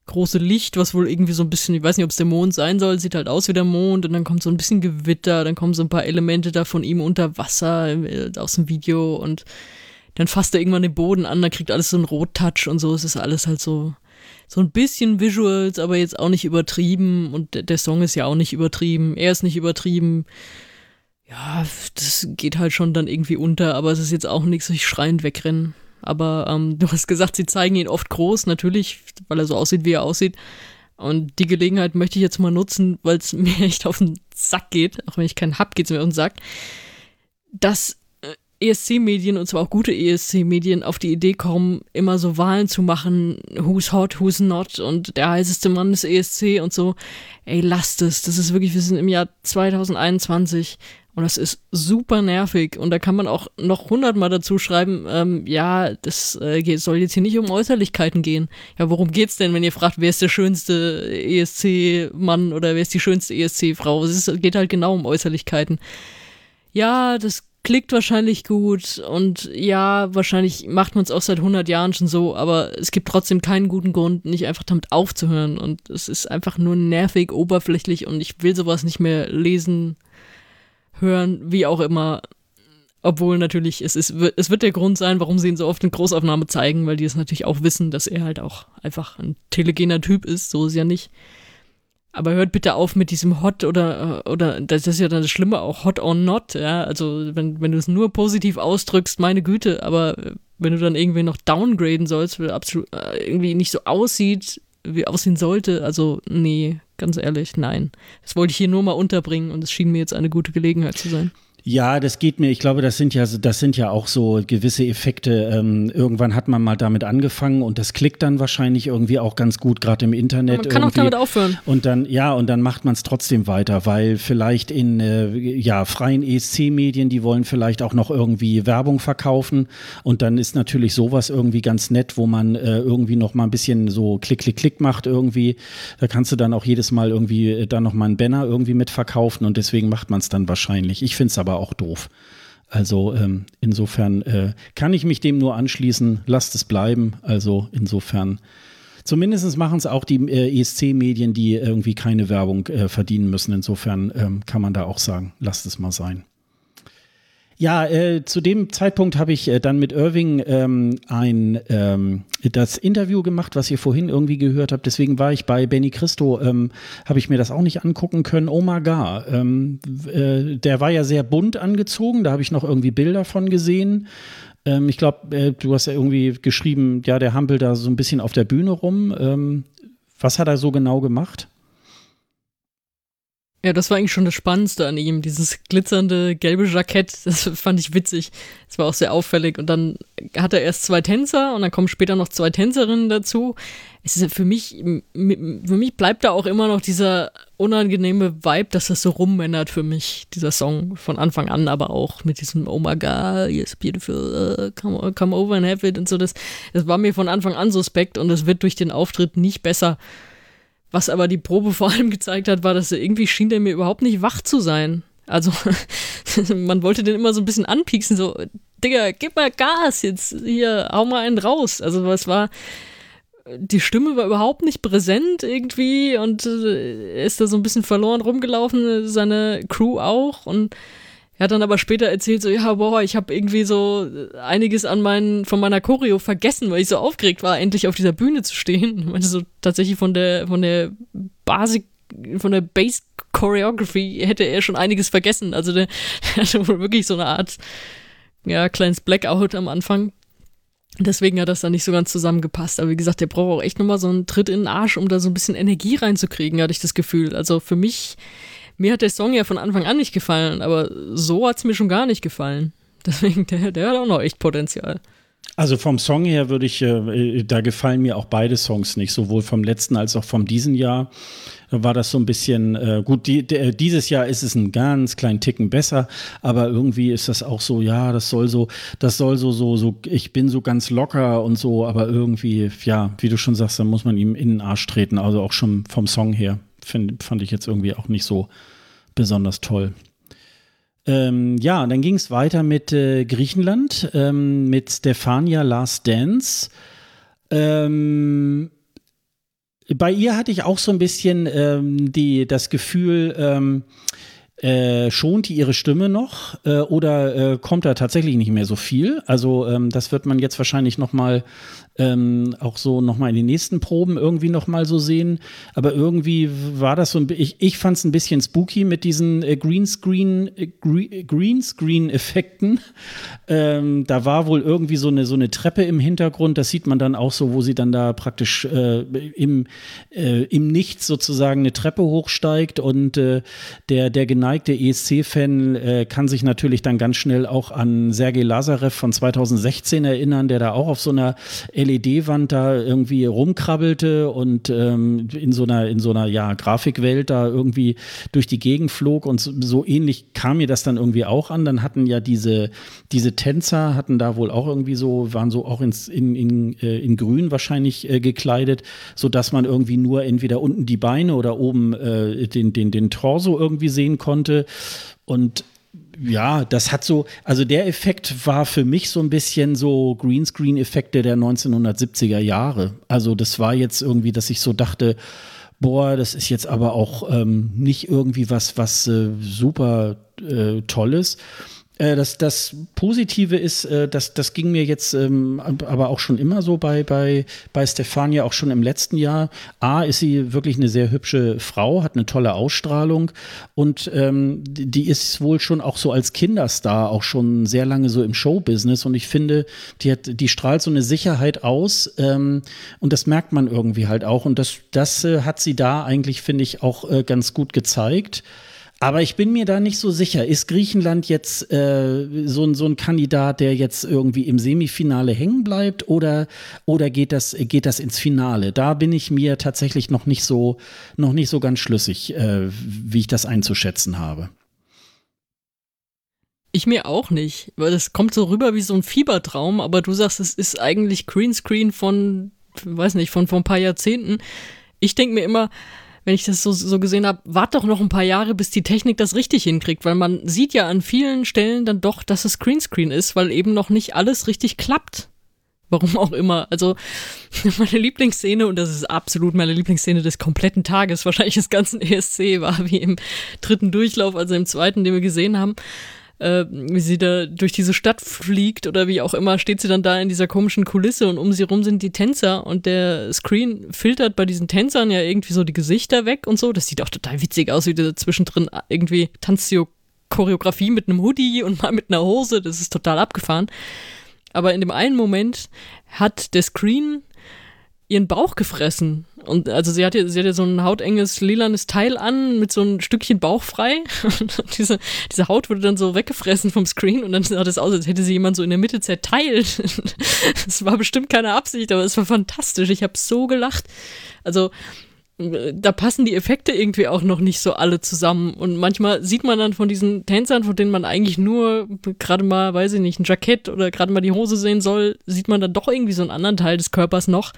große Licht, was wohl irgendwie so ein bisschen, ich weiß nicht, ob es der Mond sein soll, sieht halt aus wie der Mond und dann kommt so ein bisschen Gewitter, dann kommen so ein paar Elemente da von ihm unter Wasser äh, aus dem Video und dann fasst er irgendwann den Boden an, dann kriegt alles so einen Rottouch und so. Es ist alles halt so, so ein bisschen Visuals, aber jetzt auch nicht übertrieben. Und der- Song ist ja auch nicht übertrieben. Er ist nicht übertrieben. Ja, das geht halt schon dann irgendwie unter, aber es ist jetzt auch nichts, ich schreiend wegrennen. Aber ähm, du hast gesagt, sie zeigen ihn oft groß, natürlich, weil er so aussieht, wie er aussieht. Und die Gelegenheit möchte ich jetzt mal nutzen, weil es mir echt auf den Sack geht, auch wenn ich keinen hab, geht's mir auf den Sack, dass ESC-Medien, und zwar auch gute ESC-Medien, auf die Idee kommen, immer so Wahlen zu machen, who's hot, who's not und der heißeste Mann des ESC und so. Ey, lasst es. Das ist wirklich, wir sind im Jahr 2021 und das ist super nervig. Und da kann man auch noch hundertmal dazu schreiben, ähm, ja, das äh, soll jetzt hier nicht um Äußerlichkeiten gehen. Ja, worum geht's denn, wenn ihr fragt, wer ist der schönste ESC-Mann oder wer ist die schönste ESC-Frau? Es geht halt genau um Äußerlichkeiten ja, das klickt wahrscheinlich gut und ja, wahrscheinlich macht man es auch seit 100 Jahren schon so, aber es gibt trotzdem keinen guten Grund, nicht einfach damit aufzuhören und es ist einfach nur nervig, oberflächlich und ich will sowas nicht mehr lesen, hören, wie auch immer. Obwohl natürlich, es, ist, es wird der Grund sein, warum sie ihn so oft in Großaufnahme zeigen, weil die es natürlich auch wissen, dass er halt auch einfach ein telegener Typ ist, so ist ja nicht. Aber hört bitte auf mit diesem Hot oder, äh, oder das ist ja dann das Schlimme auch Hot or Not, ja. Also wenn, wenn du es nur positiv ausdrückst, meine Güte, aber wenn du dann irgendwie noch downgraden sollst, weil absolut äh, irgendwie nicht so aussieht, wie aussehen sollte, also nee, ganz ehrlich, nein. Das wollte ich hier nur mal unterbringen und es schien mir jetzt eine gute Gelegenheit zu sein. Ja, das geht mir. Ich glaube, das sind ja, das sind ja auch so gewisse Effekte. Ähm, irgendwann hat man mal damit angefangen und das klickt dann wahrscheinlich irgendwie auch ganz gut, gerade im Internet. man kann irgendwie. auch damit aufhören. Und dann, ja, und dann macht man es trotzdem weiter, weil vielleicht in äh, ja, freien ESC-Medien, die wollen vielleicht auch noch irgendwie Werbung verkaufen. Und dann ist natürlich sowas irgendwie ganz nett, wo man äh, irgendwie noch mal ein bisschen so Klick, Klick, Klick macht irgendwie. Da kannst du dann auch jedes Mal irgendwie äh, dann noch mal einen Banner irgendwie mitverkaufen und deswegen macht man es dann wahrscheinlich. Ich finde es aber auch doof. Also ähm, insofern äh, kann ich mich dem nur anschließen, lasst es bleiben. Also insofern, zumindest machen es auch die äh, ESC-Medien, die irgendwie keine Werbung äh, verdienen müssen. Insofern ähm, kann man da auch sagen, lasst es mal sein. Ja, äh, zu dem Zeitpunkt habe ich äh, dann mit Irving ähm, ein ähm, das Interview gemacht, was ihr vorhin irgendwie gehört habt. Deswegen war ich bei Benny Christo, ähm, habe ich mir das auch nicht angucken können. Oh my God, äh, der war ja sehr bunt angezogen. Da habe ich noch irgendwie Bilder von gesehen. Ähm, ich glaube, äh, du hast ja irgendwie geschrieben, ja, der hampelt da so ein bisschen auf der Bühne rum. Ähm, was hat er so genau gemacht? Ja, das war eigentlich schon das Spannendste an ihm, dieses glitzernde gelbe Jackett, das fand ich witzig. Das war auch sehr auffällig. Und dann hat er erst zwei Tänzer und dann kommen später noch zwei Tänzerinnen dazu. Es ist für mich, für mich bleibt da auch immer noch dieser unangenehme Vibe, dass das so rummännert für mich, dieser Song von Anfang an, aber auch mit diesem Oh my God, yes, beautiful, uh, come, come over and have it und so. Das, das war mir von Anfang an suspekt und es wird durch den Auftritt nicht besser. Was aber die Probe vor allem gezeigt hat, war, dass er irgendwie schien der mir überhaupt nicht wach zu sein. Also man wollte den immer so ein bisschen anpieksen, so, Digga, gib mal Gas jetzt, hier, hau mal einen raus. Also es war, die Stimme war überhaupt nicht präsent irgendwie und äh, ist da so ein bisschen verloren rumgelaufen, seine Crew auch und er hat dann aber später erzählt, so, ja, boah, ich habe irgendwie so einiges an meinen, von meiner Choreo vergessen, weil ich so aufgeregt war, endlich auf dieser Bühne zu stehen. Ich so tatsächlich von der, von der Basic, von der Base Choreography hätte er schon einiges vergessen. Also der, der hatte wohl wirklich so eine Art, ja, kleines Blackout am Anfang. Deswegen hat das dann nicht so ganz zusammengepasst. Aber wie gesagt, der braucht auch echt nochmal so einen Tritt in den Arsch, um da so ein bisschen Energie reinzukriegen, hatte ich das Gefühl. Also für mich mir hat der Song ja von Anfang an nicht gefallen, aber so hat es mir schon gar nicht gefallen. Deswegen, der, der hat auch noch echt Potenzial. Also vom Song her würde ich, äh, da gefallen mir auch beide Songs nicht, sowohl vom letzten als auch vom diesen Jahr war das so ein bisschen äh, gut. Dieses Jahr ist es ein ganz kleinen Ticken besser, aber irgendwie ist das auch so, ja, das soll so, das soll so, so, so, ich bin so ganz locker und so, aber irgendwie, ja, wie du schon sagst, dann muss man ihm in den Arsch treten, also auch schon vom Song her find, fand ich jetzt irgendwie auch nicht so besonders toll. Ähm, ja, dann ging es weiter mit äh, Griechenland, ähm, mit Stefania Last Dance. Ähm, bei ihr hatte ich auch so ein bisschen ähm, die, das Gefühl, ähm, äh, schont die ihre Stimme noch äh, oder äh, kommt da tatsächlich nicht mehr so viel? Also ähm, das wird man jetzt wahrscheinlich noch mal ähm, auch so noch mal in den nächsten Proben irgendwie noch mal so sehen. Aber irgendwie war das so ein ich, ich fand es ein bisschen spooky mit diesen äh, Greenscreen äh, Greenscreen-Effekten. Ähm, da war wohl irgendwie so eine so eine Treppe im Hintergrund. Das sieht man dann auch so, wo sie dann da praktisch äh, im äh, im Nichts sozusagen eine Treppe hochsteigt und äh, der der geneigte ESC-Fan äh, kann sich natürlich dann ganz schnell auch an Sergei Lazarev von 2016 erinnern, der da auch auf so einer LED-Wand da irgendwie rumkrabbelte und ähm, in so einer, in so einer ja, Grafikwelt da irgendwie durch die Gegend flog und so, so, ähnlich kam mir das dann irgendwie auch an. Dann hatten ja diese, diese Tänzer hatten da wohl auch irgendwie so, waren so auch ins, in, in, äh, in Grün wahrscheinlich äh, gekleidet, sodass man irgendwie nur entweder unten die Beine oder oben äh, den, den, den Torso irgendwie sehen konnte. Und ja, das hat so, also der Effekt war für mich so ein bisschen so Greenscreen-Effekte der 1970er Jahre. Also das war jetzt irgendwie, dass ich so dachte, boah, das ist jetzt aber auch ähm, nicht irgendwie was, was äh, super äh, Tolles. Äh, das, das Positive ist, äh, das, das ging mir jetzt ähm, aber auch schon immer so bei, bei, bei Stefania, auch schon im letzten Jahr. A, ist sie wirklich eine sehr hübsche Frau, hat eine tolle Ausstrahlung und ähm, die ist wohl schon auch so als Kinderstar auch schon sehr lange so im Showbusiness und ich finde, die, hat, die strahlt so eine Sicherheit aus ähm, und das merkt man irgendwie halt auch und das, das äh, hat sie da eigentlich, finde ich, auch ganz gut gezeigt. Aber ich bin mir da nicht so sicher. Ist Griechenland jetzt äh, so, so ein Kandidat, der jetzt irgendwie im Semifinale hängen bleibt oder, oder geht, das, geht das ins Finale? Da bin ich mir tatsächlich noch nicht so, noch nicht so ganz schlüssig, äh, wie ich das einzuschätzen habe. Ich mir auch nicht, weil das kommt so rüber wie so ein Fiebertraum, aber du sagst, es ist eigentlich Greenscreen von, weiß nicht, von vor ein paar Jahrzehnten. Ich denke mir immer, wenn ich das so, so gesehen habe, wart doch noch ein paar Jahre, bis die Technik das richtig hinkriegt, weil man sieht ja an vielen Stellen dann doch, dass es Greenscreen ist, weil eben noch nicht alles richtig klappt. Warum auch immer. Also meine Lieblingsszene, und das ist absolut meine Lieblingsszene des kompletten Tages, wahrscheinlich des ganzen ESC, war wie im dritten Durchlauf, also im zweiten, den wir gesehen haben, äh, wie sie da durch diese Stadt fliegt oder wie auch immer, steht sie dann da in dieser komischen Kulisse und um sie rum sind die Tänzer und der Screen filtert bei diesen Tänzern ja irgendwie so die Gesichter weg und so. Das sieht auch total witzig aus, wie da zwischendrin irgendwie tanzt sie Choreografie mit einem Hoodie und mal mit einer Hose. Das ist total abgefahren. Aber in dem einen Moment hat der Screen ihren Bauch gefressen. Und also sie hat ja, sie hat ja so ein hautenges, lilanes Teil an mit so ein Stückchen Bauch frei. Und diese, diese Haut wurde dann so weggefressen vom Screen und dann sah das aus, als hätte sie jemand so in der Mitte zerteilt. Das war bestimmt keine Absicht, aber es war fantastisch. Ich habe so gelacht. Also da passen die Effekte irgendwie auch noch nicht so alle zusammen. Und manchmal sieht man dann von diesen Tänzern, von denen man eigentlich nur gerade mal, weiß ich nicht, ein Jackett oder gerade mal die Hose sehen soll, sieht man dann doch irgendwie so einen anderen Teil des Körpers noch.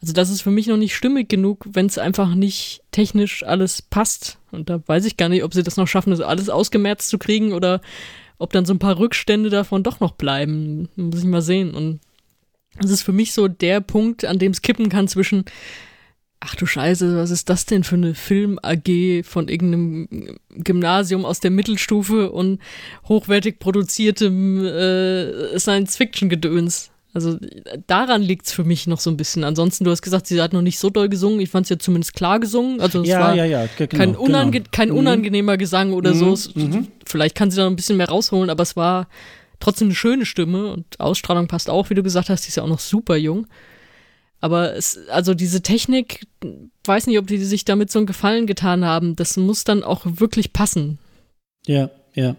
Also das ist für mich noch nicht stimmig genug, wenn es einfach nicht technisch alles passt. Und da weiß ich gar nicht, ob sie das noch schaffen, das alles ausgemerzt zu kriegen oder ob dann so ein paar Rückstände davon doch noch bleiben. Muss ich mal sehen. Und das ist für mich so der Punkt, an dem es kippen kann zwischen ach du Scheiße, was ist das denn für eine Film-AG von irgendeinem Gymnasium aus der Mittelstufe und hochwertig produziertem äh, Science-Fiction-Gedöns? Also daran liegt's für mich noch so ein bisschen. Ansonsten, du hast gesagt, sie hat noch nicht so doll gesungen. Ich fand sie ja zumindest klar gesungen. Also es ja, war ja, ja, genau, kein, unange genau. kein unangenehmer Gesang oder Mhm, so. mhm. Vielleicht kann sie da noch ein bisschen mehr rausholen, aber es war trotzdem eine schöne Stimme und Ausstrahlung passt auch, wie du gesagt hast. Die ist ja auch noch super jung. Aber es, also diese Technik, weiß nicht, ob die sich damit so einen Gefallen getan haben. Das muss dann auch wirklich passen. Ja, ja.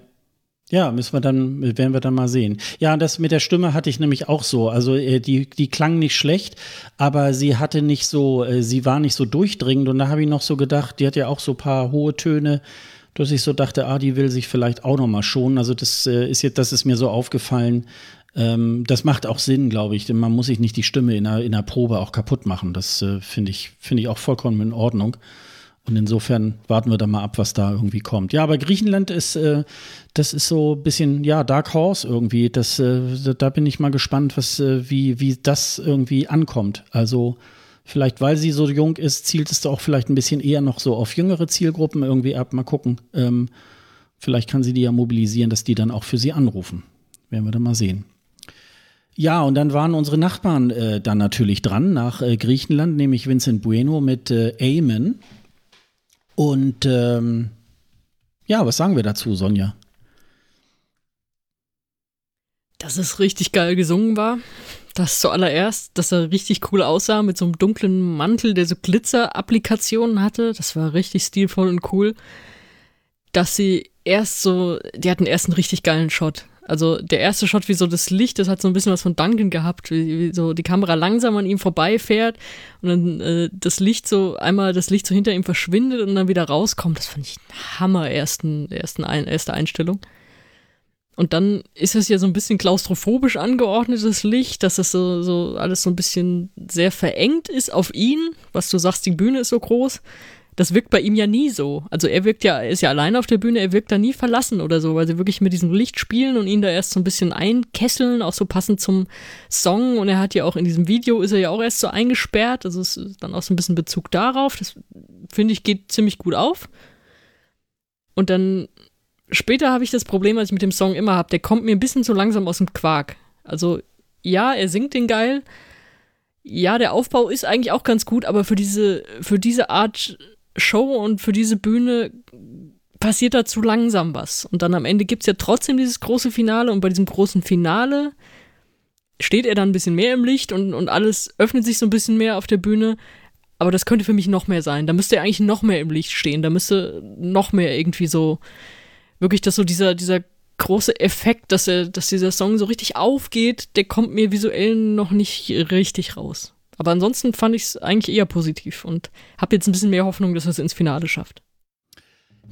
Ja, müssen wir dann, werden wir dann mal sehen. Ja, das mit der Stimme hatte ich nämlich auch so. Also äh, die, die klang nicht schlecht, aber sie hatte nicht so, äh, sie war nicht so durchdringend. Und da habe ich noch so gedacht, die hat ja auch so ein paar hohe Töne, dass ich so dachte, ah, die will sich vielleicht auch noch mal schonen. Also das äh, ist jetzt, das ist mir so aufgefallen. Ähm, das macht auch Sinn, glaube ich, denn man muss sich nicht die Stimme in einer, in einer Probe auch kaputt machen. Das äh, finde ich, finde ich auch vollkommen in Ordnung. Und insofern warten wir da mal ab, was da irgendwie kommt. Ja, aber Griechenland ist, äh, das ist so ein bisschen, ja, Dark Horse irgendwie. Das, äh, da bin ich mal gespannt, was, äh, wie, wie das irgendwie ankommt. Also vielleicht, weil sie so jung ist, zielt es auch vielleicht ein bisschen eher noch so auf jüngere Zielgruppen irgendwie ab. Mal gucken. Ähm, vielleicht kann sie die ja mobilisieren, dass die dann auch für sie anrufen. Werden wir dann mal sehen. Ja, und dann waren unsere Nachbarn äh, dann natürlich dran nach äh, Griechenland, nämlich Vincent Bueno mit äh, Amen. Und ähm, ja, was sagen wir dazu, Sonja? Dass es richtig geil gesungen war. Das zuallererst, dass er richtig cool aussah mit so einem dunklen Mantel, der so Glitzer-Applikationen hatte. Das war richtig stilvoll und cool. Dass sie erst so, die hatten erst einen richtig geilen Shot. Also der erste Shot, wie so das Licht, das hat so ein bisschen was von Duncan gehabt, wie, wie so die Kamera langsam an ihm vorbeifährt und dann äh, das Licht so, einmal das Licht so hinter ihm verschwindet und dann wieder rauskommt. Das fand ich ein Hammer, ersten, ersten ein, erste Einstellung. Und dann ist es ja so ein bisschen klaustrophobisch angeordnetes Licht, dass das so, so alles so ein bisschen sehr verengt ist auf ihn. Was du sagst, die Bühne ist so groß. Das wirkt bei ihm ja nie so. Also er wirkt ja, ist ja allein auf der Bühne, er wirkt da nie verlassen oder so, weil sie wirklich mit diesem Licht spielen und ihn da erst so ein bisschen einkesseln, auch so passend zum Song. Und er hat ja auch in diesem Video ist er ja auch erst so eingesperrt. Also es ist dann auch so ein bisschen Bezug darauf. Das finde ich geht ziemlich gut auf. Und dann später habe ich das Problem, was ich mit dem Song immer habe, der kommt mir ein bisschen zu langsam aus dem Quark. Also ja, er singt den geil. Ja, der Aufbau ist eigentlich auch ganz gut, aber für diese, für diese Art Show und für diese Bühne passiert da zu langsam was. Und dann am Ende gibt es ja trotzdem dieses große Finale und bei diesem großen Finale steht er dann ein bisschen mehr im Licht und, und alles öffnet sich so ein bisschen mehr auf der Bühne. Aber das könnte für mich noch mehr sein. Da müsste er eigentlich noch mehr im Licht stehen. Da müsste noch mehr irgendwie so, wirklich, dass so dieser, dieser große Effekt, dass er, dass dieser Song so richtig aufgeht, der kommt mir visuell noch nicht richtig raus. Aber ansonsten fand ich es eigentlich eher positiv und habe jetzt ein bisschen mehr Hoffnung, dass es ins Finale schafft.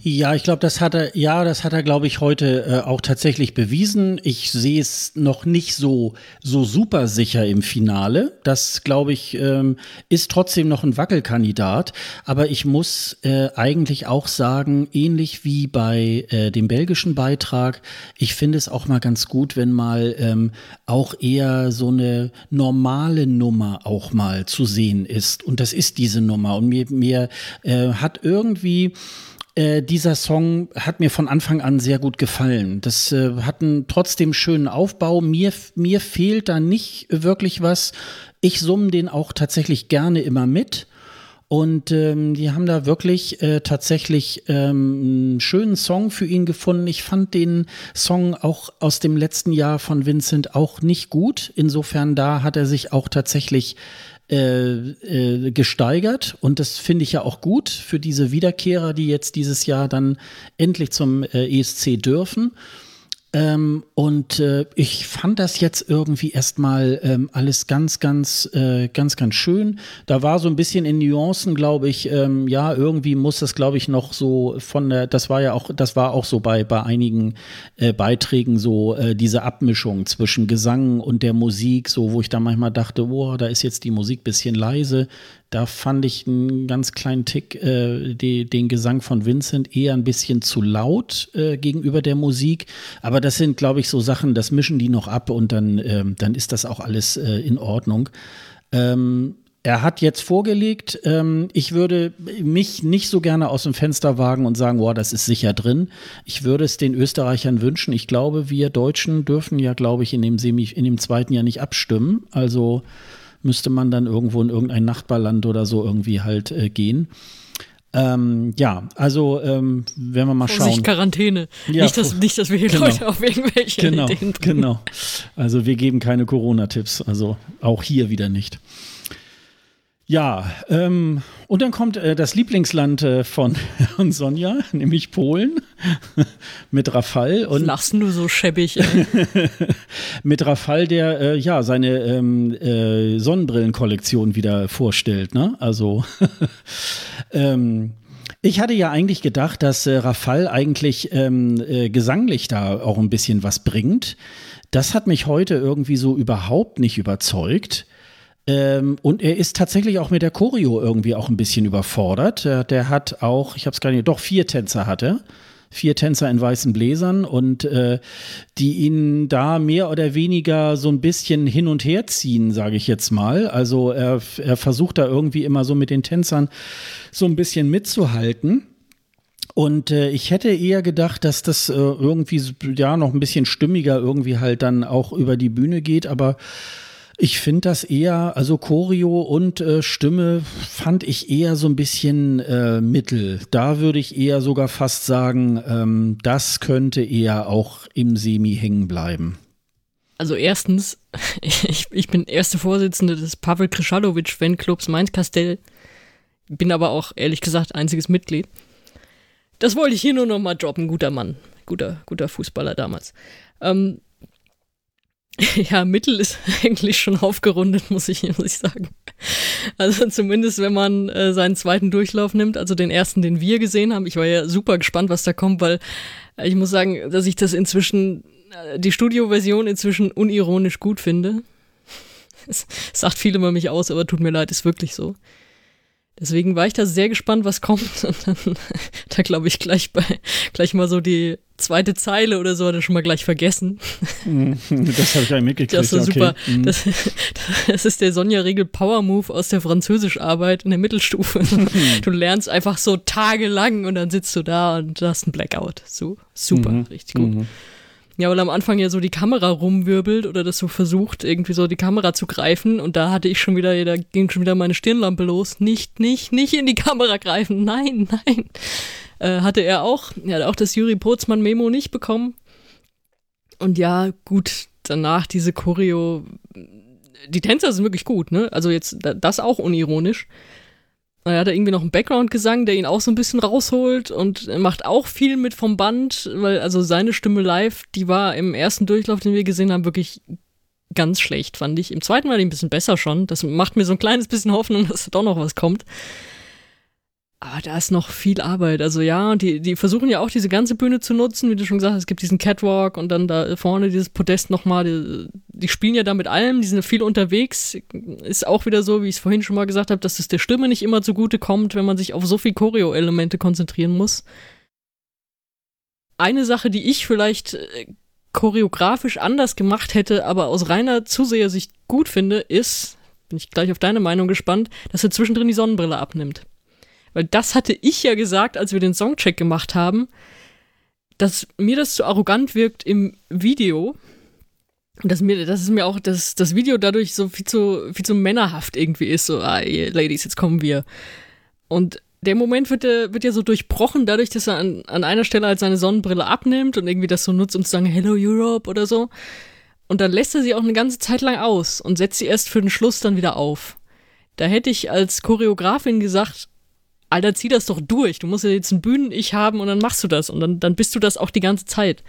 Ja, ich glaube, das hat er, ja, das hat er, glaube ich, heute äh, auch tatsächlich bewiesen. Ich sehe es noch nicht so, so super sicher im Finale. Das, glaube ich, ähm, ist trotzdem noch ein Wackelkandidat. Aber ich muss äh, eigentlich auch sagen, ähnlich wie bei äh, dem belgischen Beitrag, ich finde es auch mal ganz gut, wenn mal ähm, auch eher so eine normale Nummer auch mal zu sehen ist. Und das ist diese Nummer. Und mir, mir äh, hat irgendwie, äh, dieser Song hat mir von Anfang an sehr gut gefallen. Das äh, hat einen trotzdem schönen Aufbau. Mir, mir fehlt da nicht wirklich was. Ich summe den auch tatsächlich gerne immer mit. Und ähm, die haben da wirklich äh, tatsächlich ähm, einen schönen Song für ihn gefunden. Ich fand den Song auch aus dem letzten Jahr von Vincent auch nicht gut. Insofern da hat er sich auch tatsächlich äh, äh, gesteigert und das finde ich ja auch gut für diese Wiederkehrer, die jetzt dieses Jahr dann endlich zum äh, ESC dürfen. Ähm, und äh, ich fand das jetzt irgendwie erstmal ähm, alles ganz, ganz, äh, ganz, ganz schön. Da war so ein bisschen in Nuancen, glaube ich, ähm, ja, irgendwie muss das, glaube ich, noch so von der, das war ja auch, das war auch so bei, bei einigen äh, Beiträgen so äh, diese Abmischung zwischen Gesang und der Musik, so wo ich da manchmal dachte, boah, da ist jetzt die Musik bisschen leise. Da fand ich einen ganz kleinen Tick äh, die, den Gesang von Vincent eher ein bisschen zu laut äh, gegenüber der Musik. Aber das sind, glaube ich, so Sachen, das mischen die noch ab und dann, äh, dann ist das auch alles äh, in Ordnung. Ähm, er hat jetzt vorgelegt, ähm, ich würde mich nicht so gerne aus dem Fenster wagen und sagen, boah, das ist sicher drin. Ich würde es den Österreichern wünschen. Ich glaube, wir Deutschen dürfen ja, glaube ich, in dem, Semi, in dem zweiten Jahr nicht abstimmen. Also müsste man dann irgendwo in irgendein Nachbarland oder so irgendwie halt äh, gehen. Ähm, ja, also ähm, werden wir mal Vorsicht, schauen. Quarantäne. Ja, nicht, dass, nicht, dass wir hier genau. Leute auf irgendwelche genau, Ideen bringen. Genau. Also wir geben keine Corona-Tipps. Also auch hier wieder nicht. Ja, ähm, und dann kommt äh, das Lieblingsland äh, von, von Sonja, nämlich Polen, mit Rafal. Und lachst du so schäbig. mit Rafal, der äh, ja seine ähm, äh, Sonnenbrillenkollektion wieder vorstellt. Ne? Also ähm, ich hatte ja eigentlich gedacht, dass äh, Rafal eigentlich ähm, äh, gesanglich da auch ein bisschen was bringt. Das hat mich heute irgendwie so überhaupt nicht überzeugt. Ähm, und er ist tatsächlich auch mit der Choreo irgendwie auch ein bisschen überfordert. Der, der hat auch, ich habe es gar nicht, doch vier Tänzer hatte. Vier Tänzer in weißen Bläsern und äh, die ihn da mehr oder weniger so ein bisschen hin und her ziehen, sage ich jetzt mal. Also er, er versucht da irgendwie immer so mit den Tänzern so ein bisschen mitzuhalten. Und äh, ich hätte eher gedacht, dass das äh, irgendwie ja noch ein bisschen stimmiger irgendwie halt dann auch über die Bühne geht, aber ich finde das eher, also Choreo und äh, Stimme fand ich eher so ein bisschen äh, mittel. Da würde ich eher sogar fast sagen, ähm, das könnte eher auch im Semi hängen bleiben. Also erstens, ich, ich bin erste Vorsitzende des Pavel Krischalowitsch Fanclubs Mainz-Kastell, bin aber auch ehrlich gesagt einziges Mitglied. Das wollte ich hier nur noch mal droppen, guter Mann, guter, guter Fußballer damals. Ähm, Ja, Mittel ist eigentlich schon aufgerundet, muss ich, muss ich sagen. Also zumindest, wenn man äh, seinen zweiten Durchlauf nimmt, also den ersten, den wir gesehen haben. Ich war ja super gespannt, was da kommt, weil äh, ich muss sagen, dass ich das inzwischen, äh, die Studioversion inzwischen unironisch gut finde. Es sagt viel über mich aus, aber tut mir leid, ist wirklich so. Deswegen war ich da sehr gespannt, was kommt. Und dann, da glaube ich gleich bei, gleich mal so die zweite Zeile oder so hat er schon mal gleich vergessen. Das habe ich ja mitgekriegt. Das war okay. super. Mhm. Das, das ist der Sonja Regel Power Move aus der Französischarbeit in der Mittelstufe. Du lernst einfach so tagelang und dann sitzt du da und hast einen Blackout. So, super, Mhm. richtig gut. Mhm. Ja, weil am Anfang ja so die Kamera rumwirbelt oder das so versucht, irgendwie so die Kamera zu greifen und da hatte ich schon wieder, da ging schon wieder meine Stirnlampe los. Nicht, nicht, nicht in die Kamera greifen. Nein, nein. Äh, hatte er auch. Er hat auch das Juri Potzmann-Memo nicht bekommen. Und ja, gut, danach diese Choreo. Die Tänzer sind wirklich gut, ne? Also jetzt da- das auch unironisch. Und Er hat da irgendwie noch einen Background-Gesang, der ihn auch so ein bisschen rausholt und macht auch viel mit vom Band, weil also seine Stimme live, die war im ersten Durchlauf, den wir gesehen haben, wirklich ganz schlecht, fand ich. Im zweiten war die ein bisschen besser schon. Das macht mir so ein kleines bisschen Hoffnung, dass da doch noch was kommt. Aber da ist noch viel Arbeit. Also ja, die, die versuchen ja auch diese ganze Bühne zu nutzen, wie du schon gesagt hast, es gibt diesen Catwalk und dann da vorne dieses Podest nochmal. Die, die spielen ja da mit allem, die sind viel unterwegs. Ist auch wieder so, wie ich es vorhin schon mal gesagt habe, dass es der Stimme nicht immer zugute kommt, wenn man sich auf so viel Choreo-Elemente konzentrieren muss. Eine Sache, die ich vielleicht äh, choreografisch anders gemacht hätte, aber aus reiner Zusehersicht gut finde, ist, bin ich gleich auf deine Meinung gespannt, dass er zwischendrin die Sonnenbrille abnimmt. Weil das hatte ich ja gesagt, als wir den Songcheck gemacht haben, dass mir das zu arrogant wirkt im Video. Und dass mir, das ist mir auch, dass das Video dadurch so viel zu, viel zu männerhaft irgendwie ist. So, ah, Ladies, jetzt kommen wir. Und der Moment wird, ja- wird ja so durchbrochen, dadurch, dass er an, an einer Stelle halt seine Sonnenbrille abnimmt und irgendwie das so nutzt, um zu sagen, Hello Europe oder so. Und dann lässt er sie auch eine ganze Zeit lang aus und setzt sie erst für den Schluss dann wieder auf. Da hätte ich als Choreografin gesagt, Alter, zieh das doch durch. Du musst ja jetzt ein Bühnen-Ich haben und dann machst du das und dann, dann bist du das auch die ganze Zeit.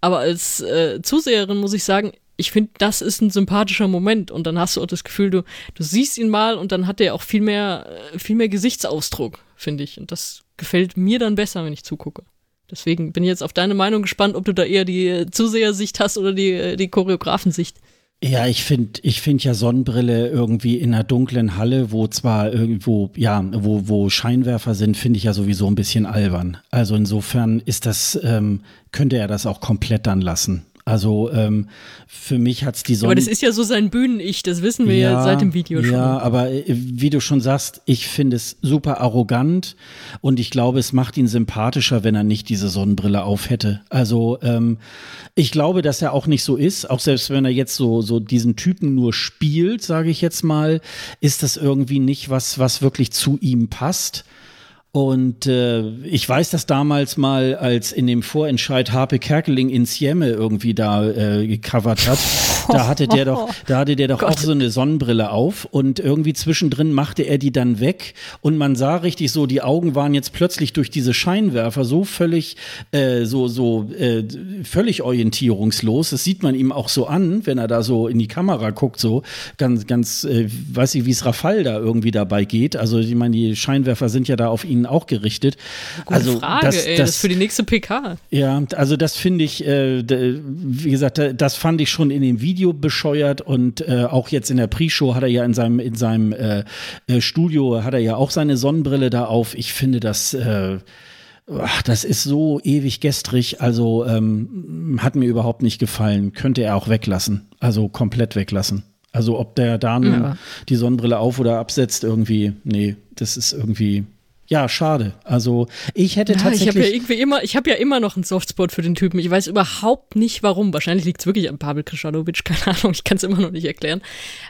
Aber als äh, Zuseherin muss ich sagen, ich finde, das ist ein sympathischer Moment und dann hast du auch das Gefühl, du, du siehst ihn mal und dann hat er auch viel mehr, äh, viel mehr Gesichtsausdruck, finde ich. Und das gefällt mir dann besser, wenn ich zugucke. Deswegen bin ich jetzt auf deine Meinung gespannt, ob du da eher die äh, Zusehersicht hast oder die, äh, die Choreografensicht. Ja, ich finde ich find ja Sonnenbrille irgendwie in einer dunklen Halle, wo zwar irgendwo, ja, wo, wo Scheinwerfer sind, finde ich ja sowieso ein bisschen albern. Also insofern ist das, ähm, könnte er das auch komplett dann lassen. Also ähm, für mich hat's die Sonne. Aber das ist ja so sein Bühnen-Ich, das wissen wir ja, seit dem Video schon. Ja, aber äh, wie du schon sagst, ich finde es super arrogant und ich glaube, es macht ihn sympathischer, wenn er nicht diese Sonnenbrille auf hätte. Also ähm, ich glaube, dass er auch nicht so ist, auch selbst wenn er jetzt so, so diesen Typen nur spielt, sage ich jetzt mal, ist das irgendwie nicht was, was wirklich zu ihm passt. Und äh, ich weiß das damals mal, als in dem Vorentscheid Harpe Kerkeling in Siemme irgendwie da äh, gecovert hat. Da hatte der doch, da hatte der doch auch so eine Sonnenbrille auf und irgendwie zwischendrin machte er die dann weg und man sah richtig so, die Augen waren jetzt plötzlich durch diese Scheinwerfer so völlig, äh, so, so, äh, völlig orientierungslos. Das sieht man ihm auch so an, wenn er da so in die Kamera guckt, so ganz, ganz, äh, weiß ich, wie es Rafal da irgendwie dabei geht. Also ich meine, die Scheinwerfer sind ja da auf ihn auch gerichtet. Gute also Frage, das, ey, das, ist für die nächste PK. ja, also das finde ich, äh, wie gesagt, da- das fand ich schon in dem Video bescheuert und äh, auch jetzt in der Pre-Show hat er ja in seinem in seinem äh, äh, Studio hat er ja auch seine Sonnenbrille da auf. Ich finde das äh, ach, das ist so ewig gestrig, also ähm, hat mir überhaupt nicht gefallen. Könnte er auch weglassen, also komplett weglassen. Also ob der da Ja. die Sonnenbrille auf oder absetzt, irgendwie, nee, das ist irgendwie, ja, schade. Also ich hätte Ja, ich habe tatsächlich. ja irgendwie immer, ich habe ja immer noch einen Softspot für den Typen. Ich weiß überhaupt nicht warum. Wahrscheinlich liegt es wirklich an Pavel Krishanovic, keine Ahnung, ich kann es immer noch nicht erklären.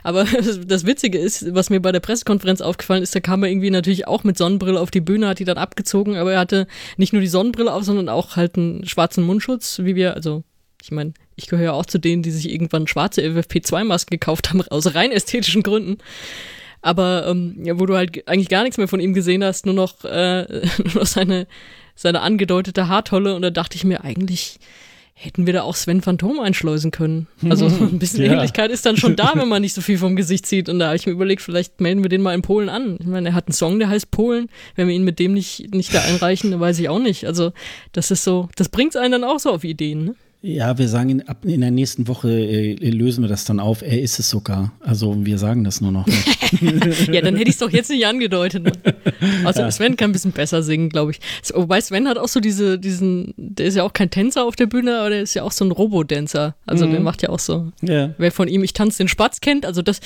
Aber das, das Witzige ist, was mir bei der Pressekonferenz aufgefallen ist, da kam er irgendwie natürlich auch mit Sonnenbrille auf die Bühne, hat die dann abgezogen, aber er hatte nicht nur die Sonnenbrille auf, sondern auch halt einen schwarzen Mundschutz, wie wir, also ich meine, ich gehöre ja auch zu denen, die sich irgendwann schwarze FFP2-Masken gekauft haben, aus rein ästhetischen Gründen. Aber ähm, ja, wo du halt eigentlich gar nichts mehr von ihm gesehen hast, nur noch, äh, nur noch seine, seine angedeutete Haartolle. Und da dachte ich mir, eigentlich hätten wir da auch Sven Phantom einschleusen können. Also ein bisschen Ja. Ähnlichkeit ist dann schon da, wenn man nicht so viel vom Gesicht sieht. Und da habe ich mir überlegt, vielleicht melden wir den mal in Polen an. Ich meine, er hat einen Song, der heißt Polen. Wenn wir ihn mit dem nicht, nicht da einreichen, dann weiß ich auch nicht. Also das ist so, das bringt einen dann auch so auf Ideen. Ne? Ja, wir sagen, in, in der nächsten Woche äh, lösen wir das dann auf. Er ist es sogar. Also wir sagen das nur noch nicht. ja, dann hätte ich es doch jetzt nicht angedeutet. Also ja. Sven kann ein bisschen besser singen, glaube ich. Wobei Sven hat auch so diese, diesen, der ist ja auch kein Tänzer auf der Bühne, aber der ist ja auch so ein Robodänzer. Also mhm. der macht ja auch so. Ja. Wer von ihm Ich tanze den Spatz kennt, also das,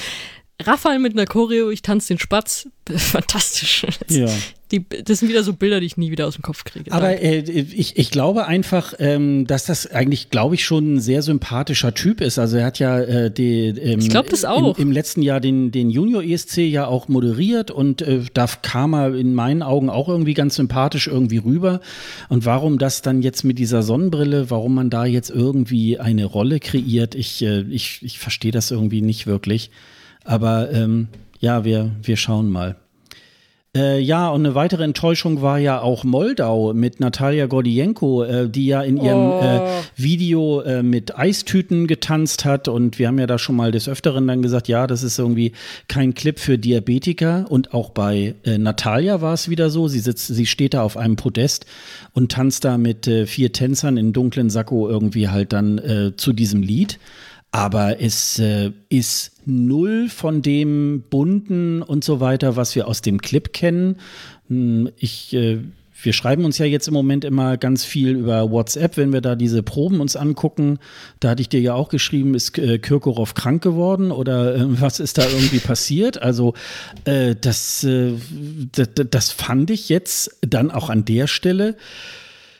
Raphael mit einer Choreo, ich tanze den Spatz, fantastisch. Ja. Die, das sind wieder so Bilder, die ich nie wieder aus dem Kopf kriege. Aber äh, ich, ich glaube einfach, ähm, dass das eigentlich, glaube ich, schon ein sehr sympathischer Typ ist. Also er hat ja äh, die, ähm, ich glaube das auch. Im, Im, letzten Jahr den, den Junior ESC ja auch moderiert und äh, da kam er in meinen Augen auch irgendwie ganz sympathisch irgendwie rüber. Und warum das dann jetzt mit dieser Sonnenbrille, warum man da jetzt irgendwie eine Rolle kreiert, ich, äh, ich, ich verstehe das irgendwie nicht wirklich. Aber ähm, ja, wir, wir schauen mal. Äh, ja, und eine weitere Enttäuschung war ja auch Moldau mit Natalia Gordienko, äh, die ja in ihrem äh, oh. äh, Video mit Eistüten getanzt hat. Und wir haben ja da schon mal des Öfteren dann gesagt, ja, das ist irgendwie kein Clip für Diabetiker. Und auch bei äh, Natalia war es wieder so. Sie sitzt, sie steht da auf einem Podest und tanzt da mit äh, vier Tänzern in dunklen Sakko irgendwie halt dann zu diesem Lied aber es äh, ist null von dem bunten und so weiter, was wir aus dem Clip kennen. Hm, ich äh, wir schreiben uns ja jetzt im Moment immer ganz viel über WhatsApp, wenn wir da diese Proben uns angucken. Da hatte ich dir ja auch geschrieben, ist äh, Kirkorov krank geworden oder äh, was ist da irgendwie passiert? Also äh, das, äh, das, das fand ich jetzt dann auch an der Stelle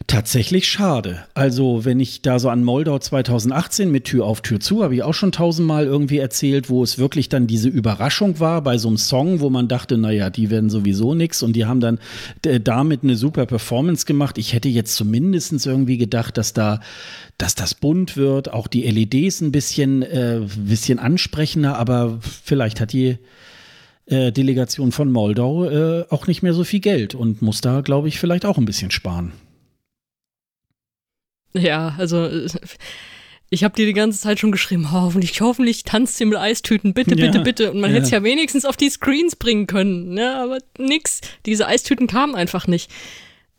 Tatsächlich schade. Also, wenn ich da so an Moldau 2018 mit Tür auf Tür zu, habe ich auch schon tausendmal irgendwie erzählt, wo es wirklich dann diese Überraschung war bei so einem Song, wo man dachte, naja, die werden sowieso nichts und die haben dann damit eine super Performance gemacht. Ich hätte jetzt zumindest irgendwie gedacht, dass da, dass das bunt wird, auch die LEDs ein bisschen, äh, bisschen ansprechender, aber vielleicht hat die äh, Delegation von Moldau äh, auch nicht mehr so viel Geld und muss da, glaube ich, vielleicht auch ein bisschen sparen. Ja, also ich habe dir die ganze Zeit schon geschrieben, hoffentlich, hoffentlich tanzt sie mit Eistüten, bitte, bitte, ja, bitte. Und man ja. hätte es ja wenigstens auf die Screens bringen können, ne? aber nix. Diese Eistüten kamen einfach nicht.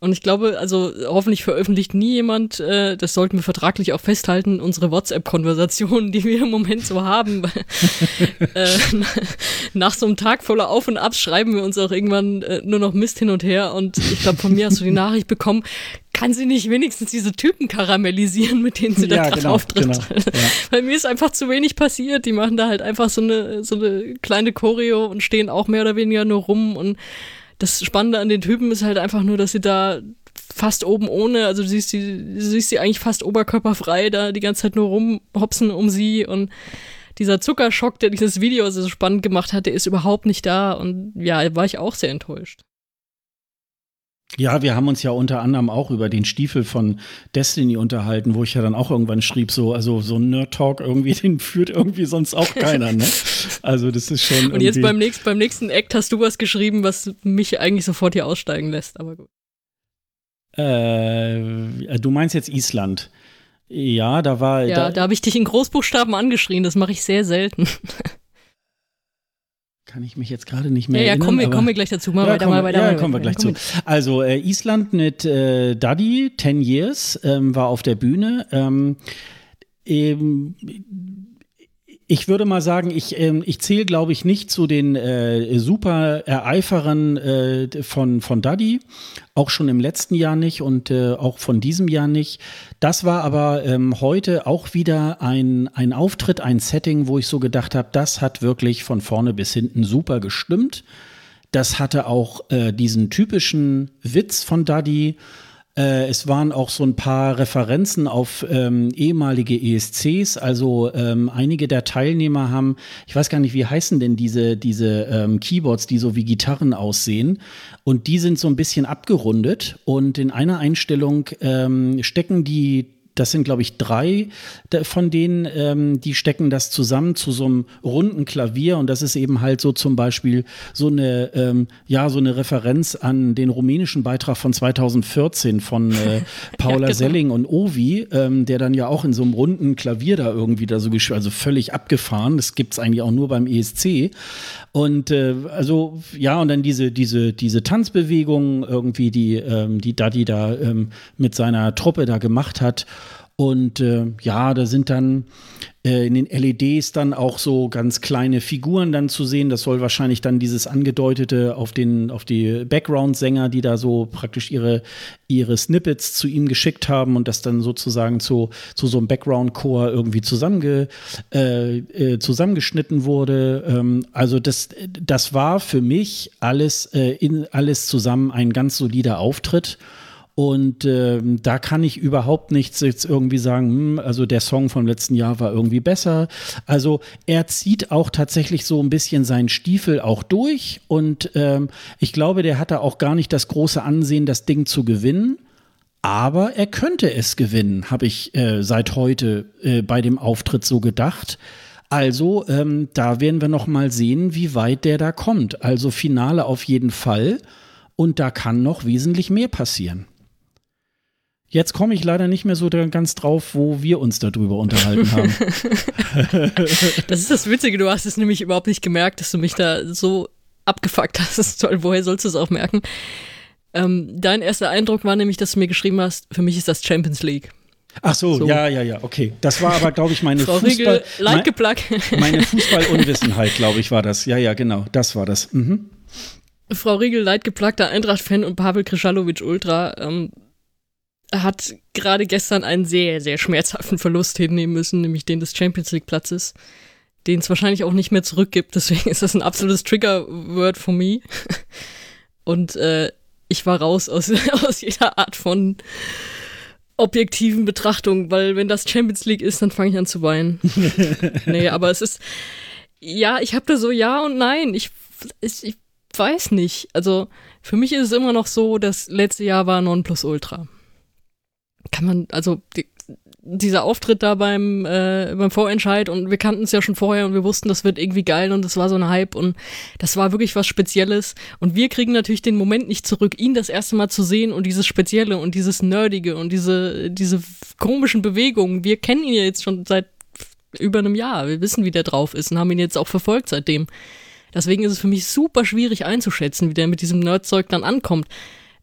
Und ich glaube, also hoffentlich veröffentlicht nie jemand, äh, das sollten wir vertraglich auch festhalten, unsere WhatsApp-Konversationen, die wir im Moment so haben. äh, nach so einem Tag voller Auf und Abs schreiben wir uns auch irgendwann äh, nur noch Mist hin und her. Und ich glaube, von mir hast du die Nachricht bekommen, kann sie nicht wenigstens diese Typen karamellisieren, mit denen sie da ja, genau, auftritt. Genau, ja. Weil mir ist einfach zu wenig passiert. Die machen da halt einfach so eine, so eine kleine Choreo und stehen auch mehr oder weniger nur rum und das Spannende an den Typen ist halt einfach nur, dass sie da fast oben ohne, also du siehst sie, du siehst sie eigentlich fast oberkörperfrei da die ganze Zeit nur rumhopsen um sie und dieser Zuckerschock, der dieses Video so spannend gemacht hat, der ist überhaupt nicht da und ja, war ich auch sehr enttäuscht. Ja, wir haben uns ja unter anderem auch über den Stiefel von Destiny unterhalten, wo ich ja dann auch irgendwann schrieb, so, also so ein Nerd-Talk irgendwie, den führt irgendwie sonst auch keiner, ne? Also das ist schon. Und jetzt beim nächsten, beim nächsten Act hast du was geschrieben, was mich eigentlich sofort hier aussteigen lässt, aber gut. Äh, du meinst jetzt Island. Ja, da war. Ja, da, da habe ich dich in Großbuchstaben angeschrien, das mache ich sehr selten. kann ich mich jetzt gerade nicht mehr ja, ja, erinnern. Kommen wir, kommen wir gleich dazu. Mal ja, weiter, mal weiter. Ja, kommen wir gleich zu. Also äh, Island mit äh, Daddy, 10 Years, ähm, war auf der Bühne. Ähm, eben, ich würde mal sagen, ich, äh, ich zähle, glaube ich, nicht zu den äh, super Ereiferern äh, von, von Daddy. Auch schon im letzten Jahr nicht und äh, auch von diesem Jahr nicht. Das war aber ähm, heute auch wieder ein, ein Auftritt, ein Setting, wo ich so gedacht habe, das hat wirklich von vorne bis hinten super gestimmt. Das hatte auch äh, diesen typischen Witz von Daddy äh, es waren auch so ein paar Referenzen auf ähm, ehemalige ESCs. Also ähm, einige der Teilnehmer haben, ich weiß gar nicht, wie heißen denn diese, diese ähm, Keyboards, die so wie Gitarren aussehen. Und die sind so ein bisschen abgerundet. Und in einer Einstellung ähm, stecken die das sind, glaube ich, drei von denen, ähm, die stecken das zusammen zu so einem runden Klavier und das ist eben halt so zum Beispiel so eine, ähm, ja, so eine Referenz an den rumänischen Beitrag von 2014 von äh, Paula ja, genau. Selling und Ovi, ähm, der dann ja auch in so einem runden Klavier da irgendwie da so, also völlig abgefahren. Das gibt's eigentlich auch nur beim ESC. Und äh, also ja, und dann diese, diese, diese Tanzbewegung irgendwie, die, ähm, die Daddy da ähm, mit seiner Truppe da gemacht hat. Und äh, ja, da sind dann äh, in den LEDs dann auch so ganz kleine Figuren dann zu sehen. Das soll wahrscheinlich dann dieses angedeutete auf den auf die Background-Sänger, die da so praktisch ihre ihre Snippets zu ihm geschickt haben und das dann sozusagen zu, zu so einem Background-Chor irgendwie zusammenge, äh, äh, zusammengeschnitten wurde. Ähm, also das, das war für mich alles, äh, in, alles zusammen ein ganz solider Auftritt. Und ähm, da kann ich überhaupt nichts jetzt irgendwie sagen, hm, also der Song vom letzten Jahr war irgendwie besser. Also er zieht auch tatsächlich so ein bisschen seinen Stiefel auch durch. Und ähm, ich glaube, der hatte auch gar nicht das große Ansehen, das Ding zu gewinnen. Aber er könnte es gewinnen, habe ich äh, seit heute äh, bei dem Auftritt so gedacht. Also ähm, da werden wir noch mal sehen, wie weit der da kommt. Also Finale auf jeden Fall. Und da kann noch wesentlich mehr passieren. Jetzt komme ich leider nicht mehr so ganz drauf, wo wir uns darüber unterhalten haben. das ist das Witzige, du hast es nämlich überhaupt nicht gemerkt, dass du mich da so abgefuckt hast. Toll, woher sollst du es auch merken? Ähm, dein erster Eindruck war nämlich, dass du mir geschrieben hast, für mich ist das Champions League. Ach so, so, ja, ja, ja, okay. Das war aber, glaube ich, meine Frau Fußball, mein, meine Fußballunwissenheit, glaube ich, war das. Ja, ja, genau, das war das. Mhm. Frau Riegel, leidgeplagter Eintracht-Fan und Pavel Krischalowitsch Ultra, ähm, hat gerade gestern einen sehr, sehr schmerzhaften Verlust hinnehmen müssen, nämlich den des Champions League Platzes, den es wahrscheinlich auch nicht mehr zurückgibt. Deswegen ist das ein absolutes Trigger-Word for me. Und äh, ich war raus aus, aus jeder Art von objektiven Betrachtung, weil wenn das Champions League ist, dann fange ich an zu weinen. nee, aber es ist, ja, ich habe da so ja und nein. Ich, ich, ich weiß nicht. Also für mich ist es immer noch so, das letzte Jahr war Nonplusultra kann man, also die, dieser Auftritt da beim, äh, beim Vorentscheid und wir kannten es ja schon vorher und wir wussten, das wird irgendwie geil und das war so ein Hype und das war wirklich was Spezielles. Und wir kriegen natürlich den Moment nicht zurück, ihn das erste Mal zu sehen und dieses Spezielle und dieses Nerdige und diese, diese komischen Bewegungen. Wir kennen ihn ja jetzt schon seit über einem Jahr. Wir wissen, wie der drauf ist und haben ihn jetzt auch verfolgt seitdem. Deswegen ist es für mich super schwierig einzuschätzen, wie der mit diesem Nerdzeug dann ankommt.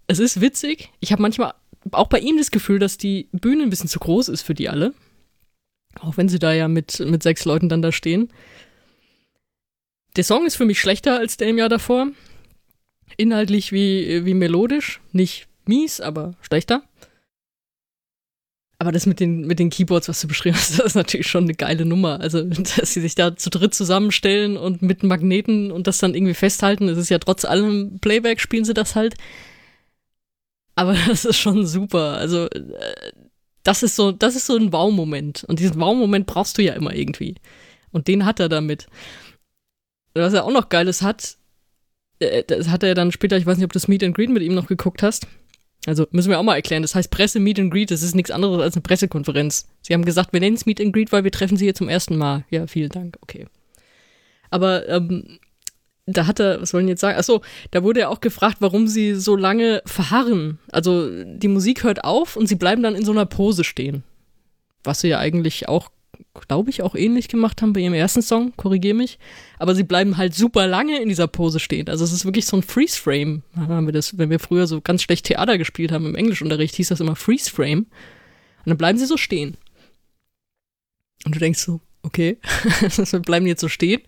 Es ist witzig. Ich habe manchmal auch bei ihm das Gefühl, dass die Bühne ein bisschen zu groß ist für die alle. Auch wenn sie da ja mit, mit sechs Leuten dann da stehen. Der Song ist für mich schlechter als der im Jahr davor. Inhaltlich wie, wie melodisch. Nicht mies, aber schlechter. Aber das mit den, mit den Keyboards, was du beschrieben hast, das ist natürlich schon eine geile Nummer. Also, dass sie sich da zu dritt zusammenstellen und mit Magneten und das dann irgendwie festhalten. Es ist ja trotz allem Playback spielen sie das halt. Aber das ist schon super. Also, äh, das ist so, das ist so ein Wow-Moment. Und diesen Wow-Moment brauchst du ja immer irgendwie. Und den hat er damit. Was er auch noch Geiles hat, äh, das hat er dann später, ich weiß nicht, ob du das Meet and Greet mit ihm noch geguckt hast. Also müssen wir auch mal erklären. Das heißt Presse Meet and Greet, das ist nichts anderes als eine Pressekonferenz. Sie haben gesagt, wir nennen es Meet and Greet, weil wir treffen sie hier zum ersten Mal. Ja, vielen Dank, okay. Aber ähm, da hat er, was wollen jetzt sagen? Achso, da wurde er auch gefragt, warum sie so lange verharren. Also die Musik hört auf und sie bleiben dann in so einer Pose stehen. Was sie ja eigentlich auch, glaube ich, auch ähnlich gemacht haben bei ihrem ersten Song, korrigier mich. Aber sie bleiben halt super lange in dieser Pose stehen. Also es ist wirklich so ein Freeze-Frame. Wenn wir früher so ganz schlecht Theater gespielt haben im Englischunterricht, hieß das immer Freeze-Frame. Und dann bleiben sie so stehen. Und du denkst so, okay, wir bleiben jetzt so stehen.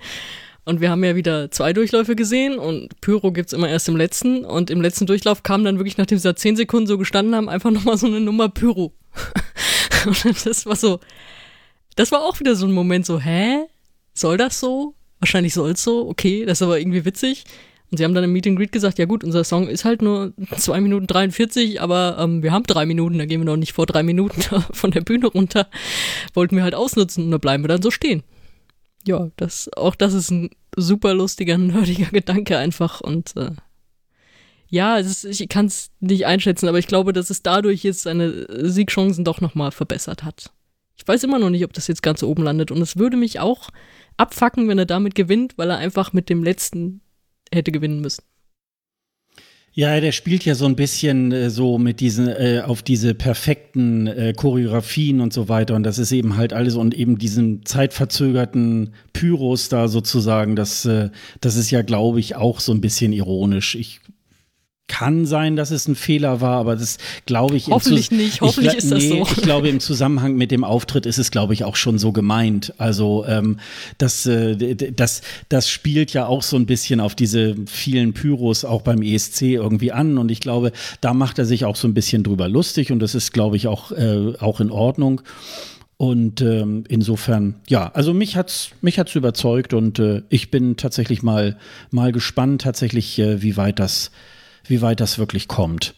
Und wir haben ja wieder zwei Durchläufe gesehen und Pyro gibt's immer erst im letzten. Und im letzten Durchlauf kam dann wirklich, nachdem sie da zehn Sekunden so gestanden haben, einfach nochmal so eine Nummer Pyro. und das war so, das war auch wieder so ein Moment so, hä? Soll das so? Wahrscheinlich soll's so, okay, das ist aber irgendwie witzig. Und sie haben dann im Meet Greet gesagt, ja gut, unser Song ist halt nur zwei Minuten 43, aber ähm, wir haben drei Minuten, da gehen wir noch nicht vor drei Minuten von der Bühne runter. Wollten wir halt ausnutzen und da bleiben wir dann so stehen ja, das, auch das ist ein super lustiger, nerdiger Gedanke einfach und äh, ja, ist, ich kann es nicht einschätzen, aber ich glaube, dass es dadurch jetzt seine Siegchancen doch nochmal verbessert hat. Ich weiß immer noch nicht, ob das jetzt ganz oben landet und es würde mich auch abfacken, wenn er damit gewinnt, weil er einfach mit dem letzten hätte gewinnen müssen. Ja, der spielt ja so ein bisschen äh, so mit diesen, äh, auf diese perfekten äh, Choreografien und so weiter. Und das ist eben halt alles und eben diesen zeitverzögerten Pyros da sozusagen, das, äh, das ist ja, glaube ich, auch so ein bisschen ironisch. Ich kann sein, dass es ein Fehler war, aber das glaube ich. Hoffentlich nicht, hoffentlich ich, ist das nee, so. Ich glaube, im Zusammenhang mit dem Auftritt ist es, glaube ich, auch schon so gemeint. Also ähm, das, äh, das, das spielt ja auch so ein bisschen auf diese vielen Pyros auch beim ESC irgendwie an und ich glaube, da macht er sich auch so ein bisschen drüber lustig und das ist, glaube ich, auch, äh, auch in Ordnung. Und ähm, insofern, ja, also mich hat's mich hat's überzeugt und äh, ich bin tatsächlich mal mal gespannt, tatsächlich, äh, wie weit das wie weit das wirklich kommt.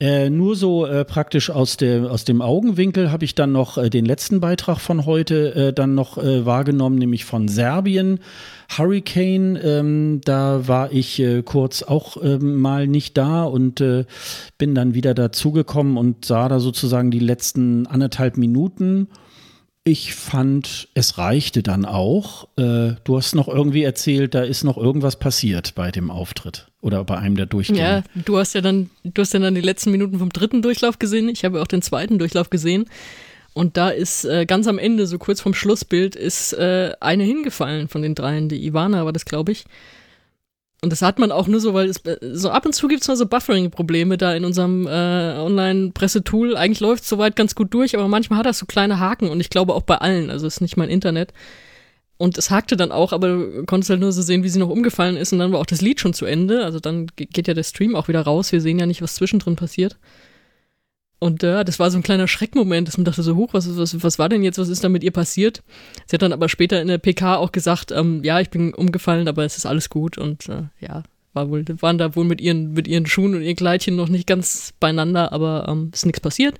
Äh, nur so äh, praktisch aus, der, aus dem Augenwinkel habe ich dann noch äh, den letzten Beitrag von heute äh, dann noch äh, wahrgenommen, nämlich von Serbien. Hurricane, ähm, da war ich äh, kurz auch ähm, mal nicht da und bin dann wieder dazugekommen und sah da sozusagen die letzten anderthalb Minuten ich fand, es reichte dann auch. Äh, du hast noch irgendwie erzählt, da ist noch irgendwas passiert bei dem Auftritt oder bei einem der Durchgänge. Ja, du hast ja dann, du hast ja dann die letzten Minuten vom dritten Durchlauf gesehen. Ich habe auch den zweiten Durchlauf gesehen. Und da ist äh, ganz am Ende, so kurz vom Schlussbild, ist äh, eine hingefallen von den dreien. Die Ivana war das, glaube ich. Und das hat man auch nur so, weil es äh, so ab und zu gibt es mal so Buffering-Probleme da in unserem äh, Online-Pressetool. Eigentlich läuft es soweit ganz gut durch, aber manchmal hat das so kleine Haken und ich glaube auch bei allen. Also es ist nicht mein Internet. Und es hakte dann auch, aber du konntest halt nur so sehen, wie sie noch umgefallen ist und dann war auch das Lied schon zu Ende. Also dann geht ja der Stream auch wieder raus. Wir sehen ja nicht, was zwischendrin passiert. Und ja, äh, das war so ein kleiner Schreckmoment, dass man dachte so, hoch, was, was, was war denn jetzt, was ist da mit ihr passiert? Sie hat dann aber später in der PK auch gesagt, ähm, ja, ich bin umgefallen, aber es ist alles gut und äh, ja, war wohl, waren da wohl mit ihren, mit ihren Schuhen und ihren Kleidchen noch nicht ganz beieinander, aber ähm, ist nichts passiert.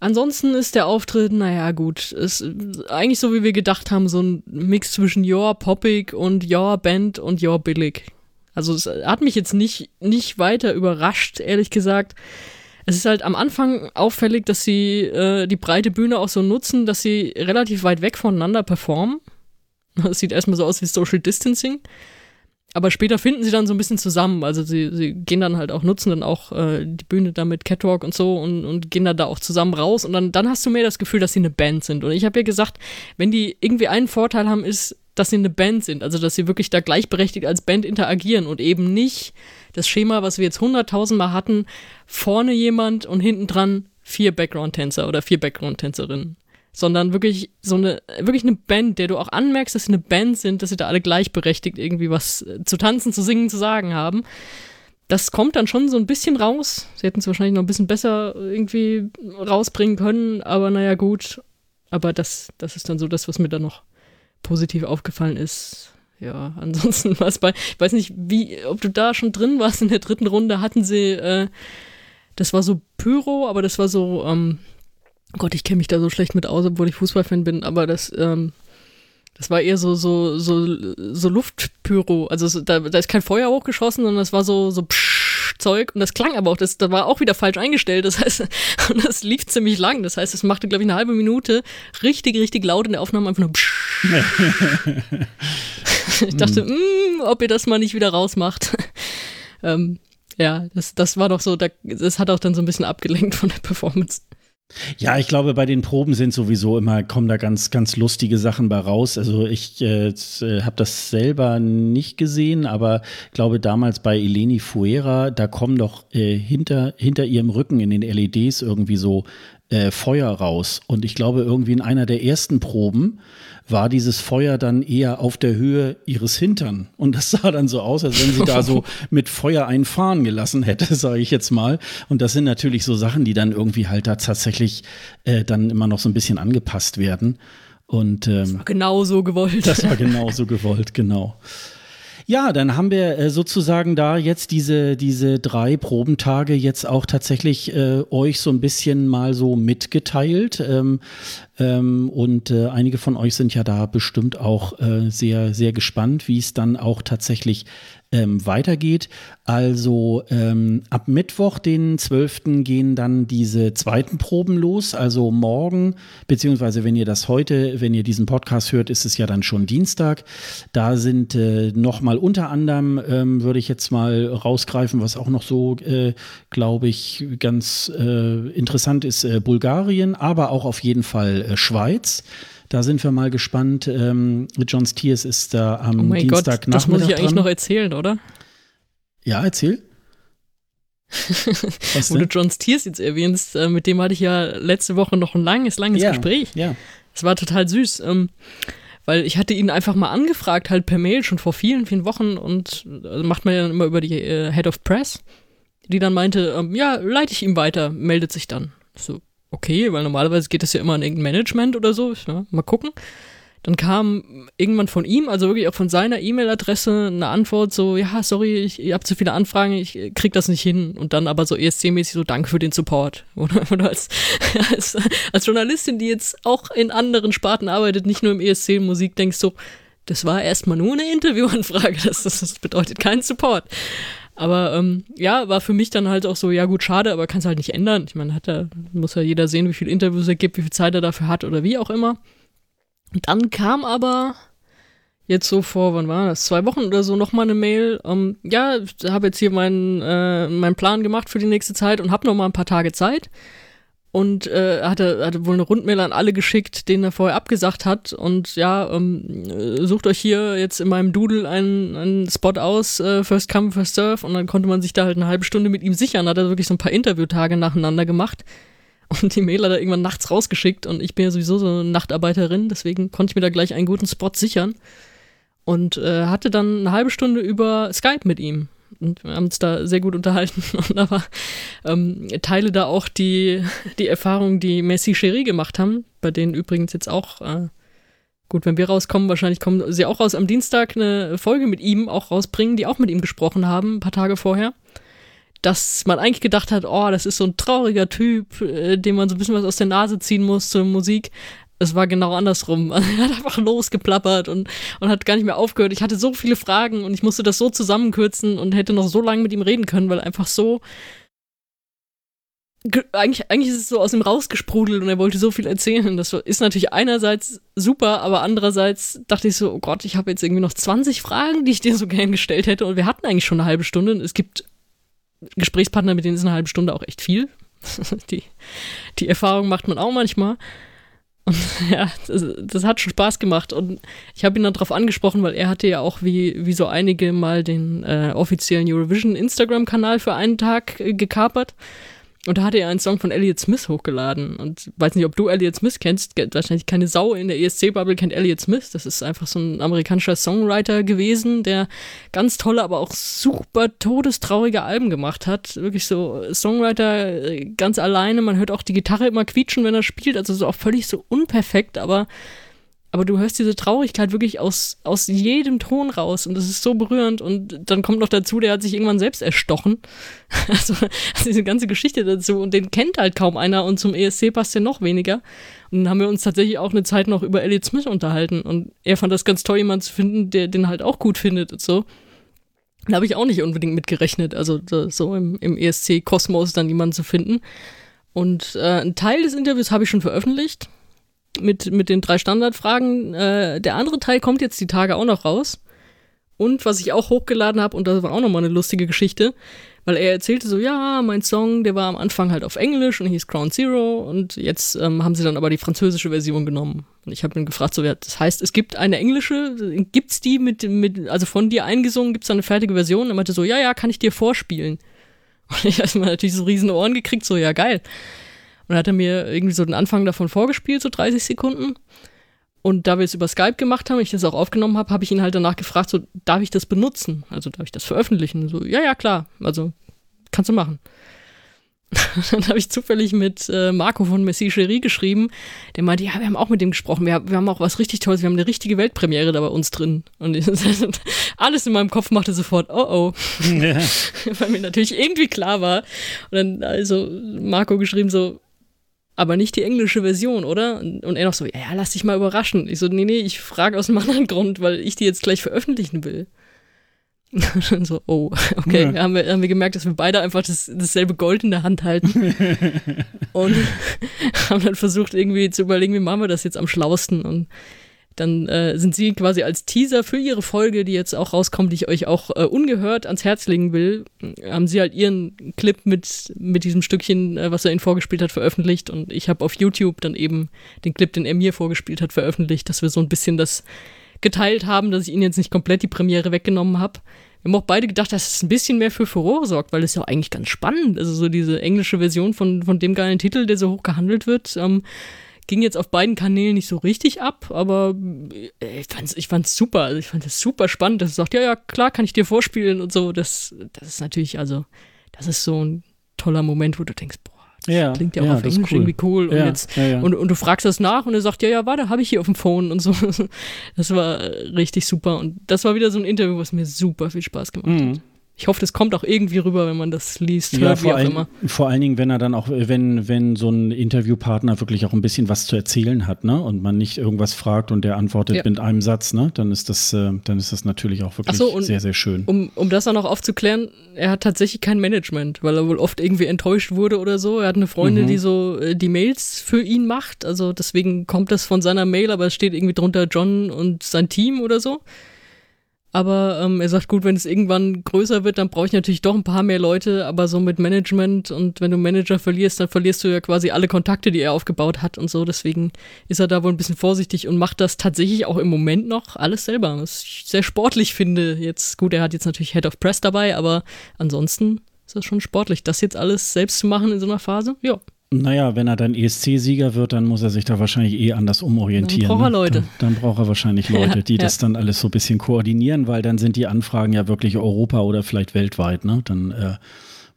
Ansonsten ist der Auftritt, naja, gut, ist eigentlich so, wie wir gedacht haben, so ein Mix zwischen Your Poppig und Your Band und Your Billig. Also es hat mich jetzt nicht, nicht weiter überrascht, ehrlich gesagt es ist halt am Anfang auffällig, dass sie äh, die breite Bühne auch so nutzen, dass sie relativ weit weg voneinander performen. Das sieht erstmal so aus wie Social Distancing. Aber später finden sie dann so ein bisschen zusammen. Also sie, sie gehen dann halt auch, nutzen dann auch äh, die Bühne da mit Catwalk und so und, und gehen dann da auch zusammen raus. Und dann, dann hast du mehr das Gefühl, dass sie eine Band sind. Und ich habe ja gesagt, wenn die irgendwie einen Vorteil haben, ist, dass sie eine Band sind. Also dass sie wirklich da gleichberechtigt als Band interagieren und eben nicht das Schema, was wir jetzt hunderttausendmal hatten, vorne jemand und hinten dran vier Background-Tänzer oder vier Background-Tänzerinnen. Sondern wirklich so eine, wirklich eine Band, der du auch anmerkst, dass sie eine Band sind, dass sie da alle gleichberechtigt irgendwie was zu tanzen, zu singen, zu sagen haben. Das kommt dann schon so ein bisschen raus. Sie hätten es wahrscheinlich noch ein bisschen besser irgendwie rausbringen können, aber naja, gut. Aber das, das ist dann so das, was mir da noch positiv aufgefallen ist ja, ansonsten war es bei, ich weiß nicht, wie, ob du da schon drin warst in der dritten Runde, hatten sie, äh, das war so Pyro, aber das war so, ähm, Gott, ich kenne mich da so schlecht mit aus, obwohl ich Fußballfan bin, aber das, ähm, das war eher so, so, so, so Luftpyro. Also so, da, da ist kein Feuer hochgeschossen, sondern das war so, so Psch Zeug. Und das klang aber auch, das, das war auch wieder falsch eingestellt. Das heißt, und das lief ziemlich lang. Das heißt, es machte, glaube ich, eine halbe Minute richtig, richtig laut in der Aufnahme einfach nur Psch. ich dachte, mh, hm, ob ihr das mal nicht wieder rausmacht. ähm, ja, das, das war doch so, das hat auch dann so ein bisschen abgelenkt von der Performance. Ja, ich glaube, bei den Proben sind sowieso immer, kommen da ganz, ganz lustige Sachen bei raus. Also ich äh, äh habe das selber nicht gesehen, aber glaube damals bei Eleni Fuera, da kommen doch äh, hinter, hinter ihrem Rücken in den LEDs irgendwie so äh, Feuer raus. Und ich glaube, irgendwie in einer der ersten Proben war dieses Feuer dann eher auf der Höhe ihres Hintern. Und das sah dann so aus, als wenn sie da so mit Feuer einfahren gelassen hätte, sage ich jetzt mal. Und das sind natürlich so Sachen, die dann irgendwie halt da tatsächlich äh, dann immer noch so ein bisschen angepasst werden. Und ähm, das war genau so gewollt. Das war genau so gewollt, genau. Ja, dann haben wir äh, sozusagen da jetzt diese, diese drei Probentage jetzt auch tatsächlich äh, euch so ein bisschen mal so mitgeteilt. Ähm, ähm, und äh, einige von euch sind ja da bestimmt auch äh, sehr, sehr gespannt, wie es dann auch tatsächlich ähm, weitergeht. Also ähm, ab Mittwoch, den 12. gehen dann diese zweiten Proben los. Also morgen, beziehungsweise wenn ihr das heute, wenn ihr diesen Podcast hört, ist es ja dann schon Dienstag. Da sind äh, nochmal unter anderem, ähm, würde ich jetzt mal rausgreifen, was auch noch so, äh, glaube ich, ganz äh, interessant ist, äh, Bulgarien, aber auch auf jeden Fall äh, Schweiz. Da sind wir mal gespannt. Ähm, John Stiers ist da am oh Dienstag Gott, Das muss ich eigentlich dran. noch erzählen, oder? Ja, erzähl. Wo du John Stiers jetzt erwähnst, äh, mit dem hatte ich ja letzte Woche noch ein langes, langes ja, Gespräch. Ja. Es war total süß. Ähm, weil ich hatte ihn einfach mal angefragt, halt per Mail schon vor vielen, vielen Wochen und also macht man ja immer über die äh, Head of Press, die dann meinte, ähm, ja, leite ich ihm weiter, meldet sich dann. So, okay, weil normalerweise geht das ja immer an irgendein Management oder so, ja, mal gucken. Dann kam irgendwann von ihm, also wirklich auch von seiner E-Mail-Adresse, eine Antwort so, ja, sorry, ich, ich habe zu viele Anfragen, ich krieg das nicht hin. Und dann aber so ESC-mäßig so, danke für den Support. Oder, oder als, als, als Journalistin, die jetzt auch in anderen Sparten arbeitet, nicht nur im ESC-Musik, denkst so, das war erstmal nur eine Interviewanfrage, das, das bedeutet keinen Support. Aber ähm, ja, war für mich dann halt auch so, ja gut, schade, aber kannst halt nicht ändern. Ich meine, hat er, muss ja jeder sehen, wie viele Interviews er gibt, wie viel Zeit er dafür hat oder wie auch immer. Und dann kam aber jetzt so vor, wann war das? Zwei Wochen oder so nochmal eine Mail. Ähm, ja, habe jetzt hier meinen, äh, meinen Plan gemacht für die nächste Zeit und habe noch mal ein paar Tage Zeit. Und äh, hatte, hatte wohl eine Rundmail an alle geschickt, denen er vorher abgesagt hat. Und ja, ähm, äh, sucht euch hier jetzt in meinem Doodle einen, einen Spot aus, äh, First Come, First Serve. Und dann konnte man sich da halt eine halbe Stunde mit ihm sichern. Hat er wirklich so ein paar Interviewtage nacheinander gemacht. Und die Mail hat er irgendwann nachts rausgeschickt und ich bin ja sowieso so eine Nachtarbeiterin, deswegen konnte ich mir da gleich einen guten Spot sichern. Und äh, hatte dann eine halbe Stunde über Skype mit ihm. Und wir haben uns da sehr gut unterhalten. Und aber ähm, teile da auch die, die Erfahrung, die Messi Cherie gemacht haben, bei denen übrigens jetzt auch, äh, gut, wenn wir rauskommen, wahrscheinlich kommen sie auch raus, am Dienstag eine Folge mit ihm auch rausbringen, die auch mit ihm gesprochen haben, ein paar Tage vorher dass man eigentlich gedacht hat, oh, das ist so ein trauriger Typ, äh, dem man so ein bisschen was aus der Nase ziehen muss zur Musik. Es war genau andersrum. er hat einfach losgeplappert und, und hat gar nicht mehr aufgehört. Ich hatte so viele Fragen und ich musste das so zusammenkürzen und hätte noch so lange mit ihm reden können, weil einfach so. Eigentlich, eigentlich ist es so aus ihm rausgesprudelt und er wollte so viel erzählen. Das ist natürlich einerseits super, aber andererseits dachte ich so, oh Gott, ich habe jetzt irgendwie noch 20 Fragen, die ich dir so gern gestellt hätte und wir hatten eigentlich schon eine halbe Stunde. Es gibt Gesprächspartner, mit denen ist eine halbe Stunde auch echt viel. die, die Erfahrung macht man auch manchmal. Und ja, das, das, hat schon Spaß gemacht. Und ich habe ihn dann darauf angesprochen, weil er hatte ja auch wie, wie so einige mal den äh, offiziellen Eurovision Instagram-Kanal für einen Tag äh, gekapert. Und da hatte er einen Song von Elliott Smith hochgeladen. Und weiß nicht, ob du Elliott Smith kennst. Wahrscheinlich keine Sau in der ESC-Bubble kennt Elliott Smith. Das ist einfach so ein amerikanischer Songwriter gewesen, der ganz tolle, aber auch super todestraurige Alben gemacht hat. Wirklich so Songwriter äh, ganz alleine. Man hört auch die Gitarre immer quietschen, wenn er spielt. Also so auch völlig so unperfekt, aber aber du hörst diese Traurigkeit wirklich aus, aus jedem Ton raus und das ist so berührend und dann kommt noch dazu, der hat sich irgendwann selbst erstochen. Also, also diese ganze Geschichte dazu und den kennt halt kaum einer und zum ESC passt der noch weniger. Und dann haben wir uns tatsächlich auch eine Zeit noch über Elliot Smith unterhalten und er fand das ganz toll, jemanden zu finden, der den halt auch gut findet und so. Da habe ich auch nicht unbedingt mitgerechnet, also so im, im ESC-Kosmos dann jemanden zu finden. Und äh, ein Teil des Interviews habe ich schon veröffentlicht mit, mit den drei Standardfragen. Äh, der andere Teil kommt jetzt die Tage auch noch raus. Und was ich auch hochgeladen habe, und das war auch nochmal eine lustige Geschichte, weil er erzählte so, ja, mein Song, der war am Anfang halt auf Englisch und hieß Crown Zero und jetzt ähm, haben sie dann aber die französische Version genommen. Und ich habe ihn gefragt, so, ja, das heißt, es gibt eine englische, gibt's die mit, mit also von dir eingesungen, gibt's da eine fertige Version? Und er meinte so, ja, ja, kann ich dir vorspielen. Und ich habe natürlich so riesen Ohren gekriegt, so, ja, geil. Und hat er mir irgendwie so den Anfang davon vorgespielt, so 30 Sekunden. Und da wir es über Skype gemacht haben, ich das auch aufgenommen habe, habe ich ihn halt danach gefragt, so, darf ich das benutzen? Also darf ich das veröffentlichen? So, ja, ja, klar. Also, kannst du machen. dann habe ich zufällig mit äh, Marco von Messi Cherie geschrieben, der meinte, ja, wir haben auch mit dem gesprochen, wir, wir, haben auch was richtig Tolles, wir haben eine richtige Weltpremiere da bei uns drin. Und ich, alles in meinem Kopf machte sofort, oh oh. Ja. Weil mir natürlich irgendwie klar war. Und dann also Marco geschrieben so, aber nicht die englische Version, oder? Und er noch so, ja, lass dich mal überraschen. Ich so, nee, nee, ich frage aus einem anderen Grund, weil ich die jetzt gleich veröffentlichen will. Und so, oh, okay, ja. haben, wir, haben wir gemerkt, dass wir beide einfach das, dasselbe Gold in der Hand halten. und haben dann versucht, irgendwie zu überlegen, wie machen wir das jetzt am schlausten. Und dann äh, sind sie quasi als Teaser für ihre Folge, die jetzt auch rauskommt, die ich euch auch äh, ungehört ans Herz legen will, haben sie halt ihren Clip mit, mit diesem Stückchen, äh, was er ihnen vorgespielt hat, veröffentlicht und ich habe auf YouTube dann eben den Clip, den er mir vorgespielt hat, veröffentlicht, dass wir so ein bisschen das geteilt haben, dass ich ihnen jetzt nicht komplett die Premiere weggenommen habe. Wir haben auch beide gedacht, dass es ein bisschen mehr für Furore sorgt, weil es ja eigentlich ganz spannend. Also so diese englische Version von, von dem geilen Titel, der so hoch gehandelt wird, ähm, ging jetzt auf beiden Kanälen nicht so richtig ab, aber äh, ich fand's, ich fand's super. Also ich fand es super spannend, dass es sagt, ja, ja, klar, kann ich dir vorspielen und so. Das, das ist natürlich, also, das ist so ein toller Moment, wo du denkst, boah, das Ja, klingt ja auch ja, auf Englisch cool. irgendwie cool. Und, Ja, jetzt. Und, und du fragst das nach und er sagt, ja, ja, warte, habe ich hier auf dem Phone und so. Das war richtig super. Und das war wieder so ein Interview, was mir super viel Spaß gemacht Mhm. hat. Ich hoffe, das kommt auch irgendwie rüber, wenn man das liest, Ja, hört, wie vor, auch immer. vor allen Dingen, wenn er dann auch, wenn, wenn so ein Interviewpartner wirklich auch ein bisschen was zu erzählen hat, ne? Und man nicht irgendwas fragt und der antwortet Ja. mit einem Satz, ne? Dann ist das, äh, dann ist das natürlich auch wirklich so, sehr, sehr schön. Um, um das auch noch aufzuklären, er hat tatsächlich kein Management, weil er wohl oft irgendwie enttäuscht wurde oder so. Er hat eine Freundin, Mhm. die so äh, die Mails für ihn macht. Also deswegen kommt das von seiner Mail, aber es steht irgendwie drunter John und sein Team oder so. Aber ähm, er sagt, gut, wenn es irgendwann größer wird, dann brauche ich natürlich doch ein paar mehr Leute, aber so mit Management und wenn du Manager verlierst, dann verlierst du ja quasi alle Kontakte, die er aufgebaut hat und so. Deswegen ist er da wohl ein bisschen vorsichtig und macht das tatsächlich auch im Moment noch alles selber. Was ich sehr sportlich finde. Jetzt, gut, er hat jetzt natürlich Head of Press dabei, aber ansonsten ist das schon sportlich. Das jetzt alles selbst zu machen in so einer Phase, ja. Naja, wenn er dann ESC-Sieger wird, dann muss er sich da wahrscheinlich eh anders umorientieren. Dann braucht er ne? Leute. Dann, dann braucht er wahrscheinlich Leute, die ja. das dann alles so ein bisschen koordinieren, weil dann sind die Anfragen ja wirklich Europa oder vielleicht weltweit. Ne? Dann äh,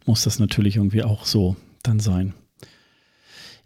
muss das natürlich irgendwie auch so dann sein.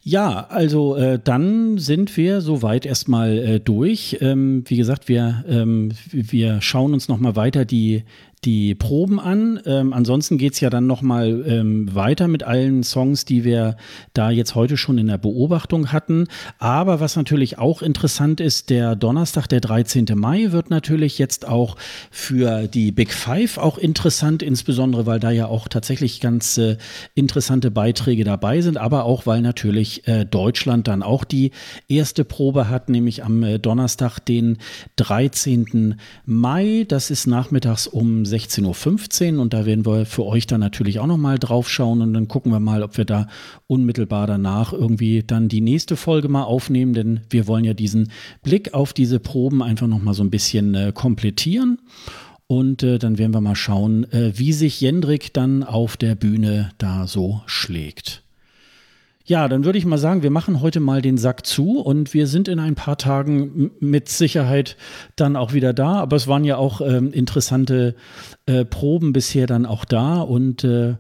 Ja, also äh, dann sind wir soweit erstmal äh, durch. Ähm, wie gesagt, wir, ähm, wir schauen uns nochmal weiter die, die Proben an. Ähm, ansonsten geht's ja dann nochmal ähm, weiter mit allen Songs, die wir da jetzt heute schon in der Beobachtung hatten. Aber was natürlich auch interessant ist, der Donnerstag, der 13. Mai, wird natürlich jetzt auch für die Big Five auch interessant, insbesondere weil da ja auch tatsächlich ganz äh, interessante Beiträge dabei sind, aber auch weil natürlich äh, Deutschland dann auch die erste Probe hat, nämlich am äh, Donnerstag, den 13. Mai. Das ist nachmittags um 16.15 Uhr und da werden wir für euch dann natürlich auch nochmal drauf schauen und dann gucken wir mal, ob wir da unmittelbar danach irgendwie dann die nächste Folge mal aufnehmen, denn wir wollen ja diesen Blick auf diese Proben einfach nochmal so ein bisschen äh, komplettieren. Und äh, dann werden wir mal schauen, äh, wie sich Jendrik dann auf der Bühne da so schlägt. Ja, dann würde ich mal sagen, wir machen heute mal den Sack zu und wir sind in ein paar Tagen mit Sicherheit dann auch wieder da. Aber es waren ja auch ähm, interessante äh, Proben bisher dann auch da und äh,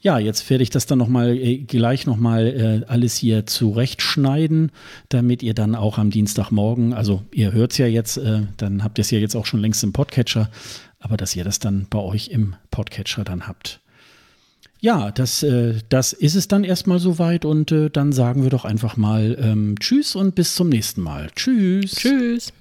ja, jetzt werde ich das dann noch mal äh, gleich noch mal äh, alles hier zurechtschneiden, damit ihr dann auch am Dienstagmorgen, also ihr hört es ja jetzt, äh, dann habt ihr es ja jetzt auch schon längst im Podcatcher, aber dass ihr das dann bei euch im Podcatcher dann habt. Ja, das, äh, das ist es dann erstmal soweit und äh, dann sagen wir doch einfach mal ähm, Tschüss und bis zum nächsten Mal. Tschüss. Tschüss.